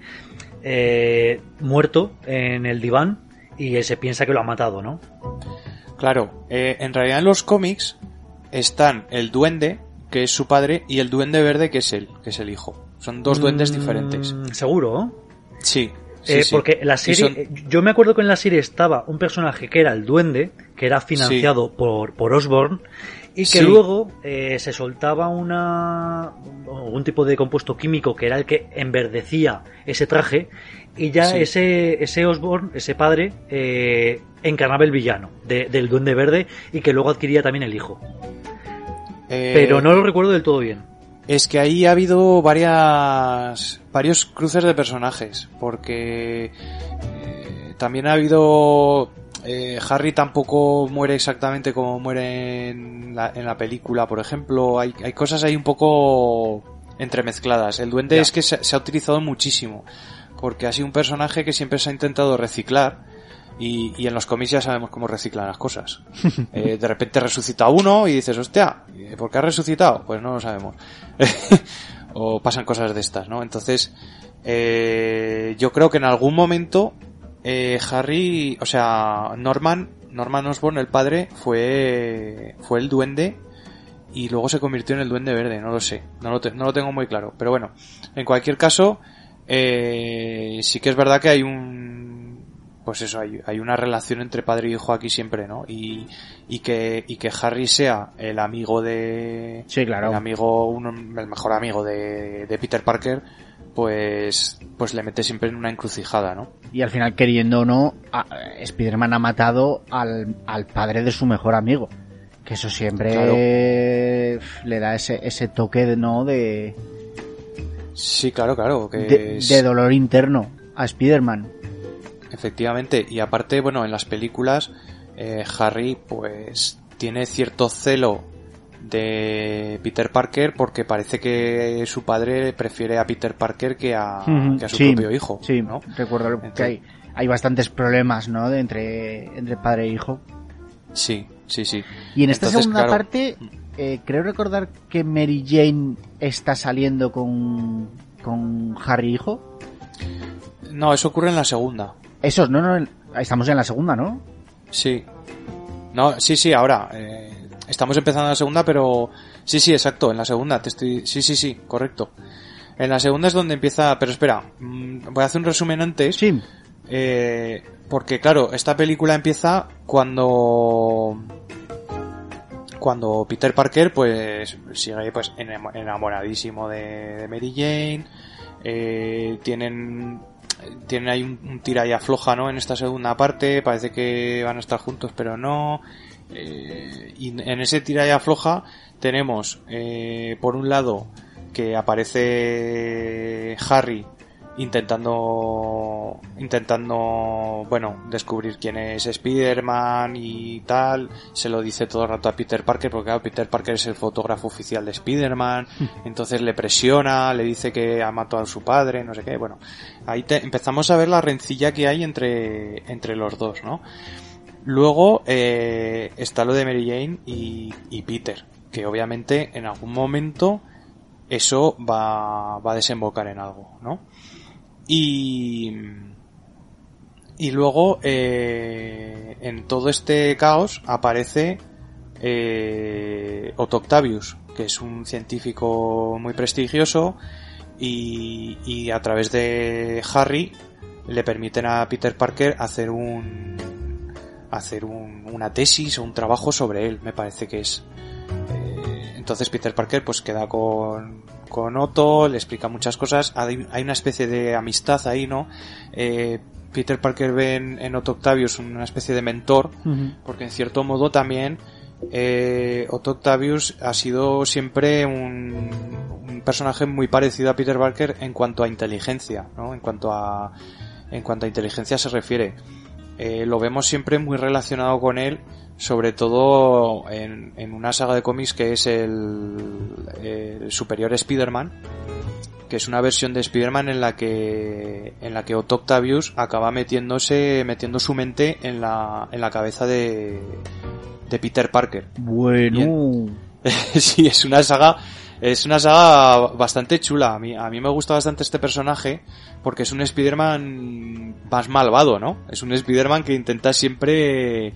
eh, muerto en el diván y él se piensa que lo ha matado, ¿no? Claro, eh, en realidad en los cómics están el duende, que es su padre, y el duende verde, que es él, que es el hijo. Son dos duendes Mm, diferentes. Seguro. Sí. Sí, Eh, sí. Porque la serie, son- eh, yo me acuerdo que en la serie estaba un personaje que era el duende, que era financiado por, por Osborn, y que luego eh, se soltaba una un tipo de compuesto químico que era el que enverdecía ese traje, y ya ese, ese Osborn, ese padre, eh, encarnaba el villano de- del duende verde y que luego adquiría también el hijo. Pero no lo recuerdo del todo bien. Es que ahí ha habido varias varios cruces de personajes, porque eh, también ha habido eh, Harry tampoco muere exactamente como muere en la, en la película, por ejemplo. Hay, hay cosas ahí un poco entremezcladas. El duende Ya. es que se, se ha utilizado muchísimo, porque ha sido un personaje que siempre se ha intentado reciclar. Y, y en los cómics ya sabemos cómo reciclan las cosas. Eh, de repente resucita uno y dices, hostia, ¿por qué ha resucitado? Pues no lo sabemos. o pasan cosas de estas, ¿no? Entonces, eh, yo creo que en algún momento eh, Harry, o sea, Norman, Norman Osborn, el padre, fue, fue el duende y luego se convirtió en el duende verde, no lo sé, no lo, te- no lo tengo muy claro. Pero bueno, en cualquier caso, eh, sí que es verdad que hay un, pues eso, hay, hay una relación entre padre y hijo aquí siempre, ¿no? Y, y que, y que Harry sea el amigo de, Sí, claro. el amigo, uno, el mejor amigo de, de Peter Parker, pues, pues le mete siempre en una encrucijada, ¿no? Y al final, queriendo o no, Spider-Man ha matado al, al padre de su mejor amigo. Que eso siempre Claro. le da ese, ese toque de, ¿no? de, Sí, claro, claro, que de, es- de dolor interno a Spider-Man. Efectivamente, y aparte, bueno, en las películas, eh, Harry, pues, tiene cierto celo de Peter Parker porque parece que su padre prefiere a Peter Parker que a, Ujú, que a su sí, propio hijo, Sí, ¿no? recuerdo que hay, hay bastantes problemas, ¿no? De entre, entre padre e hijo. Sí, sí, sí. Y en esta Entonces, segunda claro, parte, eh, creo recordar que Mary Jane está saliendo con, con Harry hijo. No, eso ocurre en la segunda. Esos, no, no, estamos en la segunda, ¿no? Sí. No, sí, sí, ahora. eh, estamos empezando la segunda, pero sí, sí, exacto, en la segunda. Te estoy... Sí, sí, sí, correcto. En la segunda es donde empieza... Pero espera, mm, voy a hacer un resumen antes. Sí, Eh, porque claro, esta película empieza cuando cuando Peter Parker pues sigue pues enamo- enamoradísimo de, de Mary Jane eh, tienen tienen ahí un, un tira y afloja no en esta segunda parte parece que van a estar juntos pero no. Eh, y en ese tira y afloja tenemos eh, por un lado que aparece Harry intentando intentando bueno descubrir quién es Spider-Man y tal. Se lo dice todo el rato a Peter Parker porque claro Peter Parker es el fotógrafo oficial de Spider-Man. Entonces le presiona le dice que ha matado a su padre no sé qué. Bueno ahí te- empezamos a ver la rencilla que hay entre entre los dos no luego eh, está lo de Mary Jane y, y Peter que obviamente en algún momento eso va, va a desembocar en algo, ¿no? Y, y luego, eh, en todo este caos aparece eh, Otto Octavius, que es un científico muy prestigioso y, y a través de Harry le permiten a Peter Parker hacer un hacer un- una tesis o un trabajo sobre él, me parece que es. Eh, entonces Peter Parker pues queda con, con Otto, le explica muchas cosas, hay, hay una especie de amistad ahí, ¿no? Eh, Peter Parker ve en, en Otto Octavius una especie de mentor, porque en cierto modo también eh, Otto Octavius ha sido siempre un, un personaje muy parecido a Peter Parker en cuanto a inteligencia, ¿no? En cuanto a en cuanto a inteligencia se refiere. eh, lo vemos siempre muy relacionado con él, sobre todo en, en una saga de cómics que es el, el Superior Spider-Man, que es una versión de Spider-Man en la que en la que Otto Octavius acaba metiéndose metiendo su mente en la en la cabeza de de Peter Parker. Bueno. sí, es una saga es una saga bastante chula. A mí, a mí me gusta bastante este personaje porque es un Spider-Man más malvado, ¿no? Es un Spider-Man que intenta siempre eh,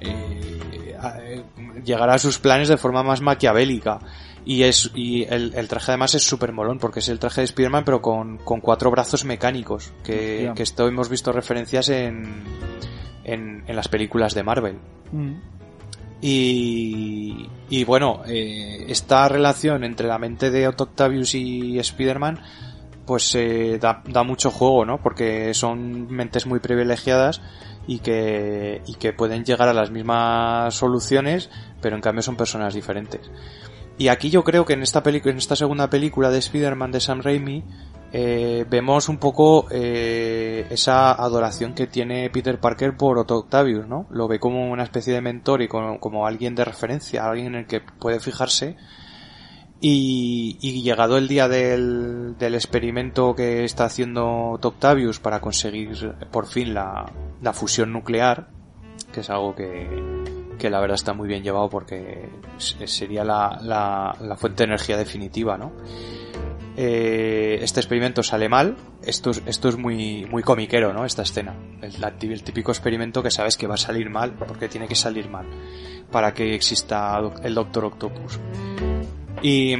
eh, llegar a sus planes de forma más maquiavélica. Y es y el, el traje además es súper molón porque es el traje de Spider-Man pero con, con cuatro brazos mecánicos que, que esto hemos visto referencias en, en, en las películas de Marvel. Mm. Y, y bueno, eh, esta relación entre la mente de Otto Octavius y Spider-Man pues eh, da, da mucho juego, ¿no? Porque son mentes muy privilegiadas y que, y que pueden llegar a las mismas soluciones, pero en cambio son personas diferentes. Y aquí yo creo que en esta película, en esta segunda película de Spider-Man de Sam Raimi, eh, vemos un poco eh, esa adoración que tiene Peter Parker por Otto Octavius, ¿no? Lo ve como una especie de mentor y como, como alguien de referencia, alguien en el que puede fijarse. Y, y llegado el día del, del experimento que está haciendo Otto Octavius para conseguir por fin la, la fusión nuclear, que es algo que, que la verdad está muy bien llevado porque s- sería la, la, fuente de energía definitiva, ¿no? Eh, este experimento sale mal. Esto es, esto es muy, muy comiquero, ¿no? Esta escena. El, típico experimento que sabes que va a salir mal porque tiene que salir mal para que exista el Doctor Octopus. Y,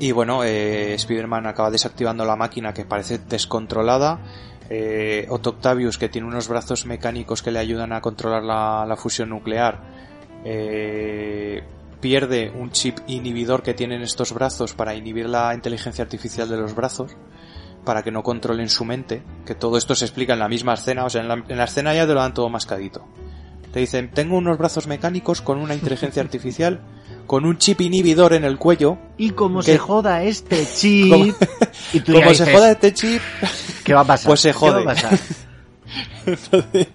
y bueno, eh, Spider-Man acaba desactivando la máquina que parece descontrolada. Eh, Otto Octavius, que tiene unos brazos mecánicos que le ayudan a controlar la, la fusión nuclear, eh, pierde un chip inhibidor que tienen estos brazos para inhibir la inteligencia artificial de los brazos, para que no controlen su mente, que todo esto se explica en la misma escena, o sea, en la, en la escena ya te lo dan todo mascadito. Te dicen, tengo unos brazos mecánicos con una inteligencia artificial, con un chip inhibidor en el cuello, Y como se joda este chip, Como- y tú como se dices, joda este chip, ¿qué va a pasar? pues se ¿Qué va a jode. pasar? Entonces,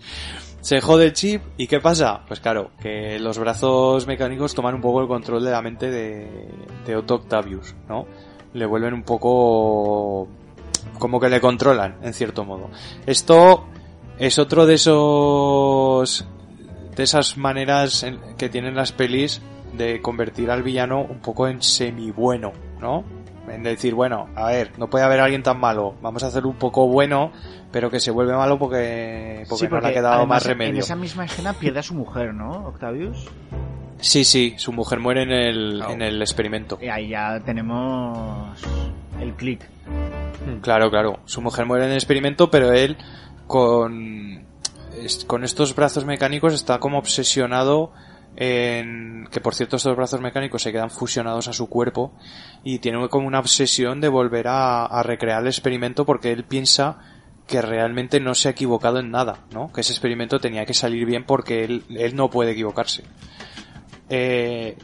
se jode el chip y ¿qué pasa? Pues claro, que los brazos mecánicos toman un poco el control de la mente de, de Otto Octavius, ¿no? Le vuelven un poco como que le controlan, en cierto modo. Esto es otro de esos de esas maneras en- que tienen las pelis de convertir al villano un poco en semi bueno, ¿no? En decir, bueno, a ver, no puede haber alguien tan malo, vamos a hacer un poco bueno, pero que se vuelve malo porque, porque Sí, no le ha quedado además más remedio. En esa misma escena pierde a su mujer, ¿no, Octavius? Sí, sí, su mujer muere en el, en el experimento. Y ahí ya tenemos el click. Claro, claro. Su mujer muere en el experimento, pero él con, con estos brazos mecánicos está como obsesionado en que por cierto estos brazos mecánicos se quedan fusionados a su cuerpo y tiene como una obsesión de volver a, recrear el experimento porque él piensa que realmente no se ha equivocado en nada, ¿no? Que ese experimento tenía que salir bien porque él, él no puede equivocarse. Eh,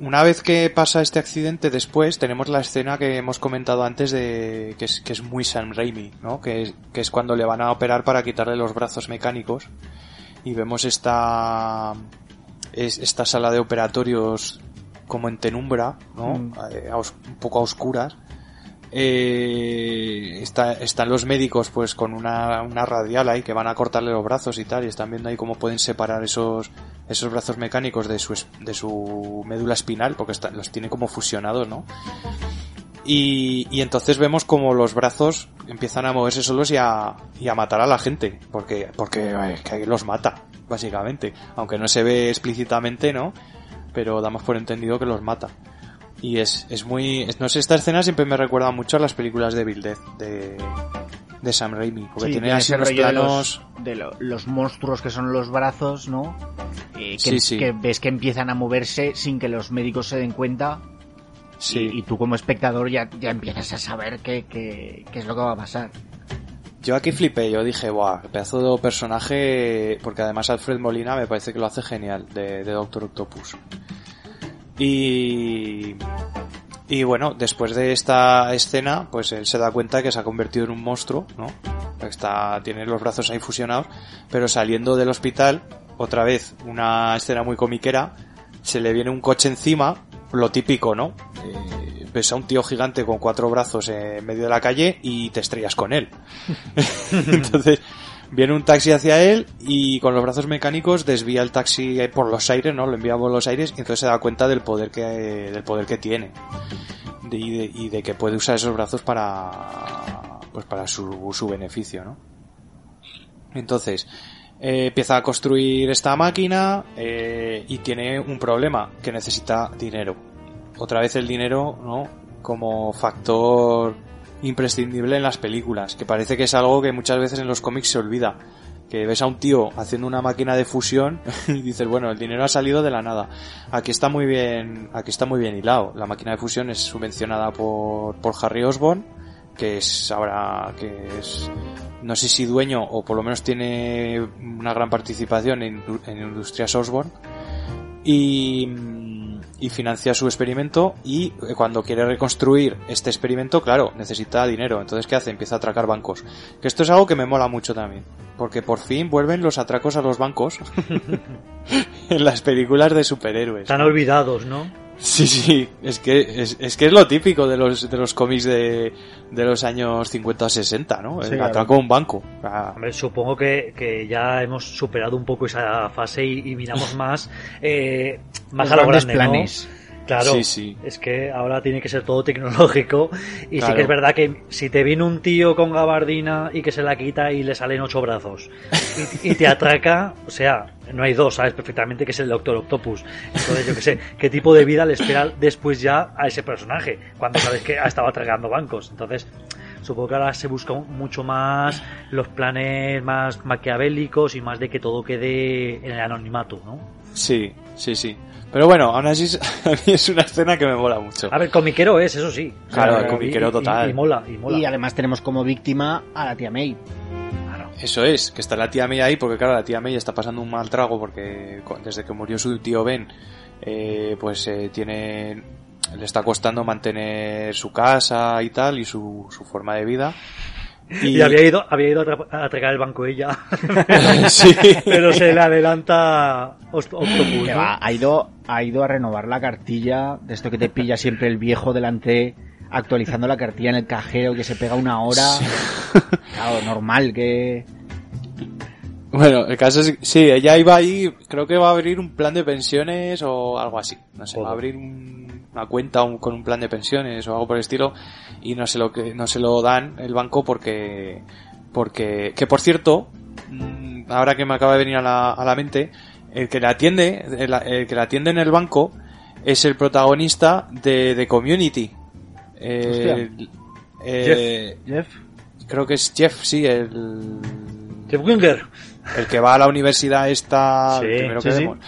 una vez que pasa este accidente, después tenemos la escena que hemos comentado antes de que es, que es muy Sam Raimi, ¿no? Que que es cuando le van a operar para quitarle los brazos mecánicos y vemos esta es- esta sala de operatorios como en penumbra, ¿no? Mm. Eh, a un poco a oscuras. Eh, está- están los médicos pues con una, una radial ahí que van a cortarle los brazos y tal y están viendo ahí cómo pueden separar esos esos brazos mecánicos de su de su médula espinal porque está- los tiene como fusionados no y, y entonces vemos como los brazos empiezan a moverse solos y a, y a matar a la gente porque porque que alguien los mata básicamente aunque no se ve explícitamente no pero damos por entendido que los mata y es, es muy... es- no sé, esta escena siempre me recuerda mucho a las películas de Bill Death de, de Sam Raimi. Porque Sí, tiene así unos rollo de planos... los, de lo- los monstruos que son los brazos, ¿no? Eh, que, Sí, sí. que ves que empiezan a moverse sin que los médicos se den cuenta Sí, y, y tú como espectador ya, ya empiezas a saber qué, qué, qué es lo que va a pasar. Yo aquí flipé, yo dije, buah, pedazo de personaje... Porque además Alfred Molina me parece que lo hace genial, de, de Doctor Octopus. Y... Y bueno, después de esta escena, pues él se da cuenta que se ha convertido en un monstruo, ¿no? está, tiene los brazos ahí fusionados, pero saliendo del hospital, otra vez, una escena muy comiquera, se le viene un coche encima, lo típico, ¿no? Eh, ves a un tío gigante con cuatro brazos en medio de la calle y te estrellas con él. Entonces, viene un taxi hacia él y con los brazos mecánicos desvía el taxi por los aires, ¿no? Lo envía por los aires y entonces se da cuenta del poder que, del poder que tiene. De- y, de, y de que puede usar esos brazos para, pues para su, su beneficio, ¿no? Entonces, eh, empieza a construir esta máquina eh, y tiene un problema, que necesita dinero. Otra vez el dinero, ¿no? Como factor imprescindible en las películas, que parece que es algo que muchas veces en los cómics se olvida. Que ves a un tío haciendo una máquina de fusión y dices, bueno, el dinero ha salido de la nada. Aquí está muy bien, aquí está muy bien hilado. La máquina de fusión es subvencionada por, por Harry Osborn, que es ahora, que es, no sé si dueño o por lo menos tiene una gran participación en, en Industrias y, y financia su experimento y eh, cuando quiere reconstruir este experimento, claro, necesita dinero. Entonces, ¿qué hace? Empieza a atracar bancos. Que esto es algo que me mola mucho también. Porque por fin vuelven los atracos a los bancos en las películas de superhéroes. Están olvidados, ¿no? Sí, sí, es que es, es que es lo típico de los de los cómics de, de los años 50 o 60, ¿no? Sí, El atraco a un banco. Ah, Hombre, supongo que, que ya hemos superado un poco esa fase y, y miramos más, eh, más Los a lo grandes grande, ¿no? Claro, Sí, sí. es que ahora tiene que ser todo tecnológico y sí que es verdad que si te viene un tío con gabardina y que se la quita y le salen ocho brazos y, y te atraca, o sea, no hay dos, sabes perfectamente que es el Doctor Octopus. Entonces yo que sé, qué tipo de vida le espera después ya a ese personaje cuando sabes que ha estado atracando bancos. Entonces supongo que ahora se busca mucho más los planes más maquiavélicos y más de que todo quede en el anonimato, ¿no? Sí, sí, sí. Pero bueno, aún así es- a mí es una escena que me mola mucho. A ver, comiquero es, eso sí. O Claro, sea, comiquero y- total. Y, mola, y mola. Y además tenemos como víctima a la tía May. Eso es, que está la tía May ahí, porque claro, la tía May está pasando un mal trago porque desde que murió su tío Ben, eh, pues eh, tiene, le está costando mantener su casa y tal, y su, su forma de vida. Y había ido, había ido a atra- a atracar el banco ella. Sí. Pero se le adelanta Octopus. Que ¿no? va, ha ido, ha ido a renovar la cartilla de esto que te pilla siempre el viejo delante actualizando la cartilla en el cajero que se pega una hora. Claro, normal que... Bueno, el caso es sí, ella iba ahí, creo que va a abrir un plan de pensiones o algo así. No sé, va a abrir un- una cuenta un- con un plan de pensiones o algo por el estilo y no se lo que no se lo dan el banco porque porque que por cierto, mm, ahora que me acaba de venir a la, a la mente, el que la atiende, el, el que la atiende en el banco es el protagonista de de Community. Eh, eh, Jeff. creo que es Jeff, sí, el Jeff Winger. El que va a la universidad esta, Sí, el primero que sí. vemos.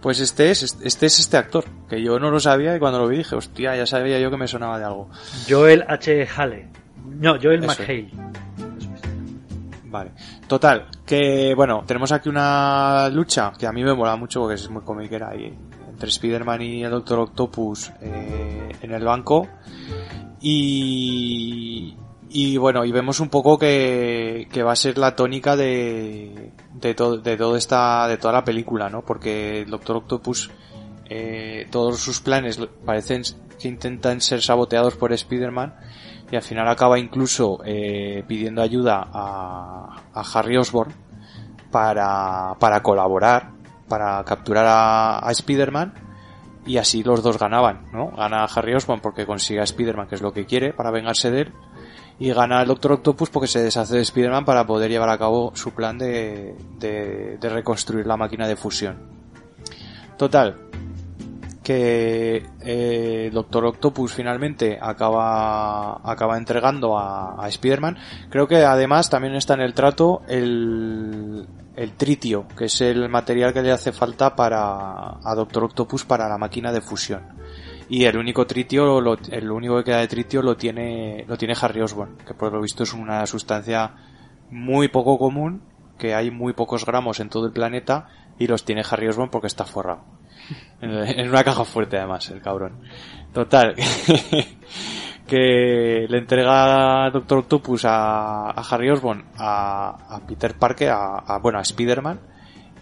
Pues este es, este es este actor, que yo no lo sabía y cuando lo vi dije, hostia, ya sabía yo que me sonaba de algo. Joel H. Hale. No, Joel Eso. McHale. Vale. Total, que bueno, tenemos aquí una lucha que a mí me mola mucho porque es muy comiquera ahí, entre Spider-Man y el Doctor Octopus eh, en el banco. Y, y bueno, y vemos un poco que, que va a ser la tónica de, de, to- de, todo esta, de toda la película, ¿no? Porque el Doctor Octopus, eh, todos sus planes parecen que intentan ser saboteados por Spider-Man y al final acaba incluso eh, pidiendo ayuda a, a Harry Osborn para, para colaborar, para capturar a, a Spider-Man y así los dos ganaban, ¿no? Gana Harry Osborn porque consigue a Spider-Man, que es lo que quiere, para vengarse de él, y gana el Doctor Octopus porque se deshace de Spider-Man para poder llevar a cabo su plan de, de, de reconstruir la máquina de fusión. Total, que eh, Doctor Octopus finalmente acaba acaba entregando a, a Spider-Man. Creo que además también está en el trato el, el tritio, que es el material que le hace falta para a Doctor Octopus para la máquina de fusión. Y el único tritio, lo- el único que queda de tritio lo tiene lo tiene Harry Osborn, que por lo visto es una sustancia muy poco común, que hay muy pocos gramos en todo el planeta y los tiene Harry Osborn porque está forrado. En una caja fuerte además, el cabrón. Total. que le entrega Doctor Octopus a, a Harry Osborn a, a Peter Parker, a, a- bueno, a Spider-Man,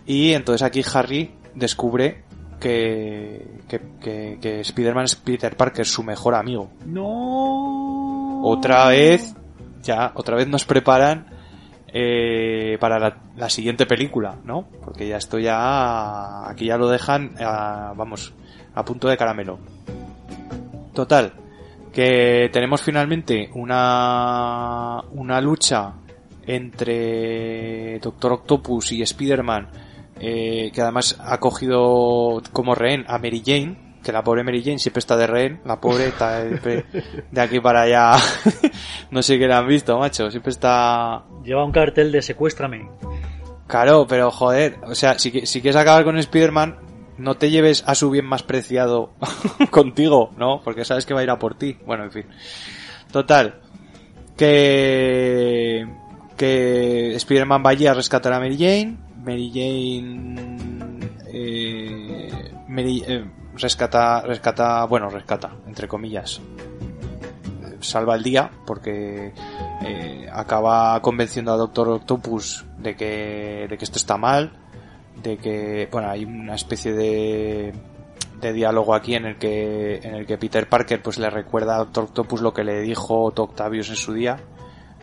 y entonces aquí Harry descubre que, que, que, que Spider-Man es Peter Parker, su mejor amigo. No. Otra vez, ya, otra vez nos preparan eh, para la, la siguiente película, ¿no? Porque ya esto ya, aquí ya lo dejan, ah, vamos, a punto de caramelo. Total, que tenemos finalmente una, una lucha entre Doctor Octopus y Spider-Man, eh, que además ha cogido como rehén a Mary Jane, que la pobre Mary Jane siempre está de rehén, la pobre está de, de aquí para allá, no sé qué la han visto, macho, siempre está... Lleva un cartel de secuéstrame. Claro, pero joder, o sea, si quieres acabar con Spider-Man, no te lleves a su bien más preciado contigo, ¿no? Porque sabes que va a ir a por ti. Bueno, en fin. Total. Que... Que Spider-Man va allí a rescatar a Mary Jane. Mary Jane... Eh, Mary, eh, rescata, rescata, bueno, rescata, entre comillas. Salva el día porque eh, acaba convenciendo a Doctor Octopus de que, de que esto está mal, de que, bueno, hay una especie de, de diálogo aquí en el que, en el que Peter Parker pues le recuerda a Doctor Octopus lo que le dijo Octavius en su día,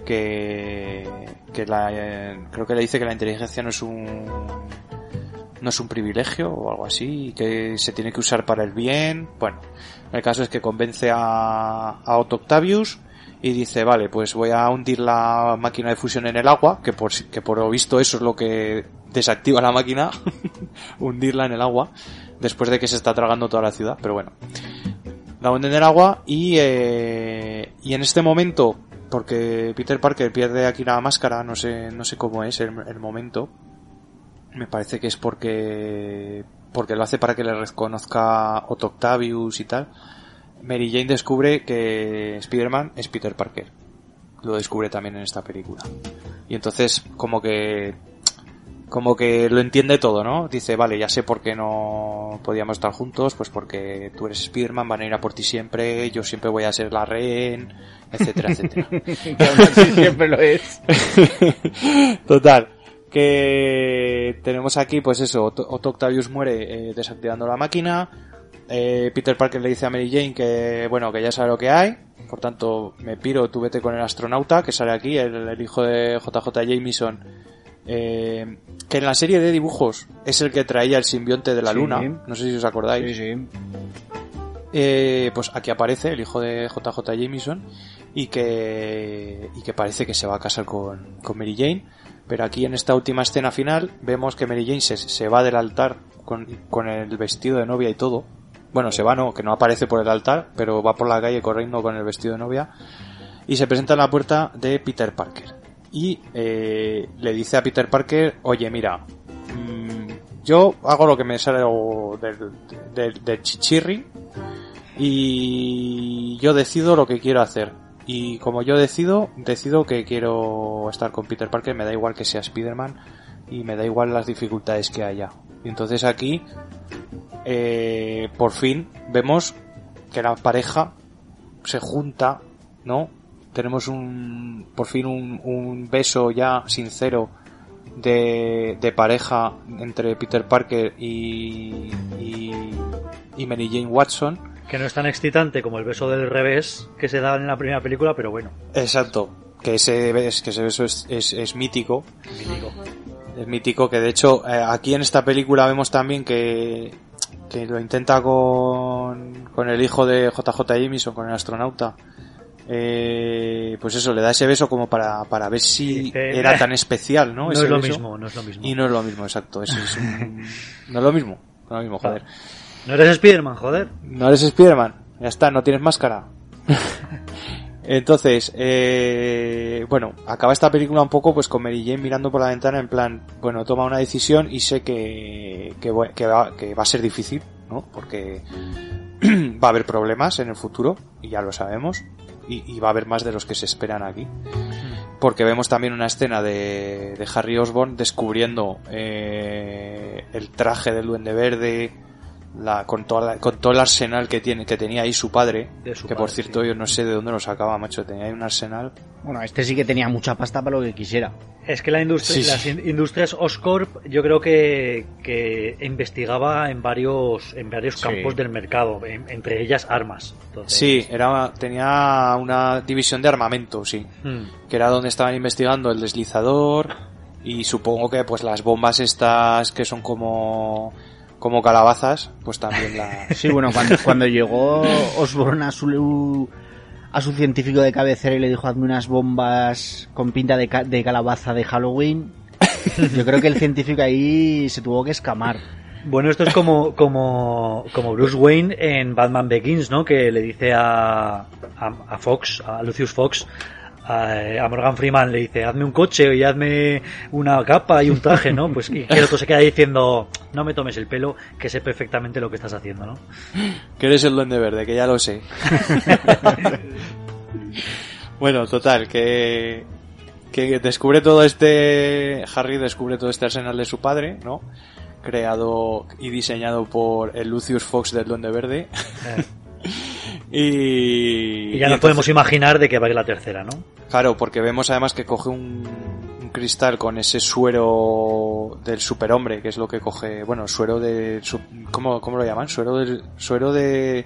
que, que la, creo que le dice que la inteligencia no es un, no es un privilegio o algo así, que se tiene que usar para el bien. Bueno, el caso es que convence a, a Otto Octavius y dice, vale, pues voy a hundir la máquina de fusión en el agua, que por, que por lo visto eso es lo que desactiva la máquina, hundirla en el agua, después de que se está tragando toda la ciudad, pero bueno. La hunden en el agua y, eh, y en este momento, porque Peter Parker pierde aquí la máscara, no sé, no sé cómo es el, el momento, me parece que es porque porque lo hace para que le reconozca Otto Octavius y tal. Mary Jane descubre que Spider-Man es Peter Parker. Lo descubre también en esta película. Y entonces como que como que lo entiende todo, ¿no? Dice, vale, ya sé por qué no podíamos estar juntos, pues porque tú eres Spider-Man, van a ir a por ti siempre, yo siempre voy a ser la rehén, etcétera, etcétera. Que siempre lo es. Total. Que tenemos aquí, pues eso, Otto Otto Octavius muere eh, desactivando la máquina. Eh, Peter Parker le dice a Mary Jane que, bueno, que ya sabe lo que hay. Por tanto, me piro, tú vete con el astronauta, que sale aquí, el, el hijo de JJ Jameson. Eh, que en la serie de dibujos es el que traía el simbionte de la Sí. luna. No sé si os acordáis. Sí. Eh, pues aquí aparece el hijo de JJ Jameson y que, y que parece que se va a casar con, con Mary Jane. Pero aquí en esta última escena final vemos que Mary Jane se, se va del altar con, con el vestido de novia y todo. Bueno, se va no, que no aparece por el altar, pero va por la calle corriendo con el vestido de novia. Y se presenta en la puerta de Peter Parker. Y eh, le dice a Peter Parker, oye mira, mm, yo hago lo que me sale del, del, del chichirri y yo decido lo que quiero hacer. Y como yo decido, decido que quiero estar con Peter Parker, me da igual que sea Spider-Man y me da igual las dificultades que haya. Y entonces aquí, eh, por fin, vemos que la pareja se junta, ¿no? Tenemos un, por fin un, un beso ya sincero de, de pareja entre Peter Parker y, y, y Mary Jane Watson. Que no es tan excitante como el beso del revés que se da en la primera película, pero bueno. Exacto. Que ese, que ese beso es, es, es mítico. mítico. Es mítico que de hecho eh, aquí en esta película vemos también que, que lo intenta con, con el hijo de JJ Jameson, con el astronauta. Eh, pues eso, le da ese beso como para, para ver si era "Eh, tan especial, ¿no? No Ese es lo beso. mismo, no es lo mismo. Y no es lo mismo, exacto. Ese es un- no es lo mismo. No es lo mismo, joder. No eres Spiderman, joder. No eres Spiderman. Ya está, no tienes máscara. Entonces, eh, bueno, acaba esta película un poco pues con Mary Jane mirando por la ventana en plan, bueno, toma una decisión y sé que, que, voy- que va, que va a ser difícil, ¿no? Porque va a haber problemas en el futuro, y ya lo sabemos, y, y va a haber más de los que se esperan aquí. Porque vemos también una escena de, de Harry Osborn descubriendo eh, el traje del Duende Verde, la, con, toda la- con todo el arsenal que tiene que tenía ahí su padre De su que por cierto sí. yo no sé de dónde lo sacaba macho tenía ahí un arsenal Bueno, este sí que tenía mucha pasta para lo que quisiera. Es que la industria, Sí, las in- industrias Oscorp yo creo que, que investigaba en varios en varios Sí. campos del mercado, en- entre ellas armas. Entonces, sí era tenía una división de armamento sí mm, que era donde estaban investigando el deslizador y supongo que pues las bombas estas que son como como calabazas pues también las Sí, bueno, cuando, cuando llegó Osborne a su, a su científico de cabecera y le dijo hazme unas bombas con pinta de, ca- de calabaza de Halloween, yo creo que el científico ahí se tuvo que escamar. Bueno, esto es como, como, como Bruce Wayne en Batman Begins, ¿no? Que le dice a, a, a Fox, a Lucius Fox, a, Morgan Freeman, le dice, hazme un coche y hazme una capa y un traje, ¿no? Pues y que el otro se queda diciendo, no me tomes el pelo, que sé perfectamente lo que estás haciendo, ¿no? que eres el duende verde que ya lo sé bueno total que que descubre todo este Harry descubre todo este arsenal de su padre no creado y diseñado por el Lucius Fox del duende verde Eh, y, y ya y nos entonces- podemos imaginar de que va a ir la tercera, ¿no? Claro, porque vemos además que coge un, un cristal con ese suero del superhombre, que es lo que coge, bueno, suero de, su- ¿cómo, cómo lo llaman? Suero del, suero de,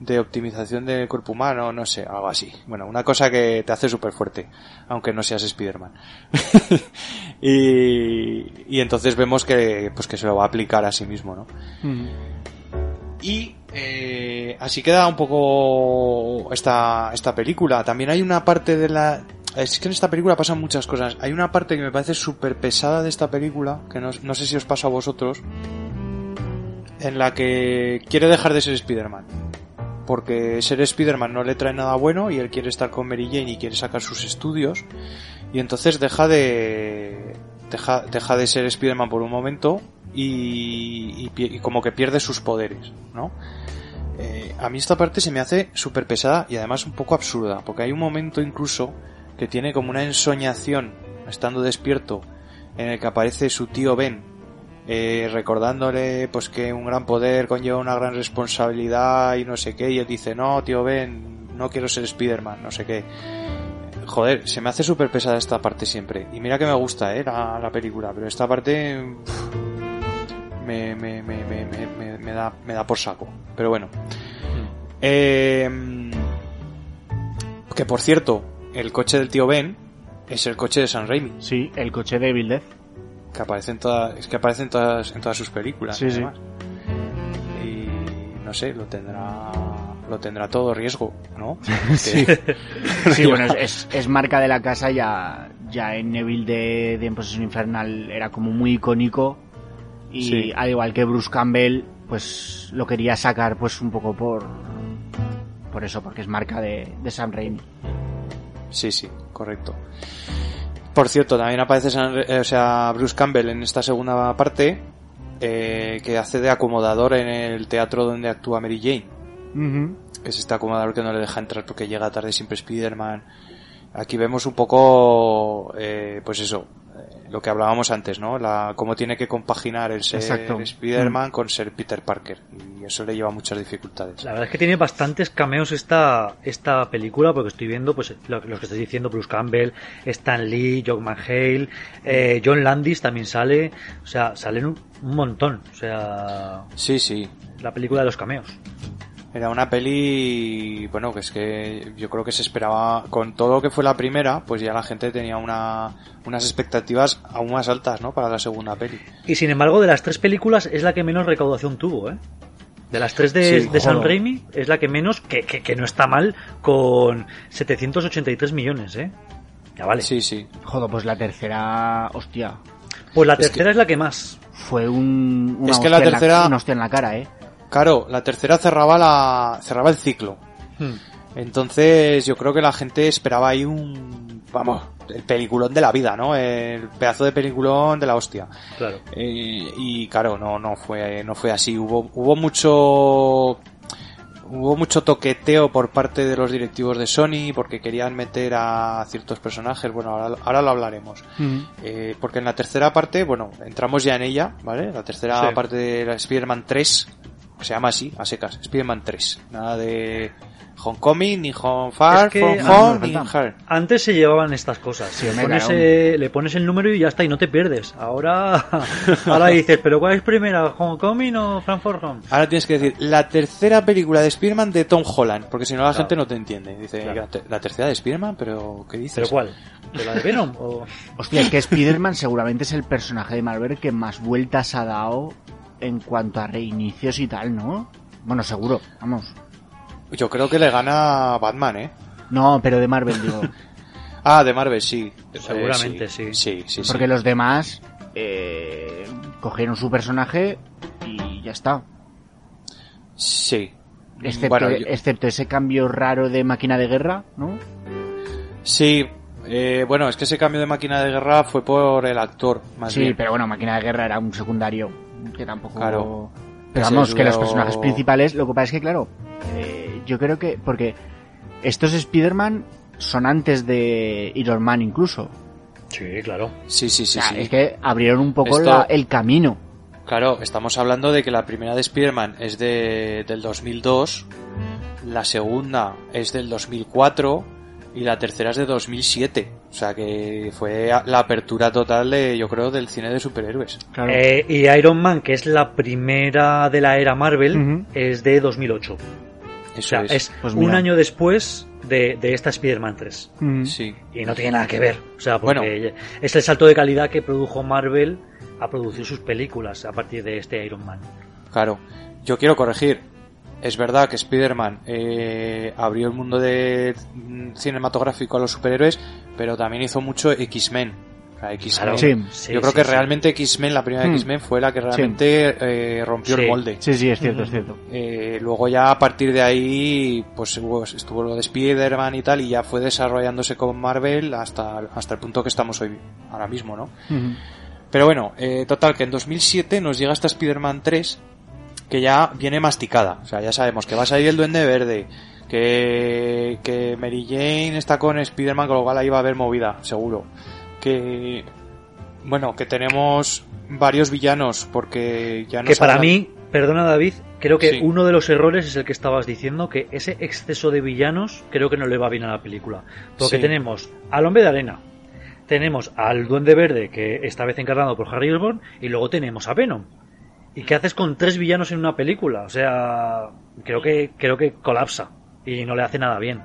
de optimización del cuerpo humano, no sé, algo así. Bueno, una cosa que te hace súper fuerte, aunque no seas Spiderman. y, y entonces vemos que, pues que se lo va a aplicar a sí mismo, ¿no? Y eh, así queda un poco esta, esta película. También hay una parte de la... Es que en esta película pasan muchas cosas. Hay una parte que me parece súper pesada de esta película, que no, no sé si os pasa a vosotros, en la que quiere dejar de ser Spider-Man. Porque ser Spider-Man no le trae nada bueno y él quiere estar con Mary Jane y quiere sacar sus estudios. Y entonces deja de... Deja, deja de ser Spider-Man por un momento y, y como que pierde sus poderes, ¿no? Eh, a mí esta parte se me hace súper pesada y además un poco absurda, porque hay un momento incluso que tiene como una ensoñación, estando despierto, en el que aparece su tío Ben, eh, recordándole pues que un gran poder conlleva una gran responsabilidad y no sé qué, y él dice, no, tío Ben, no quiero ser Spider-Man, no sé qué. Joder, se me hace súper pesada esta parte siempre. Y mira que me gusta, eh, la, la película, pero esta parte me, me, me, me, me, me- me da, me da por saco. Pero bueno. Eh, que por cierto, el coche del tío Ben es el coche de San Raimi, Sí, el coche de Evil Death. que aparece en todas, es que aparece en todas, en todas sus películas. Sí, sí. Y no sé, lo tendrá, lo tendrá todo riesgo, ¿no? Sí. Sí, bueno, es, es- es marca de la casa ya, ya en Evil de, de En Posesión Infernal era como muy icónico y Sí. al igual que Bruce Campbell pues lo quería sacar pues un poco por por eso, porque es marca de, de Sam Raimi. Sí, sí, correcto. Por cierto, también aparece San- eh, o sea, Bruce Campbell en esta segunda parte, eh, que hace de acomodador en el teatro donde actúa Mary Jane, que es este acomodador que no le deja entrar porque llega tarde siempre Spider-Man. Aquí vemos un poco, eh, pues eso, lo que hablábamos antes, ¿no? La, cómo tiene que compaginar el ser. Spider-Man con ser Peter Parker. Y eso le lleva muchas dificultades. La verdad es que tiene bastantes cameos esta, esta película, porque estoy viendo pues lo, los que estoy diciendo, Bruce Campbell, Stan Lee, John McHale, eh, John Landis también sale, o sea, salen un, un montón, o sea, Sí, sí, la película de los cameos. Era una peli, bueno, que es que yo creo que se esperaba, con todo lo que fue la primera, pues ya la gente tenía una, unas expectativas aún más altas, ¿no? Para la segunda peli. Y sin embargo, de las tres películas es la que menos recaudación tuvo, ¿eh? De las tres de, Sí, de joder. Raimi es la que menos, que, que, que no está mal, con 783 millones, ¿eh? Ya vale. Sí, sí. Joder, pues la tercera, hostia, Pues la Es tercera es la que más. fue un, una Es que la tercera- una hostia en la cara, eh. Claro, la tercera cerraba la, cerraba el ciclo. Hmm. Entonces yo creo que la gente esperaba ahí un, vamos, el peliculón de la vida, ¿no? El pedazo de peliculón de la hostia. Claro. Eh, y claro, no, no fue, no fue así. Hubo, hubo mucho, hubo mucho toqueteo por parte de los directivos de Sony porque querían meter a ciertos personajes. Bueno, ahora, ahora lo hablaremos. Eh, porque en la tercera parte, bueno, entramos ya en ella, ¿vale? La tercera Sí. parte de Spider-Man 3, Se llama así, a secas, Spider-Man 3. Nada de Homecoming, ni Home Far, Es que- From Home, no, ni falta. Her. Antes se llevaban estas cosas. Sí, le, pones, eh, le pones el número y ya está, y no te pierdes. Ahora, ahora dices, ¿pero cuál es primera? ¿Homecoming o Frankfurt Home? Ahora tienes que decir la tercera película de Spider-Man de Tom Holland, porque si no la Claro. gente no te entiende. Dice, Claro. la tercera de Spider-Man, pero ¿qué dices? ¿Pero cuál? ¿De la de Venom? O... Hostia, es que Spider-Man seguramente es el personaje de Marvel que más vueltas ha dado en cuanto a reinicios y tal, ¿no? Bueno, seguro, vamos. Yo creo que le gana Batman, ¿eh? No, pero de Marvel digo. Ah, de Marvel, sí. Eh, Seguramente sí. Sí, sí, sí. Porque los demás eh, cogieron su personaje y ya está. Sí. Excepto, Bueno, yo- excepto ese cambio raro de máquina de guerra, ¿no? Sí, eh, bueno, es que ese cambio de máquina de guerra fue por el actor, más sí, bien. pero bueno, máquina de guerra era un secundario que tampoco... Claro. Pero vamos, que los lo- personajes principales, lo que pasa es que, claro, eh, yo creo que... Porque estos Spider-Man son antes de Iron Man incluso. Sí, claro. Sí, sí, sí, O sea, sí. Es que abrieron un poco Esto- la- el camino. Claro, estamos hablando de que la primera de Spider-Man es de, del 2002, la segunda es del 2004 y la tercera es de 2007. O sea que fue la apertura total de, yo creo, del cine de superhéroes. Claro. Eh, y Iron Man, que es la primera de la era Marvel, es de 2008. Eso O sea, es. es, Pues un año después de, de esta Spider-Man 3. Mm. Sí. Y no tiene nada que ver. O sea, porque Bueno. es el salto de calidad que produjo Marvel a producir sus películas a partir de este Iron Man. Claro, yo quiero corregir. Es verdad que Spider-Man eh, abrió el mundo de mm, cinematográfico a los superhéroes, pero también hizo mucho X-Men. O sea, X-Men. Claro. Sí. Sí, yo creo sí, que sí. realmente X-Men, la primera Hmm. X-Men, fue la que realmente eh, rompió Sí. el molde. Sí, sí, es cierto, es cierto. Eh, luego ya a partir de ahí, pues hubo- estuvo lo de Spider-Man y tal, y ya fue desarrollándose con Marvel hasta, hasta el punto que estamos hoy, ahora mismo, ¿no? Pero bueno, eh, total, que en 2007 nos llega esta Spider-Man 3, que ya viene masticada. O sea, ya sabemos que va a salir el Duende Verde, que, que Mary Jane está con Spider-Man, con lo cual ahí va a haber movida, seguro. Que, bueno, que tenemos varios villanos, porque ya no que para mí, perdona David, creo que Sí. uno de los errores es el que estabas diciendo, que ese exceso de villanos creo que no le va bien a la película. Porque Sí. tenemos al hombre de arena, tenemos al duende verde, que esta vez encarnado por Harry Osborn, y luego tenemos a Venom. ¿Y qué haces con tres villanos en una película? O sea, creo que, creo que colapsa y no le hace nada bien.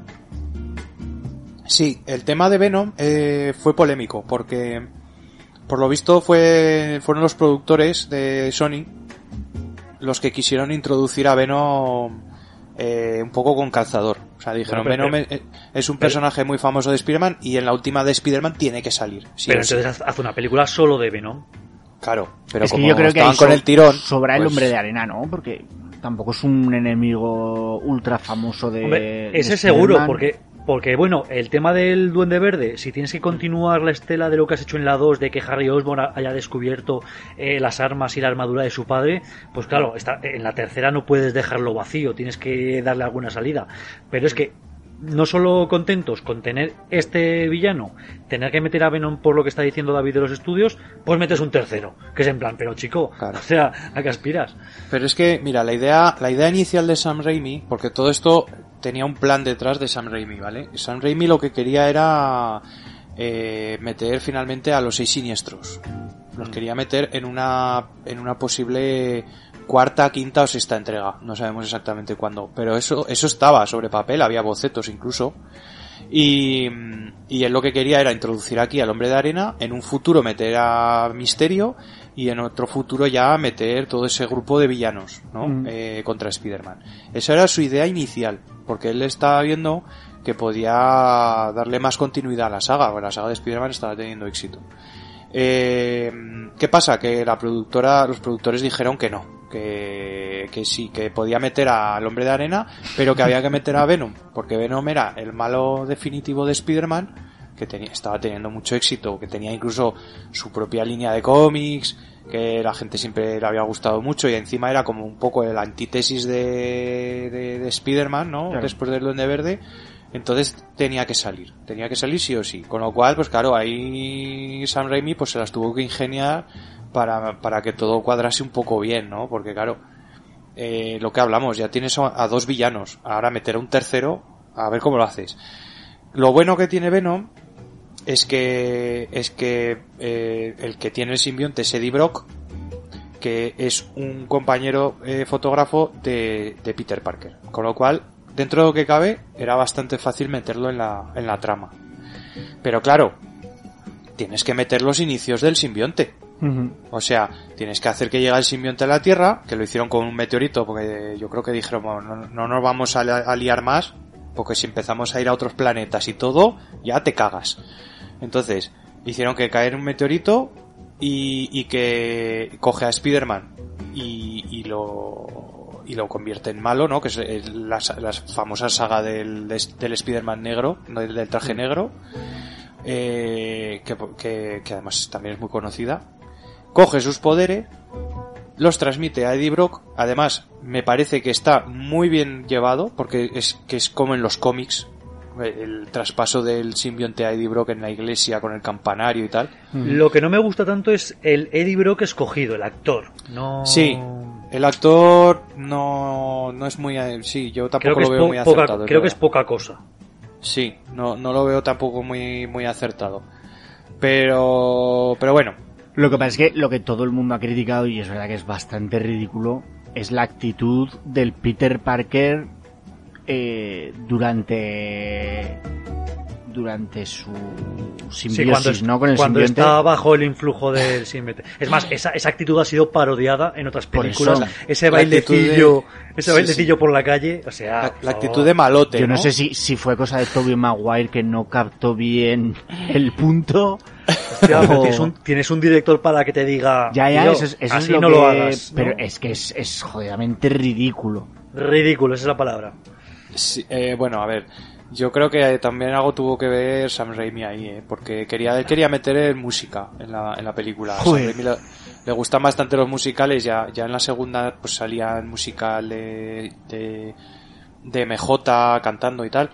Sí, el tema de Venom eh, fue polémico porque por lo visto fue fueron los productores de Sony los que quisieron introducir a Venom eh, un poco con calzador. O sea, dijeron, pero- Venom es, es un personaje muy famoso de Spider-Man y en la última de Spider-Man tiene que salir. sí Pero sí. entonces haz- haz una película solo de Venom. Claro, pero es como que yo creo que ahí con so- el tirón... sobra el pues, hombre de arena, ¿no? Porque tampoco es un enemigo ultra famoso de. Hombre, de ese seguro, porque, porque bueno, el tema del Duende Verde, si tienes que continuar la estela de lo que has hecho en la 2, de que Harry Osborn haya descubierto eh, las armas y la armadura de su padre, pues claro, está, en la tercera no puedes dejarlo vacío, tienes que darle alguna salida. Pero es que no solo contentos con tener este villano, tener que meter a Venom por lo que está diciendo David de los estudios, pues metes un tercero, que es en plan, pero chico, Claro. o sea, ¿a qué aspiras? Pero es que, mira, la idea, la idea inicial de Sam Raimi, porque todo esto tenía un plan detrás de Sam Raimi, ¿vale? Sam Raimi lo que quería era eh, meter finalmente a los seis siniestros. Los quería meter en una, en una posible cuarta, quinta o sexta entrega. No sabemos exactamente cuándo. Pero eso, eso estaba sobre papel, había bocetos incluso. Y, y él lo que quería era introducir aquí al hombre de arena, en un futuro meter a Misterio y en otro futuro ya meter todo ese grupo de villanos, ¿no? Mm. Eh, contra Spider-Man. Esa era su idea inicial, porque él estaba viendo que podía darle más continuidad a la saga, porque la saga de Spider-Man estaba teniendo éxito. Eh, ¿Qué pasa? Que la productora, los productores dijeron que no, que, que sí, que podía meter al hombre de arena, pero que había que meter a Venom, porque Venom era el malo definitivo de Spider-Man, que tenía, estaba teniendo mucho éxito, que tenía incluso su propia línea de cómics, que la gente siempre le había gustado mucho y encima era como un poco la antítesis de, de, de Spider-Man, ¿no? Claro. Después del Duende Verde. Entonces tenía que salir, tenía que salir sí o sí. Con lo cual, pues claro, ahí Sam Raimi pues se las tuvo que ingeniar para, para que todo cuadrase un poco bien, ¿no? Porque claro, eh, lo que hablamos, ya tienes a, dos villanos. Ahora meter a un tercero, a ver cómo lo haces. Lo bueno que tiene Venom es que es que eh, el que tiene el simbionte es Eddie Brock, que es un compañero eh, fotógrafo de, de Peter Parker. Con lo cual, dentro de lo que cabe, era bastante fácil meterlo en la, en la trama. Pero claro, tienes que meter los inicios del simbionte. O sea, tienes que hacer que llegue el simbionte a la Tierra, que lo hicieron con un meteorito, porque yo creo que dijeron, bueno, no, no nos vamos a, li- a liar más, porque si empezamos a ir a otros planetas y todo, ya te cagas. Entonces, hicieron que caer un meteorito y, y que coge a Spider-Man y, y lo y lo convierte en malo, ¿no? Que es la, sa- la famosa saga del, del Spider-Man negro, del, del traje negro, eh, que, que, que además también es muy conocida. Coge sus poderes, los transmite a Eddie Brock. Además, me parece que está muy bien llevado, porque es que es como en los cómics, eh, el traspaso del simbionte a Eddie Brock en la iglesia con el campanario y tal. Lo que no me gusta tanto es el Eddie Brock escogido, el actor. No... Sí, el actor no, no es muy... eh, Sí, yo tampoco lo veo muy acertado. creo que es poca cosa. Sí, no, no lo veo tampoco muy, muy acertado. Pero, pero bueno, Lo que pasa es que lo que todo el mundo ha criticado, y es verdad que es bastante ridículo, es la actitud del Peter Parker eh, durante durante su Sí, simbiosis, cuando, ¿no? Con el cuando simbionte. está bajo el influjo del simbionte. Es más, esa, esa actitud ha sido parodiada en otras películas. eso. ese bailecillo, de- ese Sí, bailecillo por la calle, o sea, la, actitud de malote. Yo no, sé si, si fue cosa de Tobey Maguire que no captó bien el punto. Hostia, pero o- tienes, un, tienes un director para que te diga, Ya, ya, "Tío, eso, es, eso es así lo no que... lo hagas. ¿no? Pero es que es, es jodidamente ridículo. Ridículo, esa es la palabra. Sí, eh, bueno, a ver, yo creo que también algo tuvo que ver Sam Raimi ahí, ¿eh? porque quería, él quería meter música en la, en la película. Sam. Raimi le, le gustan bastante los musicales, ya, ya en la segunda pues salía el musical de, de, de MJ cantando y tal.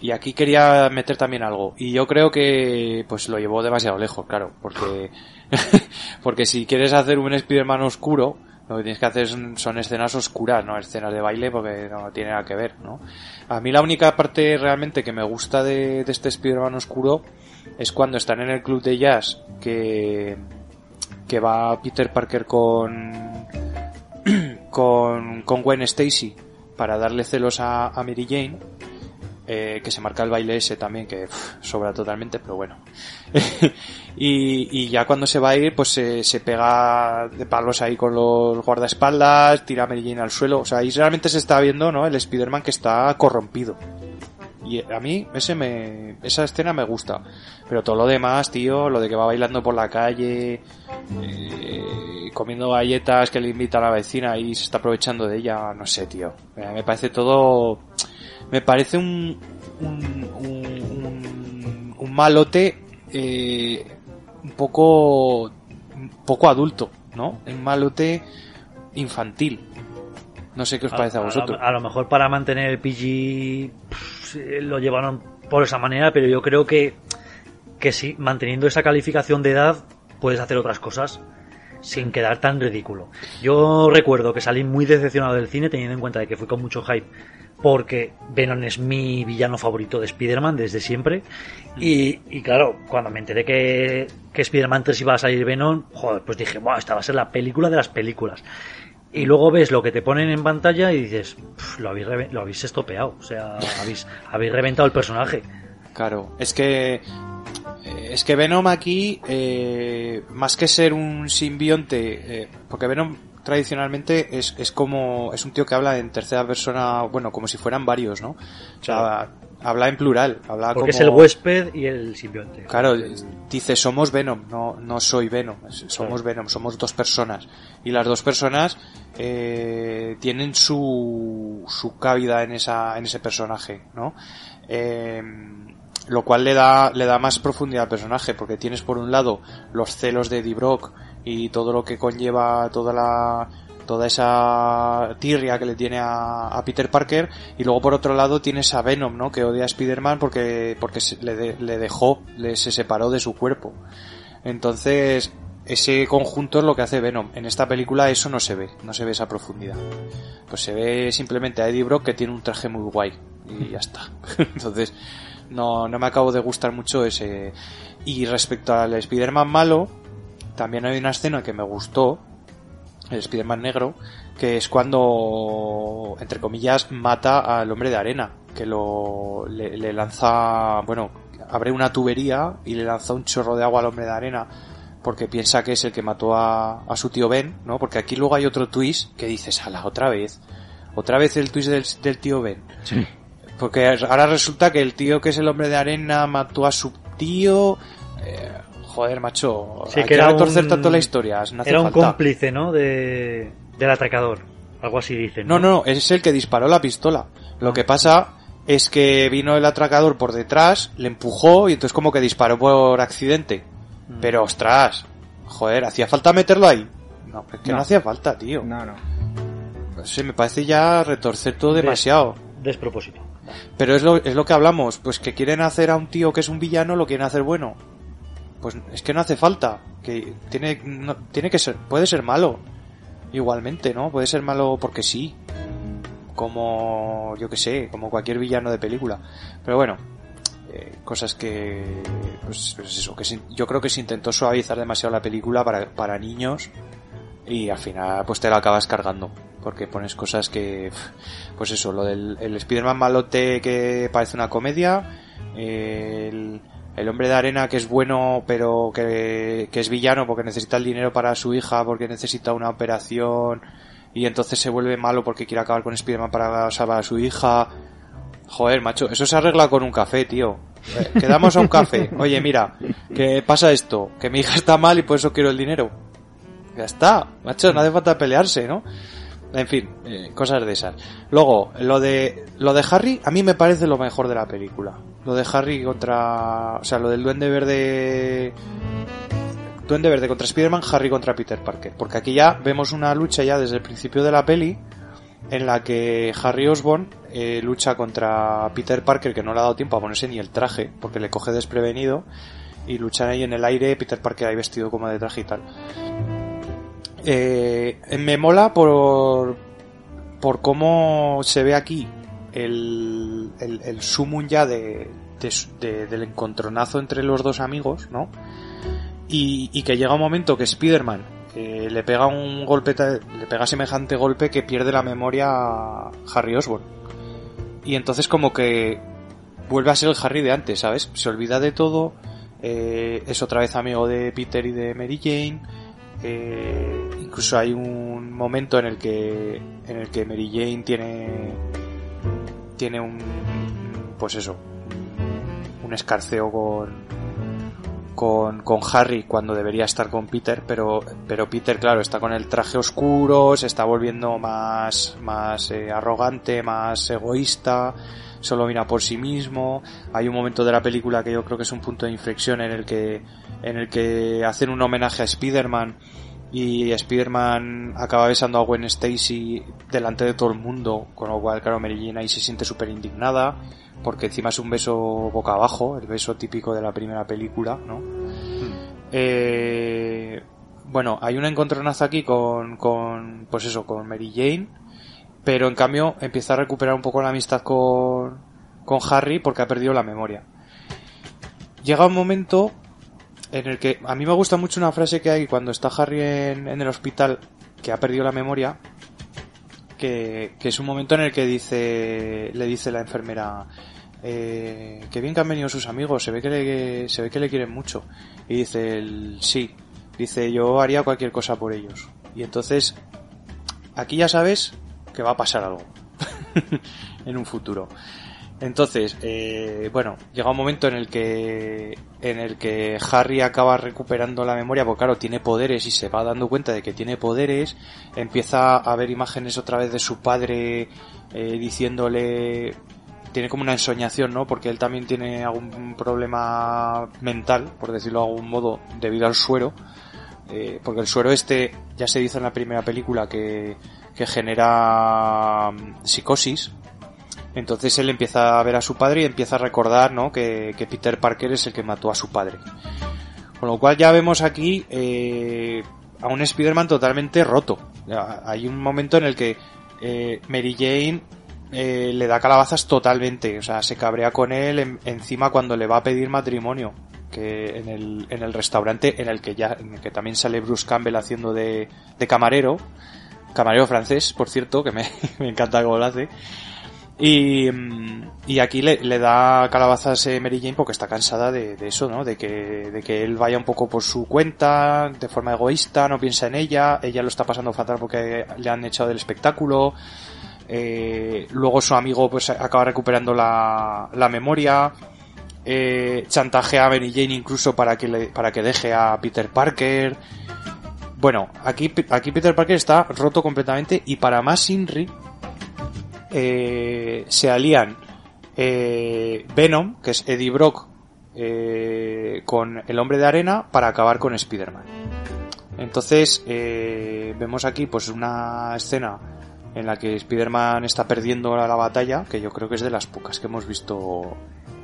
Y aquí quería meter también algo. Y yo creo que pues lo llevó demasiado lejos, claro, porque porque si quieres hacer un Spider-Man oscuro, lo que tienes que hacer son, son escenas oscuras, no escenas de baile, porque no tiene nada que ver, ¿no? A mí la única parte realmente que me gusta de, este Spider-Man oscuro es cuando están en el club de jazz que, que va Peter Parker con, con, con Gwen Stacy para darle celos a, a Mary Jane eh, que se marca el baile ese también, que sobra totalmente, pero bueno. y, y ya cuando se va a ir, pues se, se pega de palos ahí con los guardaespaldas, tira a Jane al suelo. O sea, ahí realmente se está viendo, ¿no? El Spider-Man que está corrompido. Y a mí ese me, esa escena me gusta. Pero todo lo demás, tío, lo de que va bailando por la calle, eh, comiendo galletas que le invita a la vecina y se está aprovechando de ella, no sé, tío. Me me parece todo me parece un un, un, malote eh, un poco un poco adulto no un malote infantil. No sé qué os parece a, vosotros. A, lo mejor para mantener el PG pff, lo llevaron por esa manera, pero yo creo que, que sí, manteniendo esa calificación de edad, puedes hacer otras cosas sin quedar tan ridículo. Yo recuerdo que salí muy decepcionado del cine teniendo en cuenta de que fui con mucho hype porque Venom es mi villano favorito de Spider-Man desde siempre y, claro, cuando me enteré que, que Spider-Man 3 iba a salir Venom, joder, pues dije, wow, esta va a ser la película de las películas. Y luego ves lo que te ponen en pantalla y dices, "Pf, lo habéis, lo habéis estopeado, o sea, habéis, habéis reventado el personaje. Claro, es que es que Venom aquí eh, más que ser un simbionte, eh, porque Venom tradicionalmente es, es como es un tío que habla en tercera persona, bueno, como si fueran varios, ¿no? O sea, habla en plural, habla Porque como es el huésped y el simbionte. Claro, dice somos Venom, no, no soy Venom, somos Venom, somos dos personas. Y las dos personas eh, tienen su, su cabida en esa, en ese personaje, ¿no? Eh, lo cual le da, le da más profundidad al personaje, porque tienes por un lado los celos de Eddie Brock y todo lo que conlleva toda la, toda esa tirria que le tiene a, a Peter Parker y luego por otro lado tienes a Venom, ¿no? Que odia a Spider-Man porque, porque se- le, de- le dejó, le, se separó de su cuerpo. Entonces, ese conjunto es lo que hace Venom. En esta película eso no se ve, no se ve esa profundidad. Pues se ve simplemente a Eddie Brock que tiene un traje muy guay y ya está. Entonces, no, no me acabo de gustar mucho ese. Y respecto al Spider-Man malo, también hay una escena que me gustó, el Spider-Man negro, que es cuando, entre comillas, mata al hombre de arena, que lo, le, le lanza, bueno, abre una tubería y le lanza un chorro de agua al hombre de arena porque piensa que es el que mató a, a su tío Ben, ¿no? Porque aquí luego hay otro twist que dices, ala, otra vez. Otra vez el twist del, del tío Ben. Sí. Porque ahora resulta que el tío que es el hombre de arena mató a su tío. Eh, joder, macho. Sí, hay que era retorcer un- tanto la historia. No Era un falta. cómplice, ¿no? De, del atracador. Algo así dicen. No, no, no, es el que disparó la pistola. Lo que pasa es que vino el atracador por detrás, le empujó y entonces como que disparó por accidente. Mm. Pero ostras, joder, ¿hacía falta meterlo ahí? No, es que no, No. hacía falta, tío. No, no. No sé, me parece ya retorcer todo demasiado. Despropósito. Pero es lo, es lo que hablamos, pues que quieren hacer a un tío que es un villano, lo quieren hacer bueno. Pues es que no hace falta, que tiene, no- tiene que ser, puede ser malo. Igualmente, ¿no? Puede ser malo porque sí. Como, yo que sé, como cualquier villano de película. Pero bueno, eh, cosas que, pues, pues eso, que yo creo que se intentó suavizar demasiado la película para, para niños y al final pues te la acabas cargando porque pones cosas que pues eso lo del el Spider-Man malote que parece una comedia el, el hombre de arena que es bueno pero que, que es villano porque necesita el dinero para su hija porque necesita una operación y entonces se vuelve malo porque quiere acabar con Spider-Man para salvar a su hija Joder, macho, eso se arregla con un café, tío. Quedamos a un café. Oye, mira, que pasa esto, que mi hija está mal y por eso quiero el dinero. Ya está, macho, no hace falta pelearse, ¿no? En fin, eh, cosas de esas. Luego, lo de lo de Harry, a mí me parece lo mejor de la película. Lo de Harry contra, o sea, lo del Duende Verde Duende Verde contra Spider-Man, Harry contra Peter Parker, porque aquí ya vemos una lucha ya desde el principio de la peli en la que Harry Osborn eh, lucha contra Peter Parker que no le ha dado tiempo a ponerse ni el traje porque le coge desprevenido y luchan ahí en el aire Peter Parker ahí vestido como de traje y tal eh, me mola por por cómo se ve aquí el, el, el sumum ya de, de- de- del encontronazo entre los dos amigos, ¿no? Y, que llega un momento que Spider-Man le pega un golpe, le pega semejante golpe que pierde la memoria a Harry Osborn. Y entonces como que vuelve a ser el Harry de antes, ¿sabes? Se olvida de todo, eh, es otra vez amigo de Peter y de Mary Jane, eh, incluso hay un momento en el que en el que Mary Jane tiene tiene un pues eso un escarceo con con, con Harry cuando debería estar con Peter pero pero Peter claro está con el traje oscuro se está volviendo más más eh, arrogante más egoísta solo mira por sí mismo. Hay un momento de la película que yo creo que es un punto de inflexión en el que en el que hacen un homenaje a Spider-Man y Spider-Man acaba besando a Gwen Stacy delante de todo el mundo, con lo cual, claro, Mary Jane ahí se siente súper indignada, porque encima es un beso boca abajo, el beso típico de la primera película, ¿no? Eh, bueno, hay un encontronazo aquí con, con, pues eso, con Mary Jane, pero en cambio empieza a recuperar un poco la amistad con, con Harry porque ha perdido la memoria. Llega un momento en el que a mí me gusta mucho una frase que hay cuando está Harry en, en el hospital que ha perdido la memoria que, es un momento en el que dice le dice la enfermera eh, que bien que han venido sus amigos se ve que le, se ve que le quieren mucho y dice el sí dice yo haría cualquier cosa por ellos y entonces aquí ya sabes que va a pasar algo en un futuro entonces, eh, bueno, llega un momento en el que en el que Harry acaba recuperando la memoria, porque claro, tiene poderes y se va dando cuenta de que tiene poderes, empieza a ver imágenes otra vez de su padre eh, diciéndole tiene como una ensoñación, ¿no? Porque él también tiene algún problema mental, por decirlo de algún modo, debido al suero. Eh, porque el suero este, ya se dice en la primera película que, que genera mm, psicosis. Entonces él empieza a ver a su padre y empieza a recordar, ¿no? Que, Peter Parker es el que mató a su padre. Con lo cual ya vemos aquí eh, a un Spider-Man totalmente roto. Hay un momento en el que eh, Mary Jane eh, le da calabazas totalmente, o sea, se cabrea con él en- encima cuando le va a pedir matrimonio, que en el, en el restaurante en el que ya, en el que también sale Bruce Campbell haciendo de, de camarero, camarero francés, por cierto, que me, me encanta cómo lo hace. Y, y aquí le, da calabazas eh, Mary Jane porque está cansada de, de eso, ¿no? De que, de que él vaya un poco por su cuenta, de forma egoísta, no piensa en ella, ella lo está pasando fatal porque le han echado del espectáculo, eh, luego su amigo pues acaba recuperando la, la memoria, eh, chantajea a Mary Jane incluso para que le, para que deje a Peter Parker. Bueno, aquí, aquí Peter Parker está roto completamente y para más Inri eh, se alían eh, Venom, que es Eddie Brock, eh, con el hombre de arena para acabar con Spider-Man. Entonces, eh, vemos aquí pues una escena en la que Spider-Man está perdiendo la, la batalla, que yo creo que es de las pocas que hemos visto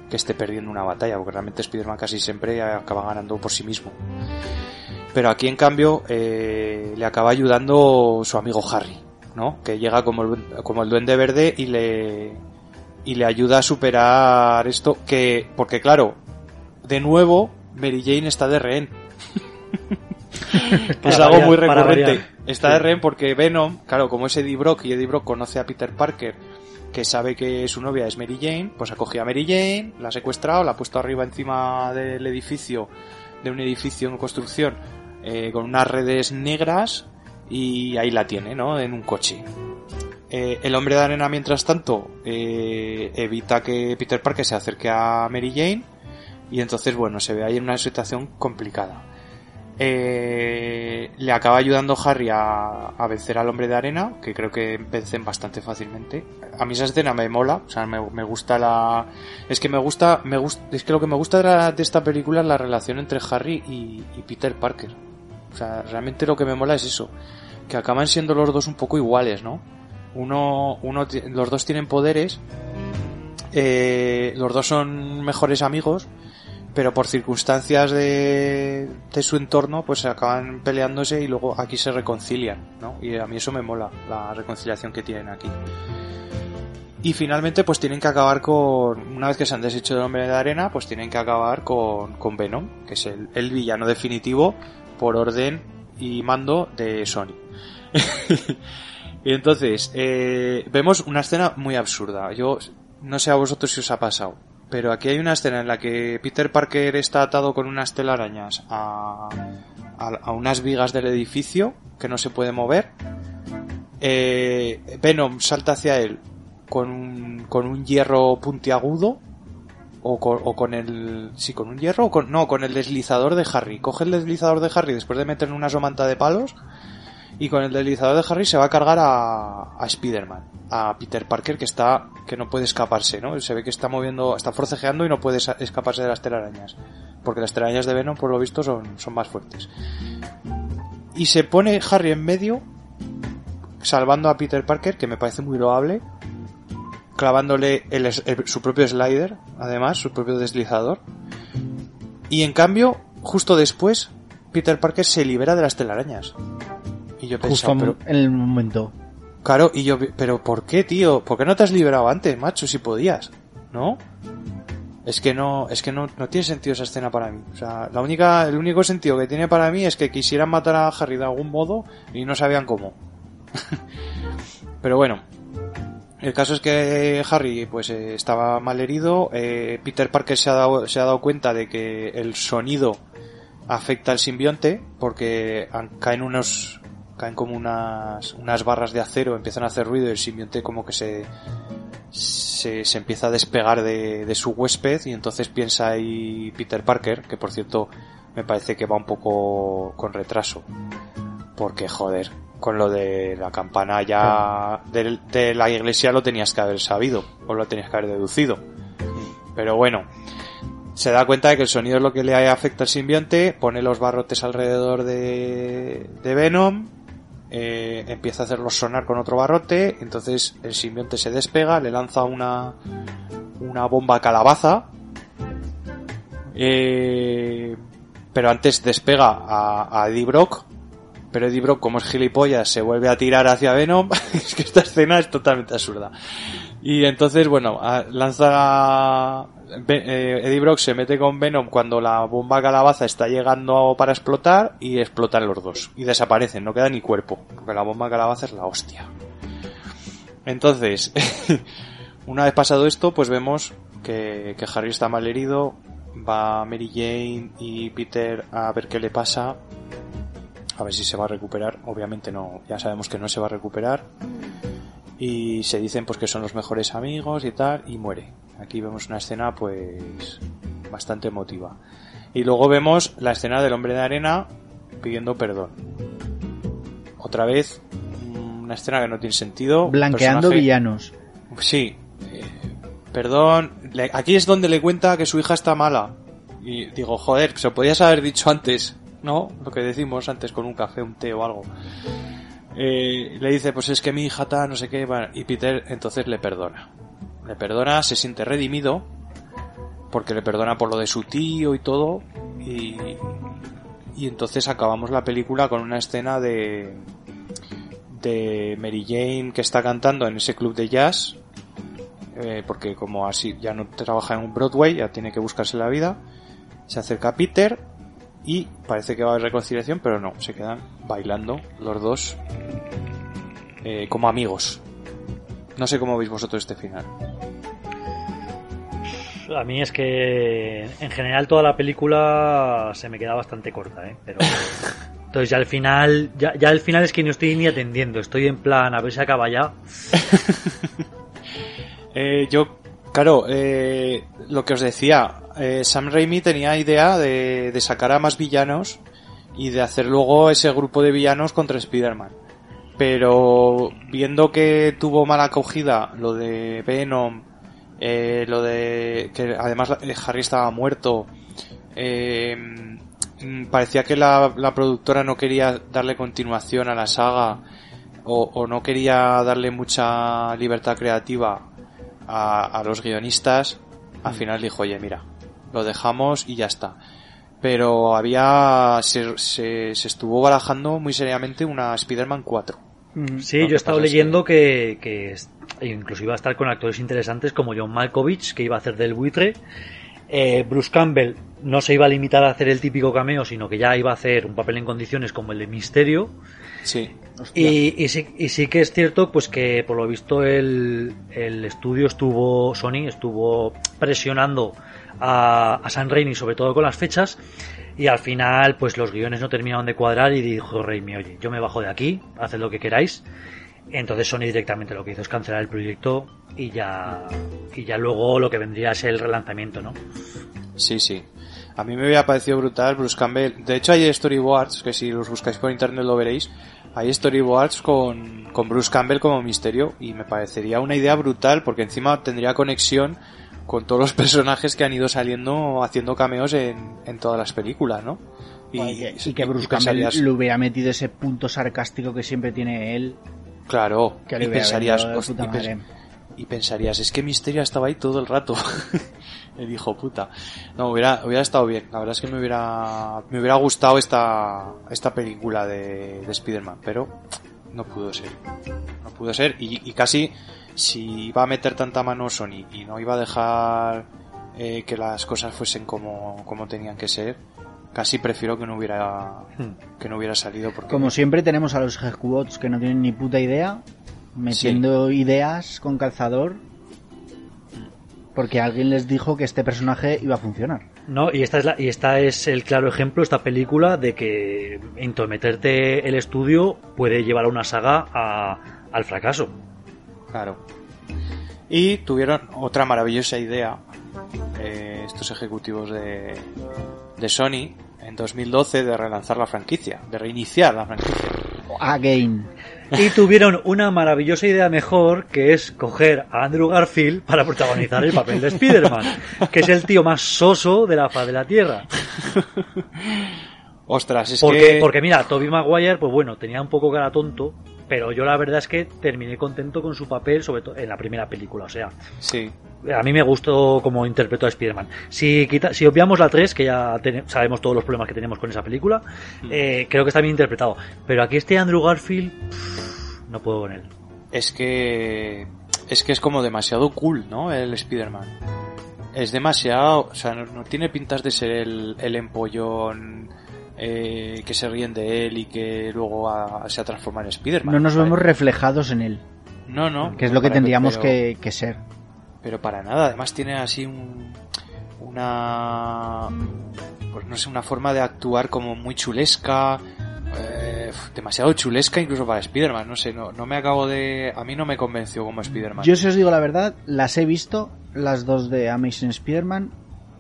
que esté perdiendo una batalla, porque realmente Spider-Man casi siempre acaba ganando por sí mismo. Pero aquí, en cambio, eh, le acaba ayudando su amigo Harry, ¿no? Que llega como el, como el duende verde y le, y le ayuda a superar esto, que, porque claro, de nuevo, Mary Jane está de rehén. es algo muy recurrente. Está Sí. de rehén porque Venom, claro, como es Eddie Brock y Eddie Brock conoce a Peter Parker, que sabe que su novia es Mary Jane, pues ha cogido a Mary Jane, la ha secuestrado, la ha puesto arriba encima del edificio, de un edificio en construcción, eh, con unas redes negras y ahí la tiene, ¿no? En un coche. Eh, el hombre de arena, mientras tanto, eh, evita que Peter Parker se acerque a Mary Jane y entonces, bueno, se ve ahí en una situación complicada. Eh, le acaba ayudando Harry a, a vencer al hombre de arena, que creo que vencen bastante fácilmente. A mí esa escena me mola, o sea, me, me gusta la... Es que me gusta, me es que lo que me gusta de, esta película es la relación entre Harry y Peter Parker. O sea, realmente lo que me mola es eso, que acaban siendo los dos un poco iguales, ¿no? Uno, uno, los dos tienen poderes, eh, los dos son mejores amigos, pero por circunstancias de, su entorno, pues acaban peleándose y luego aquí se reconcilian, ¿no? Y a mí eso me mola, la reconciliación que tienen aquí. Y finalmente, pues tienen que acabar con, una vez que se han deshecho del hombre de arena, pues tienen que acabar con, con Venom, que es el villano definitivo por orden y mando de Sony. entonces, eh, vemos una escena muy absurda. Yo no sé a vosotros si os ha pasado, pero aquí hay una escena en la que Peter Parker está atado con unas telarañas a, a, unas vigas del edificio que no se puede mover. Eh, Venom salta hacia él con con un hierro puntiagudo o con, o con el sí con un hierro o con, no con el deslizador de Harry coge el deslizador de Harry después de meterle una somanta de palos y con el deslizador de Harry se va a cargar a, a Spider-Man, a Peter Parker que está, que no puede escaparse, ¿no? Se ve que está moviendo, está forcejeando y no puede escaparse de las telarañas. Porque las telarañas de Venom, por lo visto, son, son más fuertes. Y se pone Harry en medio, salvando a Peter Parker, que me parece muy loable, clavándole el el- su propio slider, además, su propio deslizador. Y en cambio, justo después, Peter Parker se libera de las telarañas. Y yo Justo pensaba, pero, en el momento. claro, y yo, pero ¿por qué, tío? ¿Por qué no te has liberado antes, macho, si podías? ¿No? Es que no, es que no, no tiene sentido esa escena para mí. O sea, la única, el único sentido que tiene para mí es que quisieran matar a Harry de algún modo y no sabían cómo. Pero bueno, el caso es que Harry pues eh, estaba mal herido. eh, Peter Parker se ha, dado, se ha dado cuenta de que el sonido afecta al simbionte porque caen unos caen como unas unas barras de acero empiezan a hacer ruido y el simbionte como que se se, se empieza a despegar de, de su huésped y entonces piensa ahí Peter Parker que por cierto me parece que va un poco con retraso porque joder con lo de la campana ya del- de, la iglesia lo tenías que haber sabido o lo tenías que haber deducido. Pero bueno se da cuenta de que el sonido es lo que le afecta al simbionte, pone los barrotes alrededor de, de Venom, eh, empieza a hacerlos sonar con otro barrote, entonces el simbionte se despega, le lanza una, una bomba calabaza, eh, pero antes despega a, a Eddie Brock, pero Eddie Brock, como es gilipollas, se vuelve a tirar hacia Venom. es que esta escena es totalmente absurda. Y entonces, bueno, lanza... Eh, Eddie Brock se mete con Venom cuando la bomba calabaza está llegando para explotar y explotan los dos. Y desaparecen, no queda ni cuerpo, porque la bomba calabaza es la hostia. Entonces, una vez pasado esto, pues vemos que, que Harry está mal herido, va Mary Jane y Peter a ver qué le pasa, a ver si se va a recuperar. Obviamente no, ya sabemos que no se va a recuperar. Y se dicen pues que son los mejores amigos y tal, y muere. Aquí vemos una escena pues bastante emotiva. Y luego vemos la escena del hombre de arena pidiendo perdón. Otra vez, una escena que no tiene sentido. Blanqueando Personaje- villanos. Sí. eh, perdón. aquí es donde le cuenta que su hija está mala. Y digo, joder, se lo podías haber dicho antes, ¿no? Lo que decimos antes con un café, un té o algo. Eh, le dice, pues es que mi hija está, no sé qué, y Peter entonces le perdona. Le perdona, se siente redimido, porque le perdona por lo de su tío y todo, y, y entonces acabamos la película con una escena de, de Mary Jane que está cantando en ese club de jazz, eh, porque como así ya no trabaja en un Broadway, ya tiene que buscarse la vida, se acerca a Peter y parece que va a haber reconciliación, pero no, se quedan bailando los dos eh, como amigos. No sé cómo veis vosotros este final. A mí es que en general toda la película se me queda bastante corta, ¿eh? Pero entonces ya al final, ya, ya al final es que no estoy ni atendiendo, estoy en plan a ver si acaba ya. Eh, yo, claro, eh, lo que os decía, eh, Sam Raimi tenía idea de, de sacar a más villanos y de hacer luego ese grupo de villanos contra Spider-Man. Pero viendo que tuvo mala acogida lo de Venom, eh, lo de que además eh, Harry estaba muerto, eh, mm, parecía que la, la productora no quería darle continuación a la saga o, o no quería darle mucha libertad creativa a, a los guionistas, al final dijo, oye, mira, lo dejamos y ya está. Pero había, se, se, se estuvo barajando muy seriamente una Spider-Man 4. Sí, Lo yo he estado es leyendo que, que es- incluso iba a estar con actores interesantes como John Malkovich, que iba a hacer del buitre. Eh, Bruce Campbell no se iba a limitar a hacer el típico cameo, sino que ya iba a hacer un papel en condiciones como el de Misterio. Sí, Y, y sí, y sí que es cierto pues que por lo visto el, el estudio estuvo, Sony estuvo presionando a, a San Raimi sobre todo con las fechas y al final pues los guiones no terminaron de cuadrar y dijo Raimi, oye, yo me bajo de aquí, haced lo que queráis. Entonces Sony directamente lo que hizo es cancelar el proyecto y ya, y ya luego lo que vendría es el relanzamiento, ¿no? sí, sí. A mí me había parecido brutal Bruce Campbell. De hecho hay storyboards, que si los buscáis por internet lo veréis. Hay storyboards con, con Bruce Campbell como misterio y me parecería una idea brutal porque encima tendría conexión con todos los personajes que han ido saliendo haciendo cameos en, en todas las películas, ¿no? Y, que, y que Bruce Campbell pensarías- le hubiera metido ese punto sarcástico que siempre tiene él. Claro, Que le y pensarías, y, pens- y pensarías, es que Misterio estaba ahí todo el rato. el hijo puta. No, hubiera, hubiera estado bien. La verdad es que me hubiera, me hubiera gustado esta, esta película de, de Spider-Man, pero no pudo ser. No pudo ser y, y casi si iba a meter tanta mano Sony y no iba a dejar eh, que las cosas fuesen como, como tenían que ser, casi prefiero que no hubiera, que no hubiera salido porque Como siempre tenemos a los ejecubots que no tienen ni puta idea, metiendo ideas con calzador, porque alguien les dijo que este personaje iba a funcionar. No, y esta es la, y esta es el claro ejemplo, esta película, de que intrometerte el estudio puede llevar a una saga a- al fracaso. Claro. Y tuvieron otra maravillosa idea, eh, estos ejecutivos de, de Sony, en 2012, de relanzar la franquicia, de reiniciar la franquicia. Again. Y tuvieron una maravillosa idea mejor, que es coger a Andrew Garfield para protagonizar el papel de Spider-Man, que es el tío más soso de la faz de la Tierra. Ostras, es Porque, que... porque mira, Toby Maguire, pues bueno, tenía un poco cara tonto, pero yo la verdad es que terminé contento con su papel, sobre todo en la primera película. O sea, Sí, a mí me gustó como interpretó a Spider-Man. Si, quita, si obviamos la 3, que ya sabemos todos los problemas que tenemos con esa película, Mm. eh, creo que está bien interpretado. Pero aquí este Andrew Garfield, pff, no puedo con él. es que... Es que es como demasiado cool, ¿no? El Spider-Man. Es demasiado... O sea, no, no tiene pintas de ser el, el empollón eh, que se ríen de él y que luego a- se ha transformado en Spider-Man. No nos vemos reflejados en él, No, no. que es lo que tendríamos pero- que ser. Pero para nada, además tiene así un, una, pues no sé, una forma de actuar como muy chulesca, eh, demasiado chulesca incluso para Spider-Man, no sé, no, no me acabo de, a mí no me convenció como Spider-Man. Yo si os digo la verdad, las he visto, las dos de Amazing Spider-Man,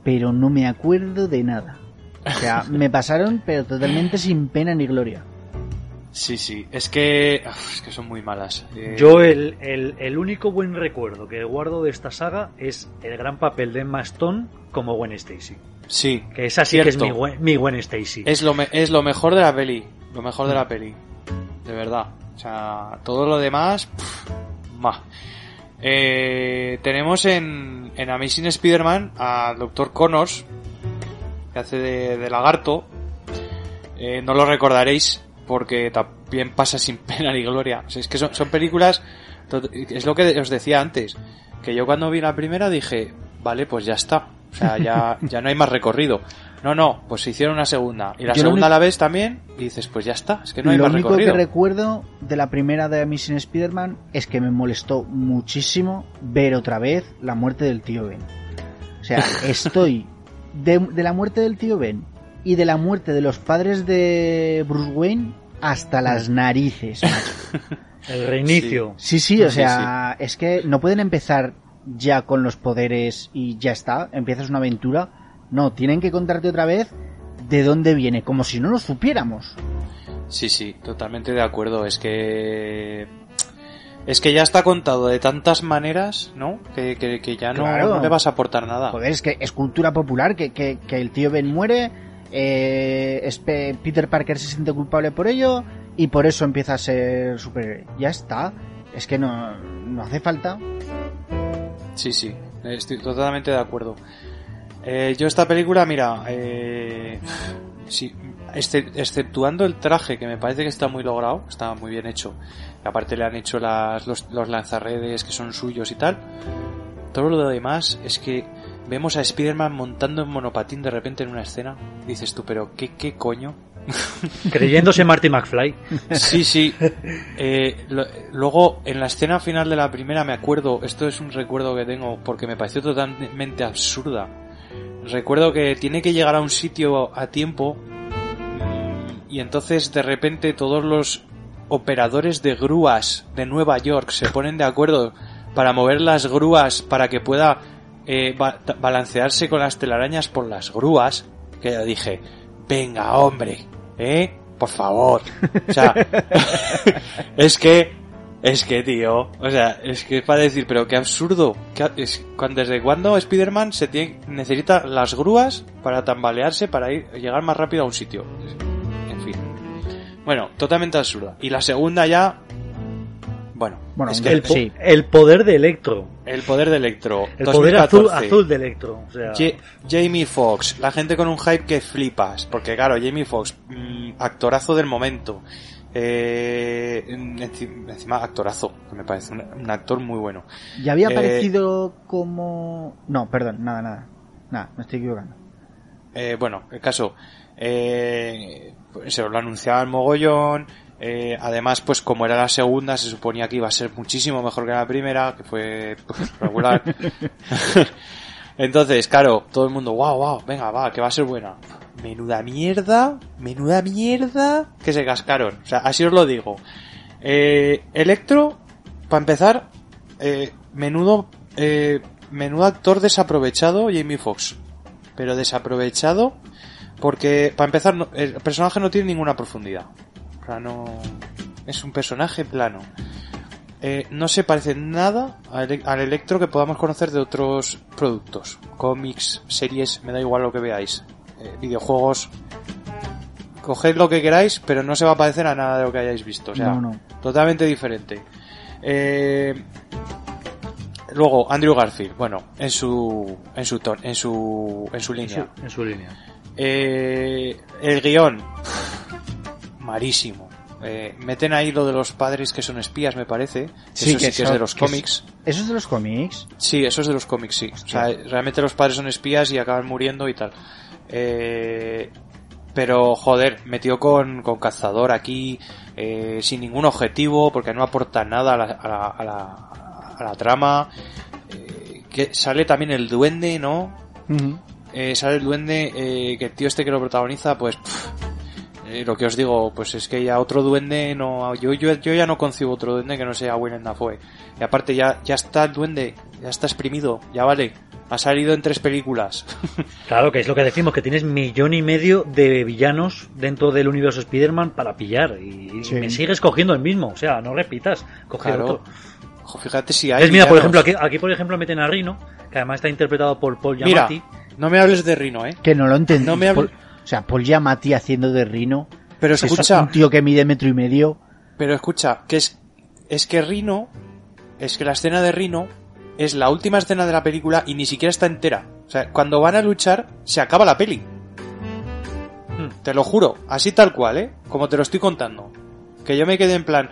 pero no me acuerdo de nada. O sea, me pasaron, pero totalmente sin pena ni gloria. Sí, sí, es que, es que son muy malas. Eh, Yo el, el, el único buen recuerdo que guardo de esta saga es el gran papel de Emma Stone como Gwen Stacy. sí, Que esa sí que es Cierto. mi, mi Gwen Stacy. es lo, me- es lo mejor de la peli, lo mejor de la peli, de verdad. O sea, todo lo demás, ma. Eh, tenemos en, en Amazing Spider-Man al Dr. Connors, que hace de, de lagarto. Eh, no lo recordaréis porque también pasa sin pena ni gloria. O sea, es que son, son películas, es lo que os decía antes, que yo cuando vi la primera dije, vale, pues ya está. O sea, ya, ya no hay más recorrido. No, no, pues se hicieron una segunda. Y la Yo lo segunda único- la ves también y dices, pues ya está, es que no hay lo más único recorrido. que recuerdo de la primera de Amazing Spider-Man es que me molestó muchísimo ver otra vez la muerte del tío Ben. O sea, estoy de, de la muerte del tío Ben y de la muerte de los padres de Bruce Wayne hasta las narices, macho. El reinicio. Sí, sí, o Sí, sea, es que no pueden empezar ya con los poderes y ya está, empiezas una aventura. No, tienen que contarte otra vez de dónde viene, como si no lo supiéramos. Sí, sí, totalmente de acuerdo. Es que. Es que ya está contado de tantas maneras, ¿no? Que, que, que ya no, Claro. no le vas a aportar nada. Joder, es que es cultura popular que, que, que el tío Ben muere, eh, es Peter Parker se siente culpable por ello y por eso empieza a ser superhéroe. Ya está. Es que no, no hace falta. Sí, sí, estoy totalmente de acuerdo. Eh, yo esta película, mira, eh, sí, exceptuando el traje, que me parece que está muy logrado, está muy bien hecho. Y aparte le han hecho las, los, los lanzarredes que son suyos y tal. Todo lo demás es que vemos a Spider-Man montando en monopatín de repente en una escena. Dices tú, pero ¿qué, qué coño? Creyéndose Marty McFly. Sí, sí. Eh, lo- luego, en la escena final de la primera, me acuerdo, esto es un recuerdo que tengo porque me pareció totalmente absurda. Recuerdo que tiene que llegar a un sitio a tiempo y entonces de repente todos los operadores de grúas de Nueva York se ponen de acuerdo para mover las grúas para que pueda eh, ba- balancearse con las telarañas por las grúas. Que yo dije, venga hombre, ¿eh? Por favor. O sea, es que, es que tío, o sea, es que es para decir, pero qué absurdo. es, cuando, ¿Desde cuándo Spider-Man necesita las grúas para tambalearse para ir, llegar más rápido a un sitio? Bueno, totalmente absurda. Y la segunda ya, bueno, Bueno, es que El, el, po- Sí. el poder de Electro. poder de Electro. El poder azul, 2014. azul de Electro. O sea, Ja- Jamie Foxx, la gente con un hype que flipas, porque claro, Jamie Foxx, mm, actorazo del momento. Eh, enci- encima actorazo, que me parece un, un actor muy bueno. Ya había Eh, aparecido como... No, perdón, nada, nada. Nada, me estoy equivocando. Eh, bueno, el caso, eh, se lo anunciaba el mogollón. eh, además, pues como era la segunda, se suponía que iba a ser muchísimo mejor que la primera, que fue pues, regular. Entonces, claro, todo el mundo, wow, wow, venga, va, que va a ser buena. Menuda mierda, menuda mierda que se cascaron. O sea, así os lo digo. Eh, Electro, para empezar, eh, menudo, eh, menudo actor desaprovechado Jamie Foxx. Pero desaprovechado porque, para empezar, no- el personaje no tiene ninguna profundidad. O sea, no... Es un personaje plano. Eh, no se parece nada al, al Electro que podamos conocer de otros productos. Cómics, series, me da igual lo que veáis. Eh, videojuegos. coged lo que queráis, pero no se va a parecer a nada de lo que hayáis visto. O sea, No, no. totalmente diferente. Eh, luego, Andrew Garfield, bueno, en su, en su ton, en su, en su En línea. su, en su línea. Eh, el guion, marísimo. Eh, meten ahí lo de los padres que son espías, me parece. eso sí que es son- de los que es- cómics. ¿Eso es de los cómics? Sí, eso es de los cómics, sí. O sea, realmente los padres son espías y acaban muriendo y tal. Eh, pero, joder, metió con, con cazador aquí, eh, sin ningún objetivo, porque no aporta nada a la, a la, a la, a la trama. Eh, que sale también el duende, ¿no? Eh, sale el duende, eh, que el tío este que lo protagoniza, pues... pff, eh, lo que os digo, pues es que ya otro duende no... Yo, yo, yo ya no concibo otro duende que no sea Willem Dafoe. Y aparte ya, ya está el duende, ya está exprimido, ya vale. Ha salido en tres películas. Claro, que es lo que decimos, que tienes millón y medio de villanos dentro del universo Spider-Man para pillar. Y, me sigues cogiendo el mismo. O sea, no repitas. Coge Claro. otro. Ojo, fíjate si hay... Es, mira, por ejemplo, aquí, aquí por ejemplo meten a Rino, que además está interpretado por Paul Mira, Giamatti. No me hables de Rino, ¿eh? Que no lo entendí. No me hable- Paul- o sea, Paul Giamatti haciendo de Rino. Pero que es escucha, un tío que mide metro y medio. pero escucha, que es, es que Rino, es que la escena de Rino es la última escena de la película y ni siquiera está entera. O sea, cuando van a luchar, se acaba la peli. Hmm. Te lo juro, así tal cual, ¿eh? Como te lo estoy contando. Que yo me quedé en plan,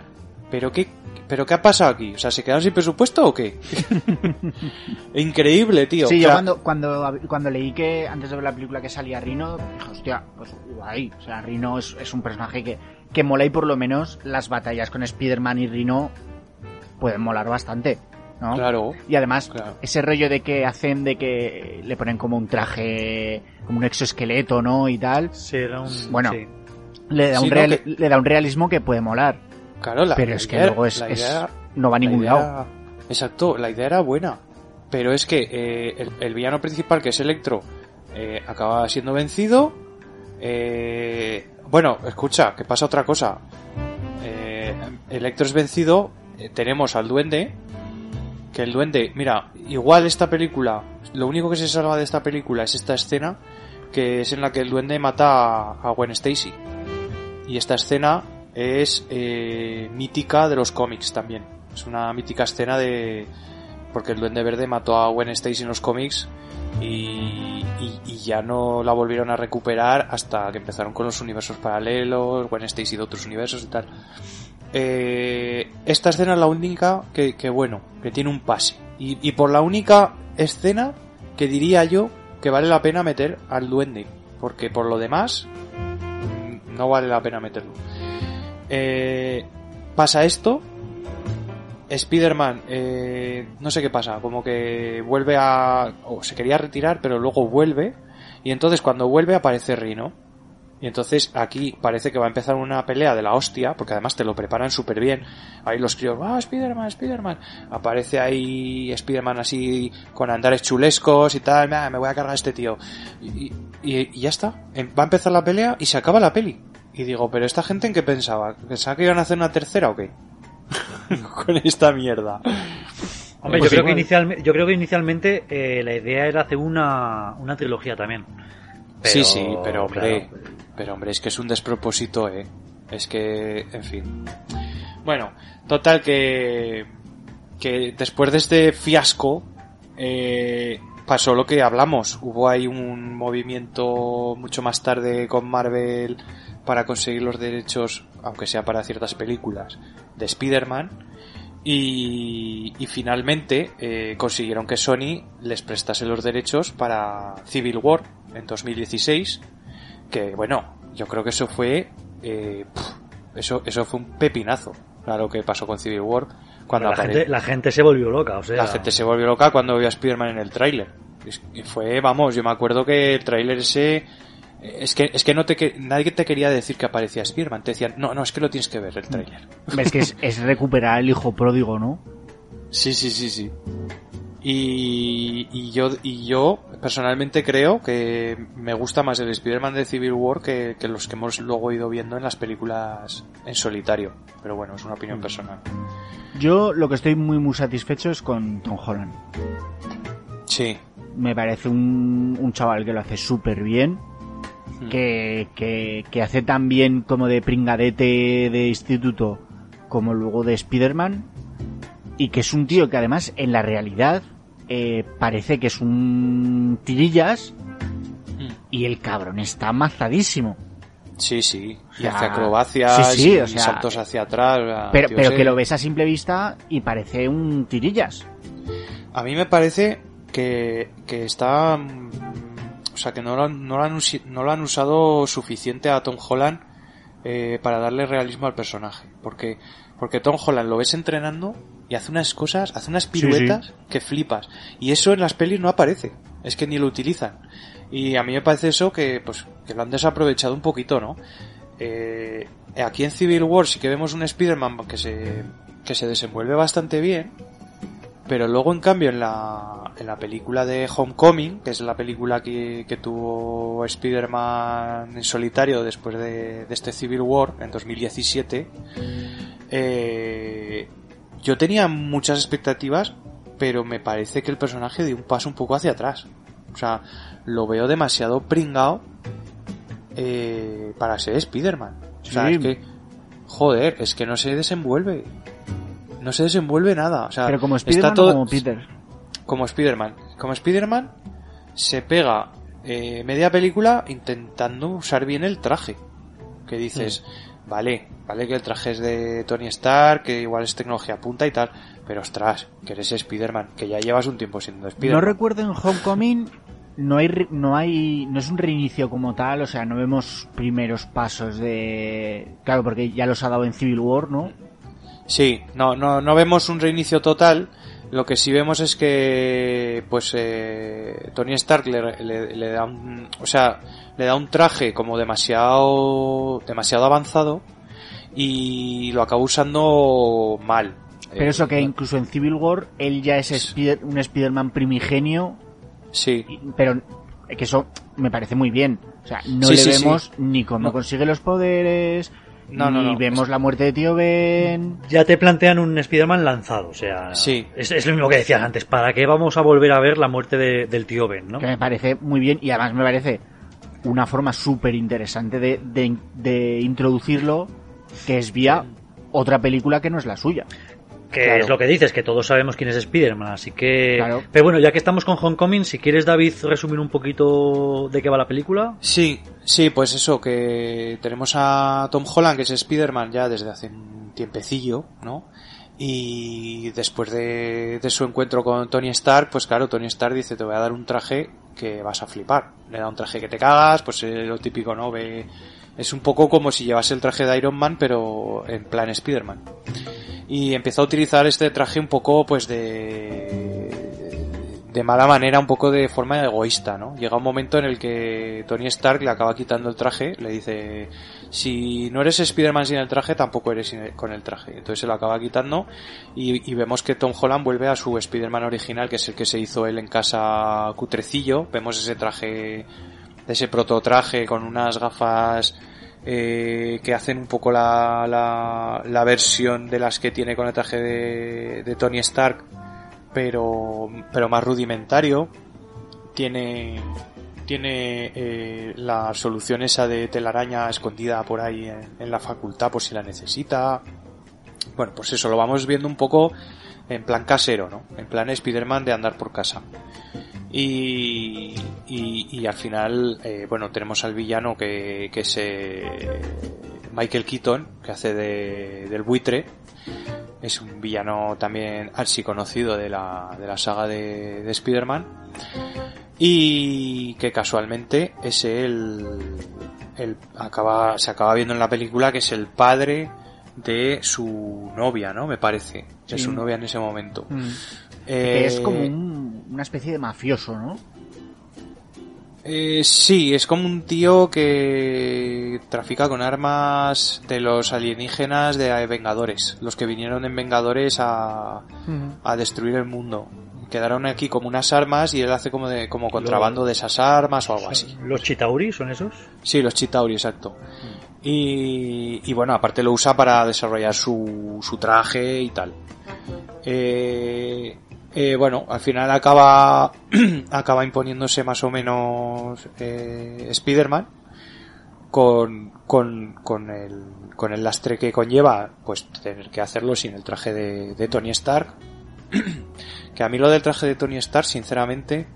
¿pero qué, pero qué ha pasado aquí? O sea, ¿se quedaron sin presupuesto o qué? Increíble, tío. Sí, O yo sea, cuando, cuando, cuando leí que antes de ver la película que salía Rino, dije, hostia, pues guay. O sea, Rino es, es un personaje que, que mola y por lo menos las batallas con Spider-Man y Rino pueden molar bastante, ¿no? Claro. Y además, Claro. ese rollo de que hacen de que le ponen como un traje, como un exoesqueleto, ¿no? Y tal, Sí, era un... Bueno. sí. le da, Sí, un, no, real- que- le da un realismo que puede molar. Claro, la, Pero la es que luego es, la es- idea- no va a ningún idea- lado. Exacto, la idea era buena. Pero es que eh, el, el villano principal, que es Electro, eh, acaba siendo vencido. Eh, bueno, escucha, que pasa otra cosa. Eh, Electro es vencido. eh, tenemos al duende. Que el duende, mira, igual esta película, lo único que se salva de esta película es esta escena, que es en la que el duende mata a, a Gwen Stacy. Y esta escena es eh, mítica de los cómics también. Es una mítica escena de... Porque el Duende Verde mató a Gwen Stacy en los cómics y, y- y ya no la volvieron a recuperar hasta que empezaron con los universos paralelos, Gwen Stacy de otros universos y tal. Eh, esta escena es la única que, que, bueno, que tiene un pase. Y, y por la única escena que diría yo que vale la pena meter al duende. Porque por lo demás, mm, no vale la pena meterlo. Eh, pasa esto. Spider-Man, eh, no sé qué pasa, como que vuelve a... o se quería retirar, pero luego vuelve. Y entonces cuando vuelve aparece Rino. Y entonces aquí parece que va a empezar una pelea de la hostia, porque además te lo preparan súper bien. Ahí los críos, ah, Spider-Man, Spider-Man. Aparece ahí Spider-Man así con andares chulescos y tal, "Ah, me voy a cargar a este tío. Y, ya está. Em- Va a empezar la pelea y se acaba la peli. Y digo, pero esta gente en qué pensaba? ¿Pensaba que iban a hacer una tercera o qué? con esta mierda. Hombre, Pues yo, creo que inicialme- yo creo que inicialmente eh, la idea era hacer una, una trilogía también. Pero, sí, sí, pero hombre, claro, pero hombre, es que es un despropósito, eh. Es que, en fin. Bueno, total que, que después de este fiasco, eh, pasó lo que hablamos. Hubo ahí un movimiento mucho más tarde con Marvel para conseguir los derechos, aunque sea para ciertas películas, de Spider-Man. Y, y finalmente eh, consiguieron que Sony les prestase los derechos para Civil War en 2016. Que bueno, yo creo que eso fue. eh, eso, eso fue un pepinazo. Claro que pasó con Civil War. Cuando la, gente, la gente se volvió loca, o sea... la gente se volvió loca cuando vio a Spider-Man en el tráiler. Fue, vamos, yo me acuerdo que el tráiler ese... Es que, es que no te, que- nadie te quería decir que aparecía Spider-Man. Te decían, no, no, es que lo tienes que ver, el tráiler. Es que es, es recuperar el hijo pródigo, ¿no? Sí, sí, sí, sí. Y, y yo, y yo personalmente creo que me gusta más el Spider-Man de Civil War que, que los que hemos luego ido viendo en las películas en solitario. Pero bueno, es una opinión personal. Yo lo que estoy muy muy satisfecho es con Tom Holland. Sí, Me parece un, un chaval que lo hace súper bien. Que, que, que hace tan bien como de pringadete de instituto como luego de Spider-Man y que es un tío que además en la realidad eh, parece que es un tirillas y el cabrón está amazadísimo. Sí, sí. Y hace acrobacias sí, sí, y o sea, saltos hacia atrás. Pero, pero que lo ves a simple vista y parece un tirillas. A mí me parece que, que está... O sea, que no lo, han, no, lo han no lo han usado suficiente a Tom Holland eh, para darle realismo al personaje. Porque, porque Tom Holland lo ves entrenando y hace unas cosas, hace unas piruetas que flipas. Y eso en las pelis no aparece. Es que ni lo utilizan. Y a mí me parece eso que, pues, que lo han desaprovechado un poquito, ¿no? Eh, aquí en Civil War sí que vemos un Spider-Man que se, que se desenvuelve bastante bien. Pero luego, en cambio, en la, en la película de Homecoming, que es la película que, que tuvo Spider-Man en solitario después de, de este Civil War, en 2017, eh, yo tenía muchas expectativas, pero me parece que el personaje dio un paso un poco hacia atrás. O sea, lo veo demasiado pringado eh, para ser Spider-Man. O sea, Sí. es que, joder, es que no se desenvuelve. No se desenvuelve nada. O sea, Pero como está Spider-Man todo- como Peter. como Spider-Man. Como Spider-Man se pega eh, media película intentando usar bien el traje. Que dices, vale, vale que el traje es de Tony Stark, que igual es tecnología punta y tal, pero ostras, que eres Spider-Man, que ya llevas un tiempo siendo No Spider-Man. recuerdo en Homecoming no hay no hay no es un reinicio como tal, o sea, no vemos primeros pasos de claro, porque ya los ha dado en Civil War, ¿no? Sí, no, no, no vemos un reinicio total. Lo que sí vemos es que, pues, eh, Tony Stark le, le- le da un, o sea, le da un traje como demasiado, demasiado avanzado y lo acaba usando mal. Pero Eh, eso que incluso en Civil War él ya es Spider- un Spider-Man primigenio, Sí, pero que eso me parece muy bien. O sea, no Sí, le sí, sí. vemos ni cómo No. consigue los poderes, No, no, ni no. vemos la muerte de Tío Ben. Ya te plantean un Spider-Man lanzado, o sea, Sí. es, es lo mismo que decías antes, ¿para qué vamos a volver a ver la muerte de- del tío Ben, no? que me parece muy bien y además me parece una forma súper interesante de, de- de introducirlo que es vía otra película que no es la suya. Que Claro. es lo que dices, que todos sabemos quién es Spider-Man, así que... Claro. Pero bueno, ya que estamos con Homecoming, si quieres, David, resumir un poquito de qué va la película. Sí, sí, pues eso, que tenemos a Tom Holland, que es Spider-Man ya desde hace un tiempecillo, ¿no? Y después de, de su encuentro con Tony Stark, pues claro, Tony Stark dice, te voy a dar un traje que vas a flipar. Le da un traje que te cagas, pues eh, lo típico, ¿no? Ve, es un poco como si llevase el traje de Iron Man, pero en plan Spider-Man. Y empieza a utilizar este traje un poco, pues de de mala manera, un poco de forma egoísta, ¿no? Llega un momento en el que Tony Stark le acaba quitando el traje, le dice, si no eres Spider-Man sin el traje, tampoco eres con el traje. Entonces se lo acaba quitando y, y vemos que Tom Holland vuelve a su Spider-Man original, que es el que se hizo él en casa cutrecillo. Vemos ese traje, ese prototraje con unas gafas eh, que hacen un poco la, la, la versión de las que tiene con el traje de, Tony Stark, pero, pero más rudimentario. Tiene, tiene eh, la solución esa de telaraña escondida por ahí en, en la facultad por si la necesita. Bueno, pues eso, lo vamos viendo un poco en plan casero, ¿no? En plan Spider-Man de andar por casa. Y, y, y al final, eh, bueno, tenemos al villano que, que es eh, Michael Keaton, que hace de, del buitre. Es un villano también archi conocido de la, de la saga de, de Spider-Man. Y que casualmente es el, el acaba, se acaba viendo en la película que es el padre de su novia, ¿no? Me parece. De Sí. su novia en ese momento. Es Eh, como un- una especie de mafioso, ¿no? Eh, sí, es como un tío que trafica con armas de los alienígenas de Vengadores, los que vinieron en Vengadores a, a destruir el mundo. Quedaron aquí como unas armas y él hace como de como contrabando de esas armas o algo así. ¿Los Chitauri son esos? Sí, los Chitauri, exacto. Y, y bueno, aparte lo usa para desarrollar su, su traje y tal. Eh, eh, bueno, al final acaba, acaba imponiéndose más o menos eh, Spider-Man. con, con, con el, con el lastre que conlleva, pues tener que hacerlo sin el traje de, de Tony Stark. que a mí lo del traje de Tony Stark, sinceramente,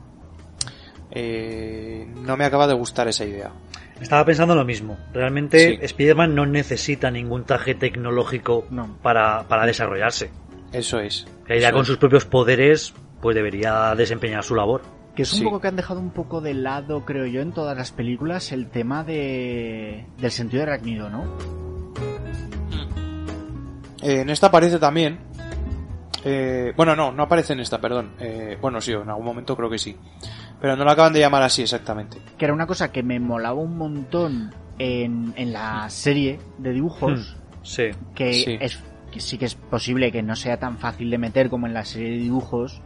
eh, no me acaba de gustar esa idea. Estaba pensando lo mismo. Realmente Sí. Spider-Man no necesita ningún traje tecnológico No. para, para desarrollarse. Eso es. Que ya Eso con es. sus propios poderes, pues debería desempeñar su labor. Que es un Sí. poco que han dejado un poco de lado, creo yo, en todas las películas el tema de del sentido de arácnido, ¿no? Eh, en esta aparece también. Eh, bueno, no, no aparece en esta, perdón. Eh, bueno, sí, en algún momento creo que sí. Pero no la acaban de llamar así exactamente. Que era una cosa que me molaba un montón en, en la serie de dibujos, Sí. que, Sí. es, que sí que es posible que no sea tan fácil de meter como en la serie de dibujos,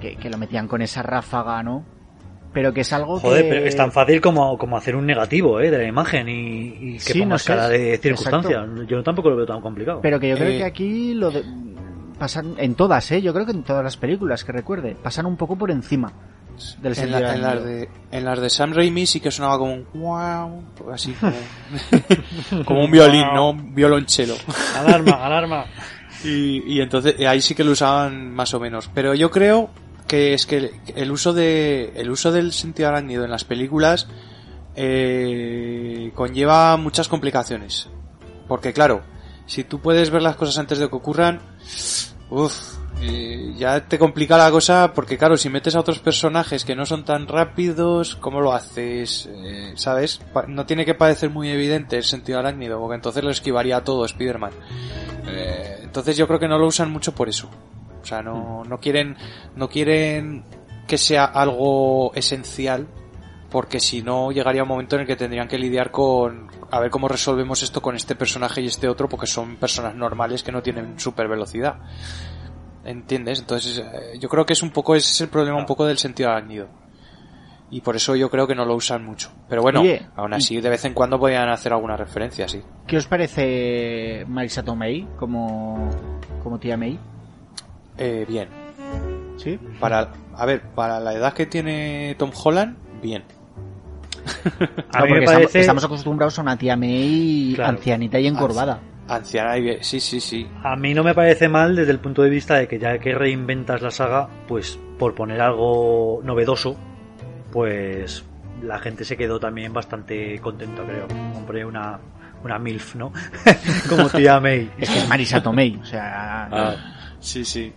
que, que lo metían con esa ráfaga, ¿no? Pero que es algo Joder, que... pero es tan fácil como, como hacer un negativo ¿eh? de la imagen y, y que Sí, pongas no sé. cara de Exacto. circunstancia. Yo tampoco lo veo tan complicado. Pero que yo creo Eh, que aquí lo de... pasan en todas, ¿eh? Yo creo que en todas las películas que recuerde, pasan un poco por encima del En, la- las de, en las de Sam Raimi sí que sonaba como un wow, así como, como un violín, ¿no? Un violonchelo. Alarma, alarma. Y, y entonces eh, ahí sí que lo usaban más o menos. Pero yo creo que es que el uso de el uso del sentido arácnido en las películas eh, conlleva muchas complicaciones. Porque claro, si tú puedes ver las cosas antes de que ocurran, uff, ya te complica la cosa porque claro, si metes a otros personajes que no son tan rápidos, ¿cómo lo haces? Eh, ¿Sabes? Pa- No tiene que parecer muy evidente el sentido arácnido, porque entonces lo esquivaría todo Spider-Man. Eh, entonces yo creo que no lo usan mucho por eso. O sea, no, no quieren, no quieren que sea algo esencial, porque si no llegaría un momento en el que tendrían que lidiar con a ver cómo resolvemos esto con este personaje y este otro, porque son personas normales que no tienen super velocidad. ¿Entiendes? Entonces eh, yo creo que es un poco, ese es el problema un poco del sentido arácnido. Y por eso yo creo que no lo usan mucho. Pero bueno, Oye, aún así de vez en cuando podían hacer alguna referencia, sí. ¿Qué os parece Marisa Tomei como, como tía May? Eh, bien. ¿Sí? Para, a ver, para la edad que tiene Tom Holland, bien. A No, mí me porque estamos, parece... estamos acostumbrados a una tía May Claro. ancianita y encorvada. Anciana y bien, sí, sí, sí. A mí no me parece mal desde el punto de vista de que ya que reinventas la saga, pues por poner algo novedoso, pues la gente se quedó también bastante contenta, creo. Hombre, una, una MILF, ¿no? Como tía May. Es que es Marisa Tomei, o sea... Ah, sí, sí.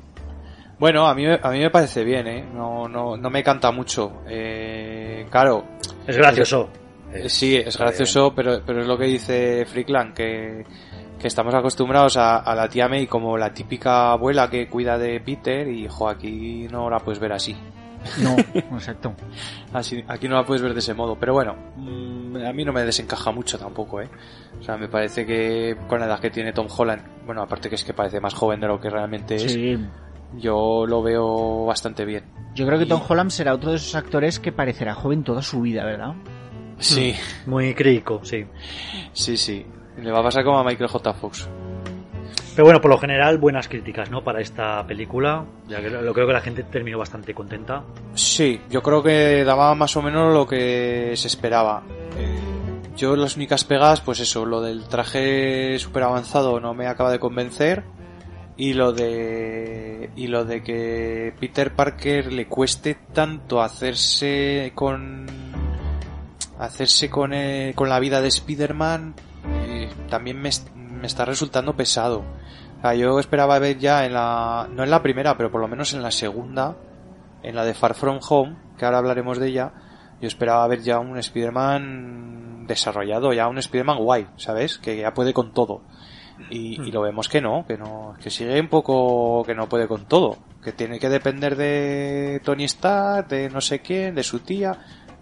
Bueno, a mí, me- a mí me parece bien, ¿eh? No, no, no me canta mucho. Eh, claro, Es gracioso. eh, sí, es gracioso, pero, pero es lo que dice Freakland, que, que estamos acostumbrados a, a la tía May como la típica abuela que cuida de Peter y, jo, aquí no la puedes ver así. No, exacto. Así, aquí no la puedes ver de ese modo, pero bueno, mm, a mí no me desencaja mucho tampoco, ¿eh? O sea, me parece que con la edad que tiene Tom Holland, bueno, aparte que es que parece más joven de lo que realmente es, Sí. yo lo veo bastante bien. Yo creo que Tom Holland será otro de esos actores que parecerá joven toda su vida, ¿verdad? Sí, Muy crítico, sí. sí, sí. Le va a pasar como a Michael J. Fox. Pero bueno, por lo general, buenas críticas, ¿no? Para esta película. Ya que lo creo que la gente terminó bastante contenta. Sí, yo creo que daba más o menos lo que se esperaba. Eh, yo las únicas pegas, pues eso, lo del traje super avanzado no me acaba de convencer. Y lo de. Y lo de que Peter Parker le cueste tanto hacerse con. Hacerse con, eh, con la vida de Spider-Man. También me está resultando pesado. O sea, yo esperaba ver ya en la. No en la primera, pero por lo menos en la segunda. En la de Far From Home, que ahora hablaremos de ella. Yo esperaba ver ya un Spider-Man desarrollado, ya un Spider-Man guay, ¿sabes? Que ya puede con todo. Y, y lo vemos que no, que no, que sigue un poco que no puede con todo, que tiene que depender de Tony Stark, de no sé quién, de su tía.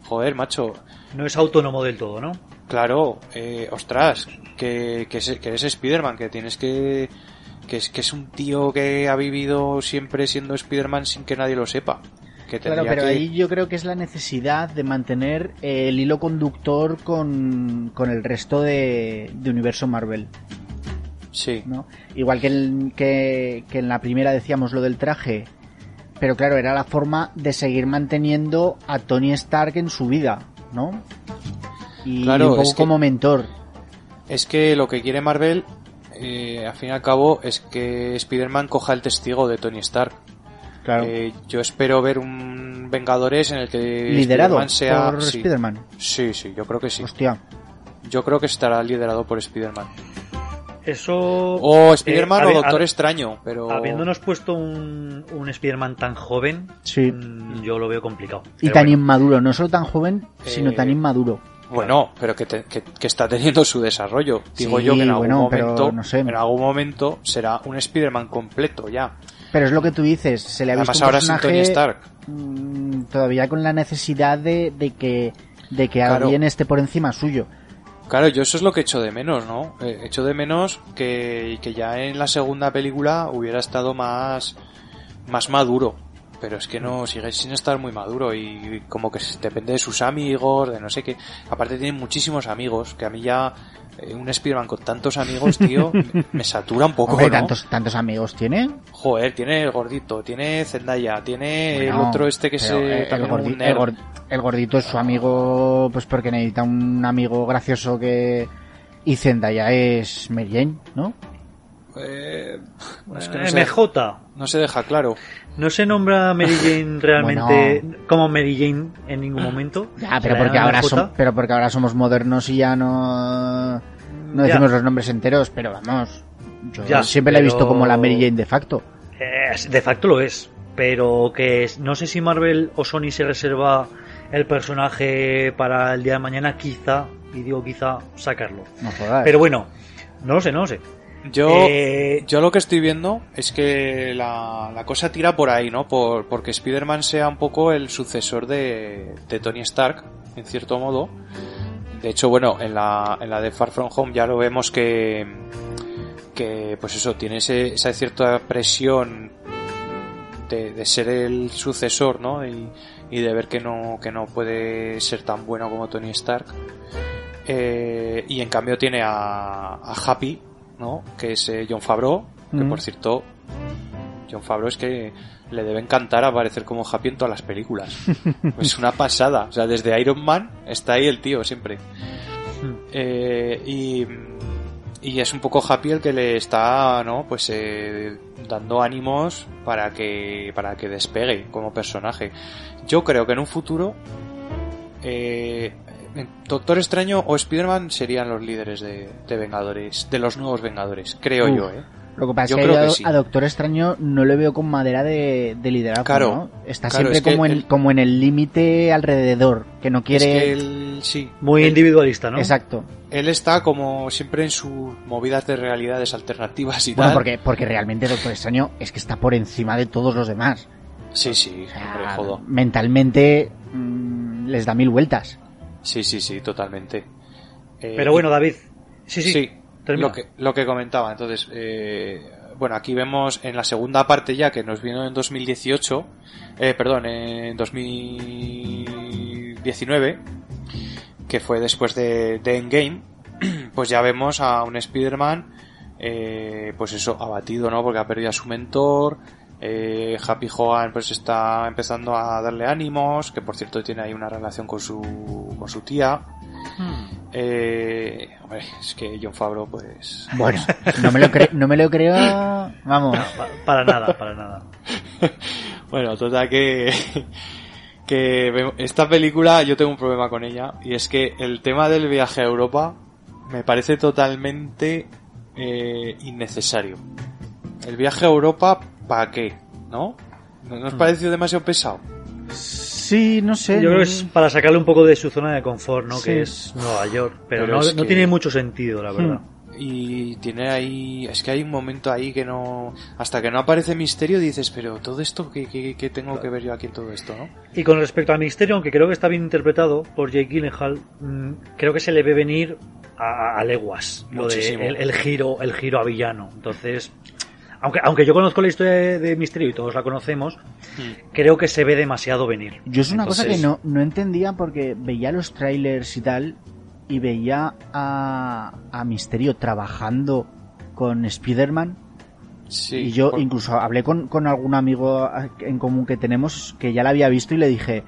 Joder, macho, No es autónomo del todo, ¿no? Claro, eh, ostras, que, que, es- que eres Spider-Man, que tienes que, que es, que es un tío que ha vivido siempre siendo Spider-Man sin que nadie lo sepa. Que Claro, pero que- ahí yo creo que es la necesidad de mantener eh, el hilo conductor con, con el resto de, de universo Marvel, Sí, ¿no? Igual que, el- que, que en la primera decíamos lo del traje, pero claro, era la forma de seguir manteniendo a Tony Stark en su vida, ¿no? Y Claro, un poco es que- como mentor. Es que lo que quiere Marvel, eh, al fin y al cabo, es que Spider-Man coja el testigo de Tony Stark. Claro. Eh, yo espero ver un Vengadores en el que Liderado Spider-Man sea... por sí. Spider-Man. Sí, sí, yo creo que sí. Hostia. Yo creo que estará liderado por Spider-Man. Eso. O Spider-Man eh, o habi- Doctor hab- Extraño, pero... Habiéndonos puesto un, un Spider-Man tan joven, Sí. mm, yo lo veo complicado. Y tan bueno, inmaduro, no solo tan joven, sino Eh, tan inmaduro. Bueno, pero que, te- que- que está teniendo su desarrollo. Digo Sí, yo que en algún bueno, momento, no sé. en algún momento será un Spider-Man completo ya. Pero es lo que tú dices, se le ha visto un ahora personaje Tony Stark. mm, todavía con la necesidad de, de que de que Claro. alguien esté por encima suyo. Claro, yo eso es lo que echo de menos, ¿no? Eh, echo de menos que, que ya en la segunda película hubiera estado más, más maduro. Pero es que no, sigue sin estar muy maduro y como que se- depende de sus amigos, de no sé qué. Aparte tiene muchísimos amigos, que a mí ya eh, un Spider-Man con tantos amigos, tío, me, satura un poco, Hombre, ¿no? tantos tantos amigos tiene. Joder, tiene el gordito, tiene Zendaya, tiene el otro este que se... eh, el, gordi- gordito es su amigo, pues porque necesita un amigo gracioso que y Zendaya es Mary Jane, ¿no? Eh, es que no, se, MJ. No se deja claro. No se nombra Mary Jane realmente como Mary Jane en ningún momento. Ya, pero porque ahora MJ. som- pero porque ahora somos modernos y ya no no Ya. decimos los nombres enteros, pero vamos, yo Ya, siempre la he visto como la Mary Jane de facto. Eh, de facto lo es. Pero que no sé si Marvel o Sony se reserva el personaje para el día de mañana, quizá, y digo quizá, sacarlo. No jodas. Pero bueno, no lo sé, no lo sé. Yo, Eh, yo lo que estoy viendo es que la, la cosa tira por ahí, ¿no? Por, porque Spider-Man sea un poco el sucesor de, de Tony Stark, en cierto modo. De hecho, bueno, en la, en la de Far From Home ya lo vemos que, que pues eso, tiene ese- esa cierta presión de, de ser el sucesor, ¿no? Y, y de ver que no, que no puede ser tan bueno como Tony Stark. Eh, y en cambio tiene a, a Happy, ¿no? Que es eh, John Favreau, que Mm. por cierto, John Favreau es que le debe encantar aparecer como Happy en todas las películas. es una pasada. O sea, desde Iron Man está ahí el tío siempre. Eh, y, y es un poco Happy el que le está, ¿no? Pues eh, dando ánimos para que, para que despegue como personaje. Yo creo que en un futuro, eh, Doctor Extraño o Spider-Man serían los líderes de, de Vengadores, de los nuevos Vengadores, creo Uf. yo, ¿eh? Lo que pasa Yo es que creo yo que a, sí. a Doctor Extraño no le veo con madera de, de liderazgo, Claro, ¿no? Está claro, siempre es que como, en, el- como en el límite alrededor, que no Es quiere... que él, sí, muy él- individualista, ¿no? Exacto. Él está como siempre en sus movidas de realidades alternativas y Bueno, tal. porque, porque realmente Doctor Extraño es que está por encima de todos los demás. Sí, sí, O sea, hombre, jodo. mentalmente mm, les da mil vueltas. Sí, sí, sí, totalmente. Eh, Pero bueno, David. Sí, sí. Sí, termina. lo que, lo que comentaba. Entonces, eh, bueno, aquí vemos en la segunda parte ya que nos vino en 2018, eh, perdón, en 2019, que fue después de, de Endgame, pues ya vemos a un Spider-Man, eh, pues eso, abatido, ¿no? Porque ha perdido a su mentor. Eh, Happy Hogan pues está empezando a darle ánimos, que por cierto tiene ahí una relación con su, con su tía. Eh, hombre, es que John Favreau pues Bueno, no me lo, cre- no me lo creo. Vamos. Pa- para nada, para nada. Bueno, total que, que esta película yo tengo un problema con ella y es que el tema del viaje a Europa me parece totalmente eh, innecesario. El viaje a Europa, ¿para qué? ¿No? ¿No Hmm. nos pareció demasiado pesado? Sí, no sé. Yo creo que es para sacarle un poco de su zona de confort, ¿no? Sí. Que es Nueva York. Pero, Pero no, es no que- tiene mucho sentido, la verdad. Y tiene ahí, es que hay un momento ahí que no, hasta que no aparece misterio dices, pero todo esto, ¿qué, qué, qué tengo que ver yo aquí en todo esto, no? Y con respecto al misterio, aunque creo que está bien interpretado por Jake Gyllenhaal, mm, creo que se le ve venir a, a leguas lo de el, el giro, el giro a villano. Entonces, aunque aunque yo conozco la historia de, de Misterio y todos la conocemos, creo que se ve demasiado venir. Yo es una cosa que no, no entendía porque veía los trailers y tal y veía a, a Misterio trabajando con Spider-Man Sí. y yo por- incluso hablé con, con algún amigo en común que tenemos que ya la había visto y le dije,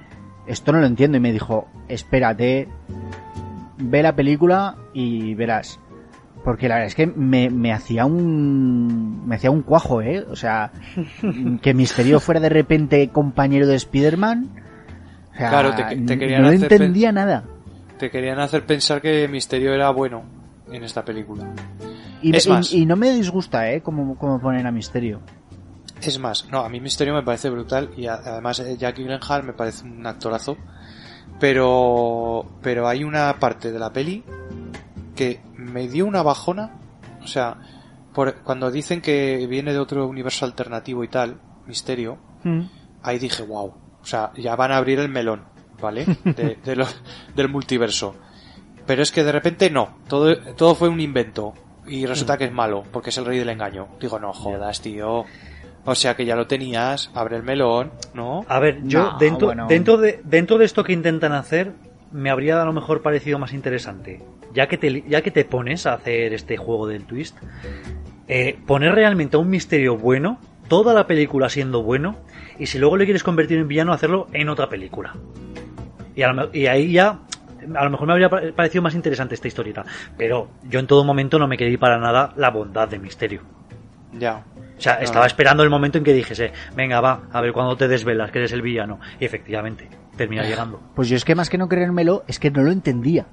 esto no lo entiendo y me dijo, espérate ve la película y verás. Porque la verdad es que me, me hacía un. Me hacía un cuajo, ¿eh? O sea, que Misterio fuera de repente compañero de Spider-Man. O sea, Claro, te- te querían no hacer entendía nada. Te querían hacer pensar que Misterio era bueno en esta película. Y, Es y- más. y no me disgusta, ¿eh? Como, como ponen a Misterio. Es más, no, a mí Misterio me parece brutal y a- además eh, Jackie Gyllenhaal me parece un actorazo. Pero, pero hay una parte de la peli que me dio una bajona. O sea, por, cuando dicen que viene de otro universo alternativo y tal, Misterio, ahí dije, wow. O sea, ya van a abrir el melón, ¿vale? De, de lo- del multiverso. Pero es que de repente no, todo, todo fue un invento. Y resulta que es malo, porque es el rey del engaño. Digo, no jodas, tío. O sea que ya lo tenías, abre el melón, ¿no? A ver, yo No, dentro, bueno. dentro, de, dentro de esto que intentan hacer, me habría a lo mejor parecido más interesante. Ya que te, ya que te pones a hacer este juego del twist, eh, poner realmente a un misterio bueno, toda la película siendo bueno, y si luego le quieres convertir en villano, hacerlo en otra película. Y, a lo y ahí ya, a lo mejor me habría pa- parecido más interesante esta historieta. Pero yo en todo momento no me querí para nada la bondad de misterio. Ya. O sea, No, estaba esperando el momento en que dijese, venga, va, a ver cuándo te desvelas que eres el villano. Y efectivamente, termina llegando. Pues yo es que más que no creérmelo, es que no lo entendía.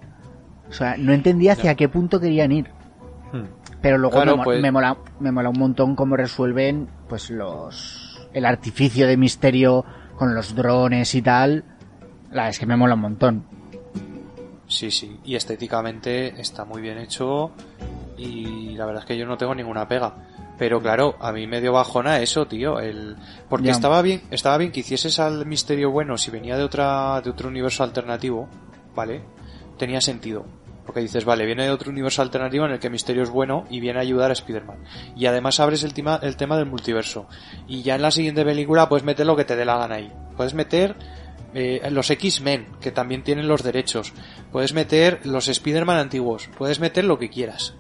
O sea, no entendía hacia qué punto querían ir. Hmm. Pero luego Claro, me, mo- pues- me mola, me mola un montón cómo resuelven pues los el artificio de misterio con los drones y tal. La es que me mola un montón. Sí, sí. Y estéticamente está muy bien hecho. Y la verdad es que yo no tengo ninguna pega. Pero claro, a mí me dio bajona eso, tío. El... Porque Ya. estaba bien, estaba bien que hicieses al misterio bueno si venía de otra, de otro universo alternativo, ¿vale? Tenía sentido. Porque dices, vale, viene de otro universo alternativo en el que Misterio es bueno y viene a ayudar a Spider-Man. Y además abres el tema, el tema del multiverso. Y ya en la siguiente película puedes meter lo que te dé la gana ahí. Puedes meter eh, los X-Men, que también tienen los derechos. Puedes meter los Spider-Man antiguos. Puedes meter lo que quieras.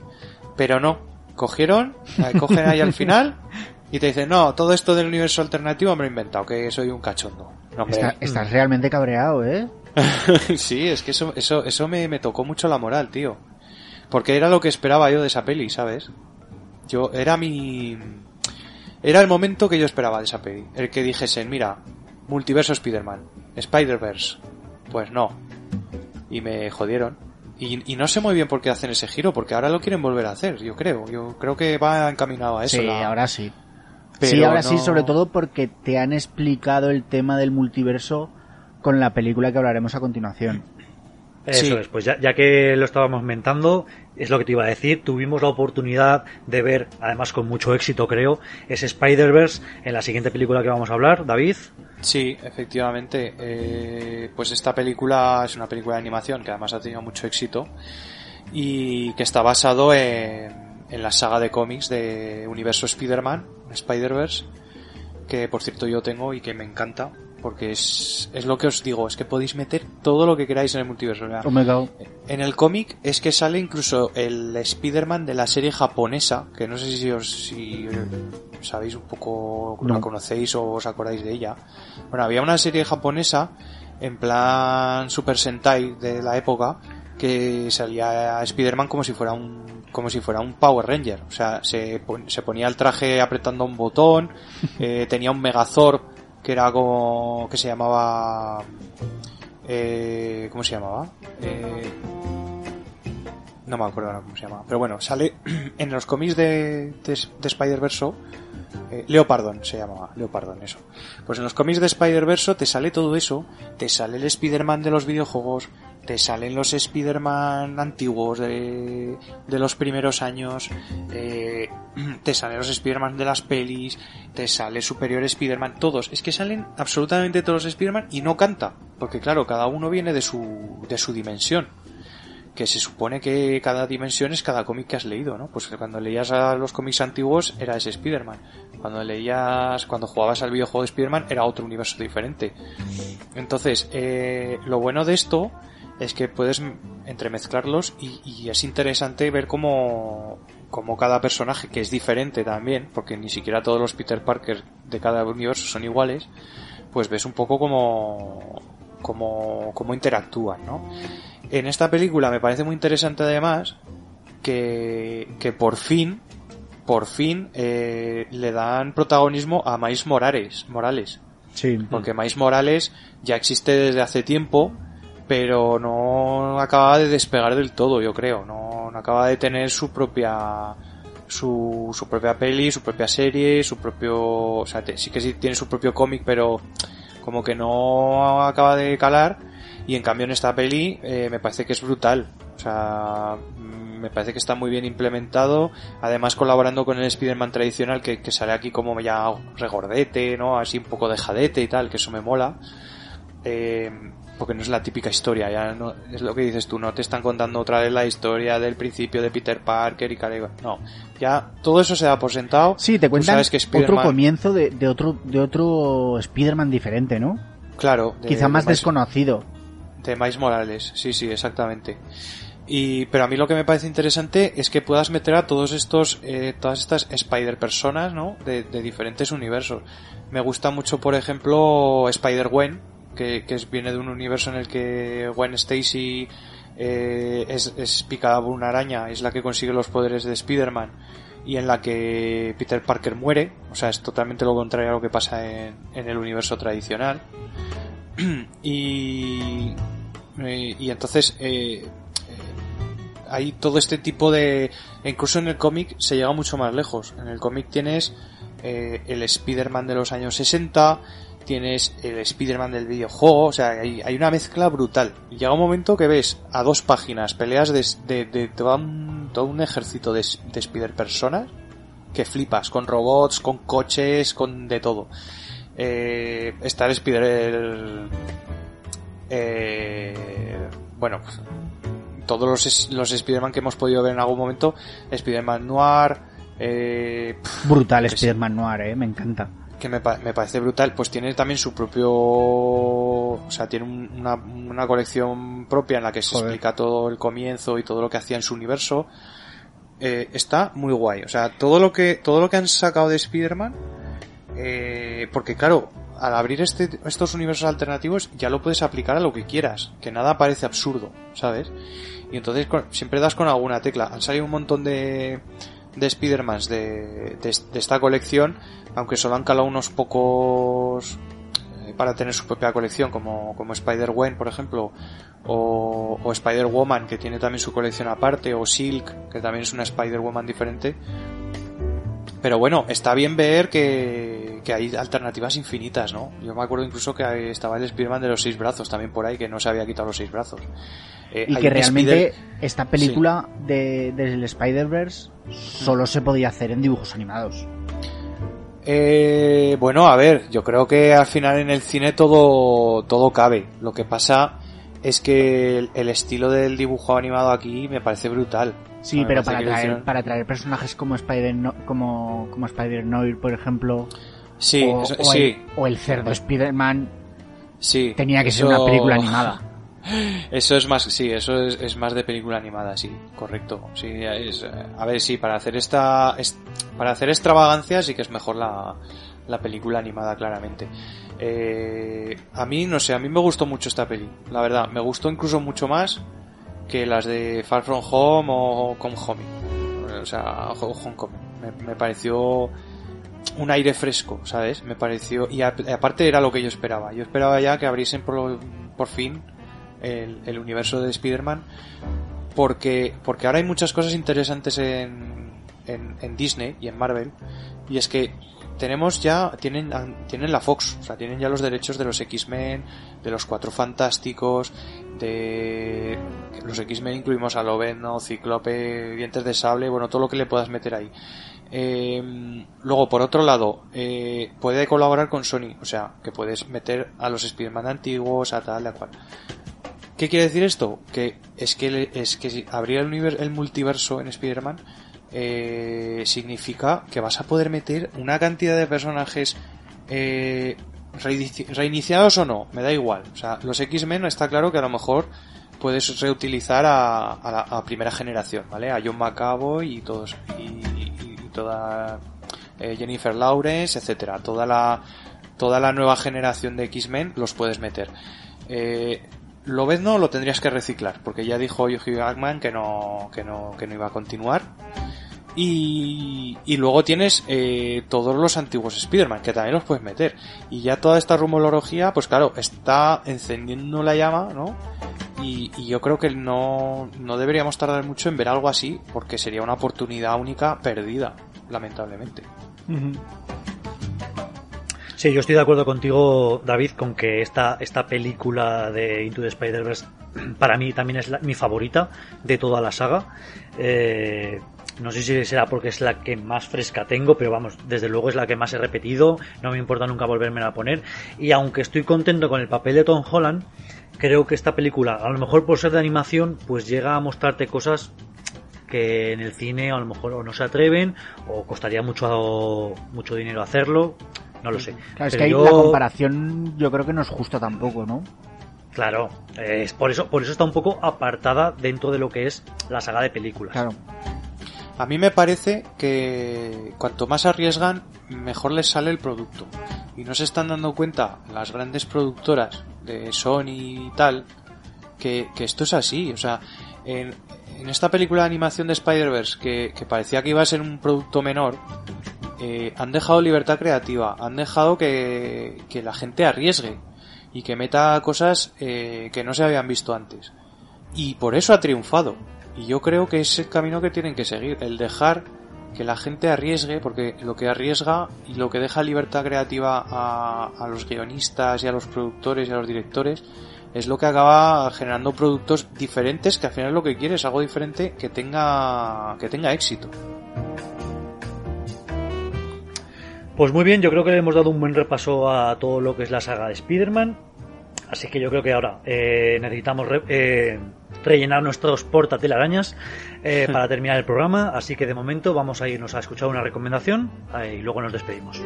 Pero no. Cogieron, cogen ahí al final y te dicen, no, todo esto del universo alternativo me lo he inventado, que soy un cachondo. No, hombre. Está- estás realmente cabreado, ¿eh? sí, es que eso, eso, eso me, me tocó mucho la moral, tío. Porque era lo que esperaba yo de esa peli, ¿sabes? Yo, era mi... Era el momento que yo esperaba de esa peli. El que dijesen, mira, multiverso Spider-Man, Spider-Verse. Pues no. Y me jodieron. Y, y no sé muy bien por qué hacen ese giro, porque ahora lo quieren volver a hacer, yo creo. Yo creo que va encaminado a eso. sí, la- ahora sí. Pero sí, ahora sí, sobre todo porque te han explicado el tema del multiverso con la película que hablaremos a continuación. Eso Sí. es, pues ya, ya que lo estábamos mentando, es lo que te iba a decir, tuvimos la oportunidad de ver, además con mucho éxito creo, ese Spider-Verse en la siguiente película que vamos a hablar, David. Sí, efectivamente. Eh, pues esta película es una película de animación que además ha tenido mucho éxito y que está basado en, en la saga de cómics de Universo Spider-Man, Spider-Verse, que por cierto yo tengo y que me encanta porque es, es lo que os digo, es que podéis meter todo lo que queráis en el multiverso. God. en el cómic es que sale incluso el Spider-Man de la serie japonesa, que no sé si os si sabéis un poco, No. la conocéis o os acordáis de ella. Bueno, había una serie japonesa en plan Super Sentai de la época que salía a Spider-Man como si fuera un como si fuera un Power Ranger, o sea, se, se ponía el traje apretando un botón, eh, tenía un Megazord que era como que se llamaba eh, ¿cómo se llamaba? Eh, no me acuerdo ahora cómo se llamaba. Pero bueno, sale en los cómics de, de, de Spider-Verse. Eh, Leopardon se llamaba. Leopardon, eso. Pues en los cómics de Spider-Verse te sale todo eso. Te sale el Spider-Man de los videojuegos. Te salen los Spider-Man antiguos de, de los primeros años. eh, te salen los Spider-Man de las pelis. Te sale Superior Spider-Man. Todos. Es que salen absolutamente todos los Spider-Man y no canta. Porque claro, cada uno viene de su, de su dimensión que se supone que cada dimensión es cada cómic que has leído, ¿no? Pues cuando leías a los cómics antiguos era ese Spider-Man. Cuando leías, cuando jugabas al videojuego de Spider-Man era otro universo diferente. Entonces, eh, lo bueno de esto es que puedes entremezclarlos y, y es interesante ver cómo, cómo cada personaje, que es diferente también, porque ni siquiera todos los Peter Parker de cada universo son iguales, pues ves un poco cómo, cómo, cómo interactúan, ¿no? En esta película me parece muy interesante además que, que por fin, por fin, eh, le dan protagonismo a Miles Morales, Morales. Sí. Porque Miles Morales ya existe desde hace tiempo, pero no acaba de despegar del todo, yo creo. No, no acaba de tener su propia su, su propia peli, su propia serie, su propio, o sea, te- sí que sí tiene su propio cómic, pero como que no acaba de calar. Y en cambio en esta peli eh, me parece que es brutal. O sea, mm, me parece que está muy bien implementado. Además colaborando con el Spider-Man tradicional que, que sale aquí como ya regordete, ¿no? Así un poco de jadete y tal, que eso me mola. Eh, porque no es la típica historia, ya no, es lo que dices tú, no te están contando otra vez la historia del principio de Peter Parker y Caleb. No, ya todo eso se da por sentado. Sí, te cuentan sabes que otro Spider-Man- comienzo de, de otro de otro Spider-Man diferente, ¿no? Claro, de- Quizá más de Miles- desconocido. De Morales, sí, sí, exactamente. Y, pero a mí lo que me parece interesante es que puedas meter a todos estos, eh, todas estas Spider personas, ¿no? De, diferentes universos. Me gusta mucho, por ejemplo, Spider-Gwen, que, que viene de un universo en el que Gwen Stacy eh, es, es picada por una araña, es la que consigue los poderes de Spider-Man y en la que Peter Parker muere, o sea, es totalmente lo contrario a lo que pasa en, en el universo tradicional. y, eh, y entonces eh, eh, hay todo este tipo de... Incluso en el cómic se llega mucho más lejos. En el cómic tienes eh, el Spider-Man de los años 60, tienes el Spider-Man del videojuego, o sea, hay, hay una mezcla brutal. Llega un momento que ves a dos páginas peleas de, de, de todo, un, todo un ejército de, de Spider-Personas que flipas, con robots, con coches, con de todo. Eh, está el Spider... el- eh, bueno, pues, todos los, los Spider-Man que hemos podido ver en algún momento, Spider-Man Noir, eh, Brutal que sí. Spider-Man Noir, eh, me encanta. que me, me parece brutal, pues tiene también su propio, o sea, tiene un- una, una colección propia en la que se Joder. explica todo el comienzo y todo lo que hacía en su universo. Eh, está muy guay, o sea, todo lo que, todo lo que han sacado de Spider-Man, eh, porque claro, al abrir este, estos universos alternativos ya lo puedes aplicar a lo que quieras, que nada parece absurdo, ¿sabes? Y entonces siempre das con alguna tecla. Han salido un montón de, de Spider-Mans de, esta colección, aunque solo han calado unos pocos eh, para tener su propia colección, como, como Spider-Gwen, por ejemplo, o, o Spider-Woman, que tiene también su colección aparte, o Silk, que también es una Spider-Woman diferente. Pero bueno, está bien ver que, que hay alternativas infinitas, ¿no? Yo me acuerdo incluso que estaba el Spider-Man de los seis brazos también por ahí, que no se había quitado los seis brazos. Eh, Y que realmente Spider- esta película de, del Spider-Verse solo se podía hacer en dibujos animados. Eh, bueno, a ver, yo creo que al final en el cine todo, todo cabe. Lo que pasa es que el, el estilo del dibujo animado aquí me parece brutal. Sí, Me pero para traer, hicieron- para traer personajes como Spider no, como, como Spider Noir, por ejemplo, Sí, o, eso- o sí, el, o el cerdo Spider-Man, sí. tenía que ser Eso- una película animada. Eso es más, sí, eso es, es más de película animada, sí, correcto. Sí, es, a ver, sí, para hacer esta, es- para hacer extravagancia sí que es mejor la, la película animada, claramente. Eh, a mí, no sé, a mí me gustó mucho esta peli, la verdad, me gustó incluso mucho más que las de Far From Home o Come Home. O sea, Ho- Homecoming. Me, me pareció un aire fresco, ¿sabes? Me pareció, y a- aparte era lo que yo esperaba. Yo esperaba ya que abriesen por, por fin el, el universo de Spider-Man porque, porque ahora hay muchas cosas interesantes en, en, en Disney y en Marvel y es que tenemos ya, tienen, tienen la Fox, o sea, tienen ya los derechos de los X-Men, de los Cuatro Fantásticos, de los X-Men incluimos a Lobezno, Ciclope, Dientes de Sable, bueno, todo lo que le puedas meter ahí. Eh, luego, por otro lado, eh, puede colaborar con Sony, o sea, que puedes meter a los Spider-Man antiguos, a tal, a cual. ¿Qué quiere decir esto? Que es que, es que si abrir el, univer- el multiverso en Spider-Man eh, significa que vas a poder meter una cantidad de personajes eh, reinici- reiniciados o no, me da igual. O sea, los X-Men está claro que a lo mejor puedes reutilizar a, la primera generación, ¿vale? A John McAvoy y todos y, y- toda eh, Jennifer Lawrence, etcétera, toda la toda la nueva generación de X-Men los puedes meter. Eh, Lobezno lo tendrías que reciclar, porque ya dijo Hugh Jackman que no, que no, que no iba a continuar. Y, y luego tienes eh, todos los antiguos Spider-Man, que también los puedes meter. Y ya toda esta rumorología, pues claro, está encendiendo la llama, ¿no? Y, y yo creo que no, no deberíamos tardar mucho en ver algo así, porque sería una oportunidad única perdida, lamentablemente. Sí, yo estoy de acuerdo contigo, David, con que esta, esta película de Into the Spider-Verse para mí también es mi favorita de toda la saga. Eh, no sé si será porque es la que más fresca tengo, pero vamos, desde luego es la que más he repetido. No me importa nunca volverme a poner. Y aunque estoy contento con el papel de Tom Holland, creo que esta película, a lo mejor por ser de animación, pues llega a mostrarte cosas que en el cine a lo mejor o no se atreven o costaría mucho mucho dinero hacerlo no lo sé Claro, es Pero que ahí yo- la comparación yo creo que no es justa tampoco, ¿no? Claro, es por eso, por eso está un poco apartada dentro de lo que es la saga de películas. Claro. A mí me parece que cuanto más arriesgan, mejor les sale el producto. Y no se están dando cuenta las grandes productoras de Sony y tal, que, que esto es así. O sea, en, esta película de animación de Spider-Verse, que, que parecía que iba a ser un producto menor, eh, han dejado libertad creativa, han dejado que, que la gente arriesgue y que meta cosas eh, que no se habían visto antes. Y por eso ha triunfado. Y yo creo que es el camino que tienen que seguir, el dejar que la gente arriesgue, porque lo que arriesga y lo que deja libertad creativa a, a los guionistas y a los productores y a los directores es lo que acaba generando productos diferentes, que al final lo que quiere es algo diferente que tenga, que tenga éxito. Pues muy bien, yo creo que le hemos dado un buen repaso a todo lo que es la saga de Spider-Man. Así que yo creo que ahora eh, necesitamos eh, rellenar nuestros portatelarañas eh, para terminar el programa. Así que de momento vamos a irnos a escuchar una recomendación eh, y luego nos despedimos.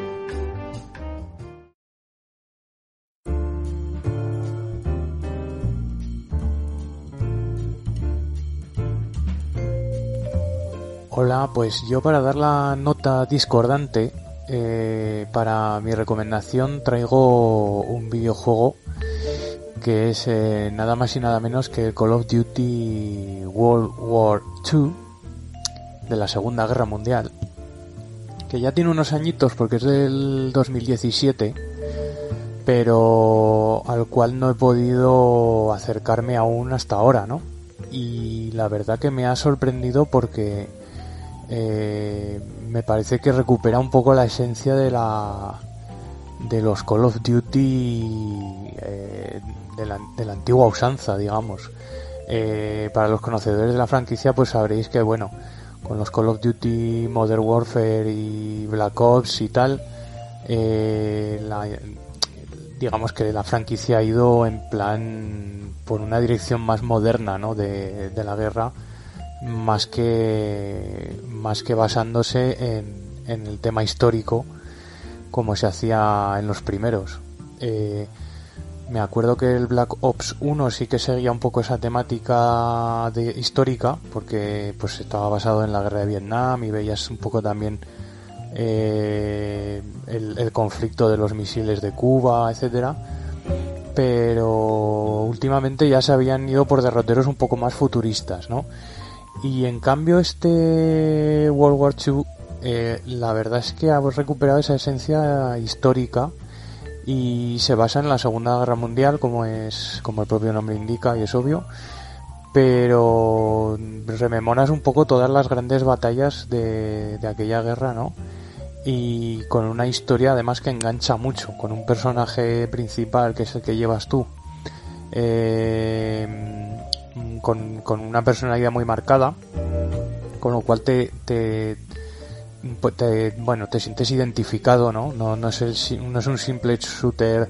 Hola, pues yo para dar la nota discordante, eh, para mi recomendación traigo un videojuego que es eh, nada más y nada menos que el Call of Duty World War II de la Segunda Guerra Mundial, que ya tiene unos añitos porque es del 2017, pero al cual no he podido acercarme aún hasta ahora, ¿no? Y la verdad que me ha sorprendido porque eh, me parece que recupera un poco la esencia de la de los Call of Duty eh, de, la, antigua usanza, digamos. Eh, para los conocedores de la franquicia, pues sabréis que, bueno, con los Call of Duty Modern Warfare y Black Ops y tal, eh, digamos que la franquicia ha ido en plan por una dirección más moderna, ¿no? de, de la guerra más que más que basándose en, en el tema histórico como se hacía en los primeros Eh, me acuerdo que el Black Ops 1 sí que seguía un poco esa temática histórica porque pues estaba basado en la guerra de Vietnam y veías un poco también eh, el, el conflicto de los misiles de Cuba etcétera pero últimamente ya se habían ido por derroteros un poco más futuristas, ¿no? Y en cambio este World War II, eh, la verdad es que ha recuperado esa esencia histórica y se basa en la Segunda Guerra Mundial, como es, como el propio nombre indica y es obvio, pero rememoras un poco todas las grandes batallas de, de aquella guerra, ¿no? y con una historia además que engancha mucho, con un personaje principal que es el que llevas tú, eh, con, con una personalidad muy marcada, con lo cual te, te, pues te- bueno, te sientes identificado, ¿no? No, no, es, el no es un simple shooter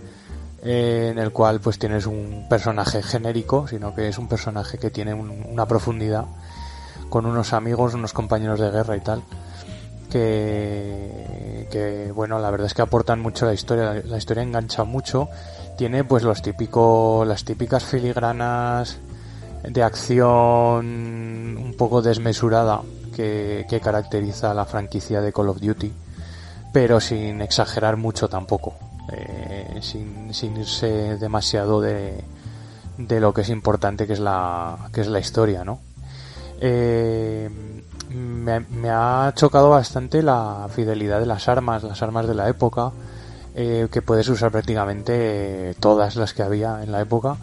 eh, en el cual pues tienes un personaje genérico, sino que es un personaje que tiene un- una profundidad con unos amigos, unos compañeros de guerra y tal que, que bueno la verdad es que aportan mucho a la historia la, la historia engancha mucho tiene pues los típicos las típicas filigranas de acción un poco desmesurada que, caracteriza la franquicia de Call of Duty pero sin exagerar mucho tampoco eh, sin, irse demasiado de, de lo que es importante que es la, que es la historia, ¿no? Eh, me, ha chocado bastante la fidelidad de las armas, las armas de la época, eh, que puedes usar prácticamente todas las que había en la época.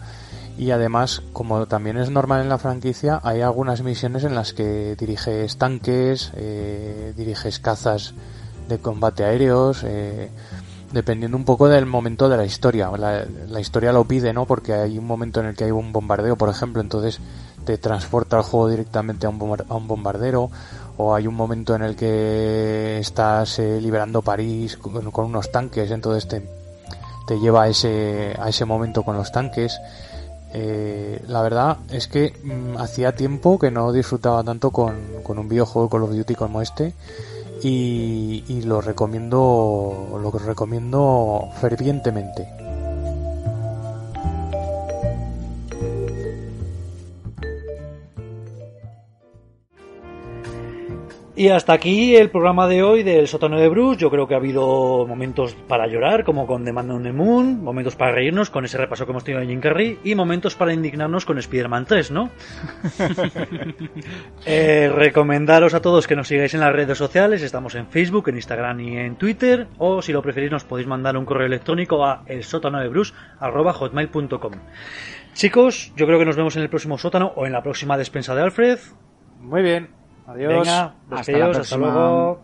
Y además, como también es normal en la franquicia, hay algunas misiones en las que diriges tanques, eh, diriges cazas de combate aéreos, eh, dependiendo un poco del momento de la historia. La, historia lo pide, ¿no? Porque hay un momento en el que hay un bombardeo, por ejemplo, entonces te transporta el juego directamente a un, a bombardero o hay un momento en el que estás eh, liberando París con, con, unos tanques, entonces te, te lleva a ese, a ese momento con los tanques. Eh, la verdad es que mmm, hacía tiempo que no disfrutaba tanto con, un videojuego Call of Duty como este y, y lo recomiendo lo recomiendo fervientemente. Y hasta aquí el programa de hoy del sótano de Bruce. Yo creo que ha habido momentos para llorar, como con The Man on the Moon, momentos para reírnos con ese repaso que hemos tenido de Jim Carrey, y momentos para indignarnos con Spider-Man 3, ¿no? eh, recomendaros a todos que nos sigáis en las redes sociales. Estamos en Facebook, en Instagram y en Twitter. O si lo preferís, nos podéis mandar un correo electrónico a el sótano de Bruce hotmail.com. Chicos, yo creo que nos vemos en el próximo sótano o en la próxima despensa de Alfred. Muy bien. Adiós. Venga, hasta, hasta luego.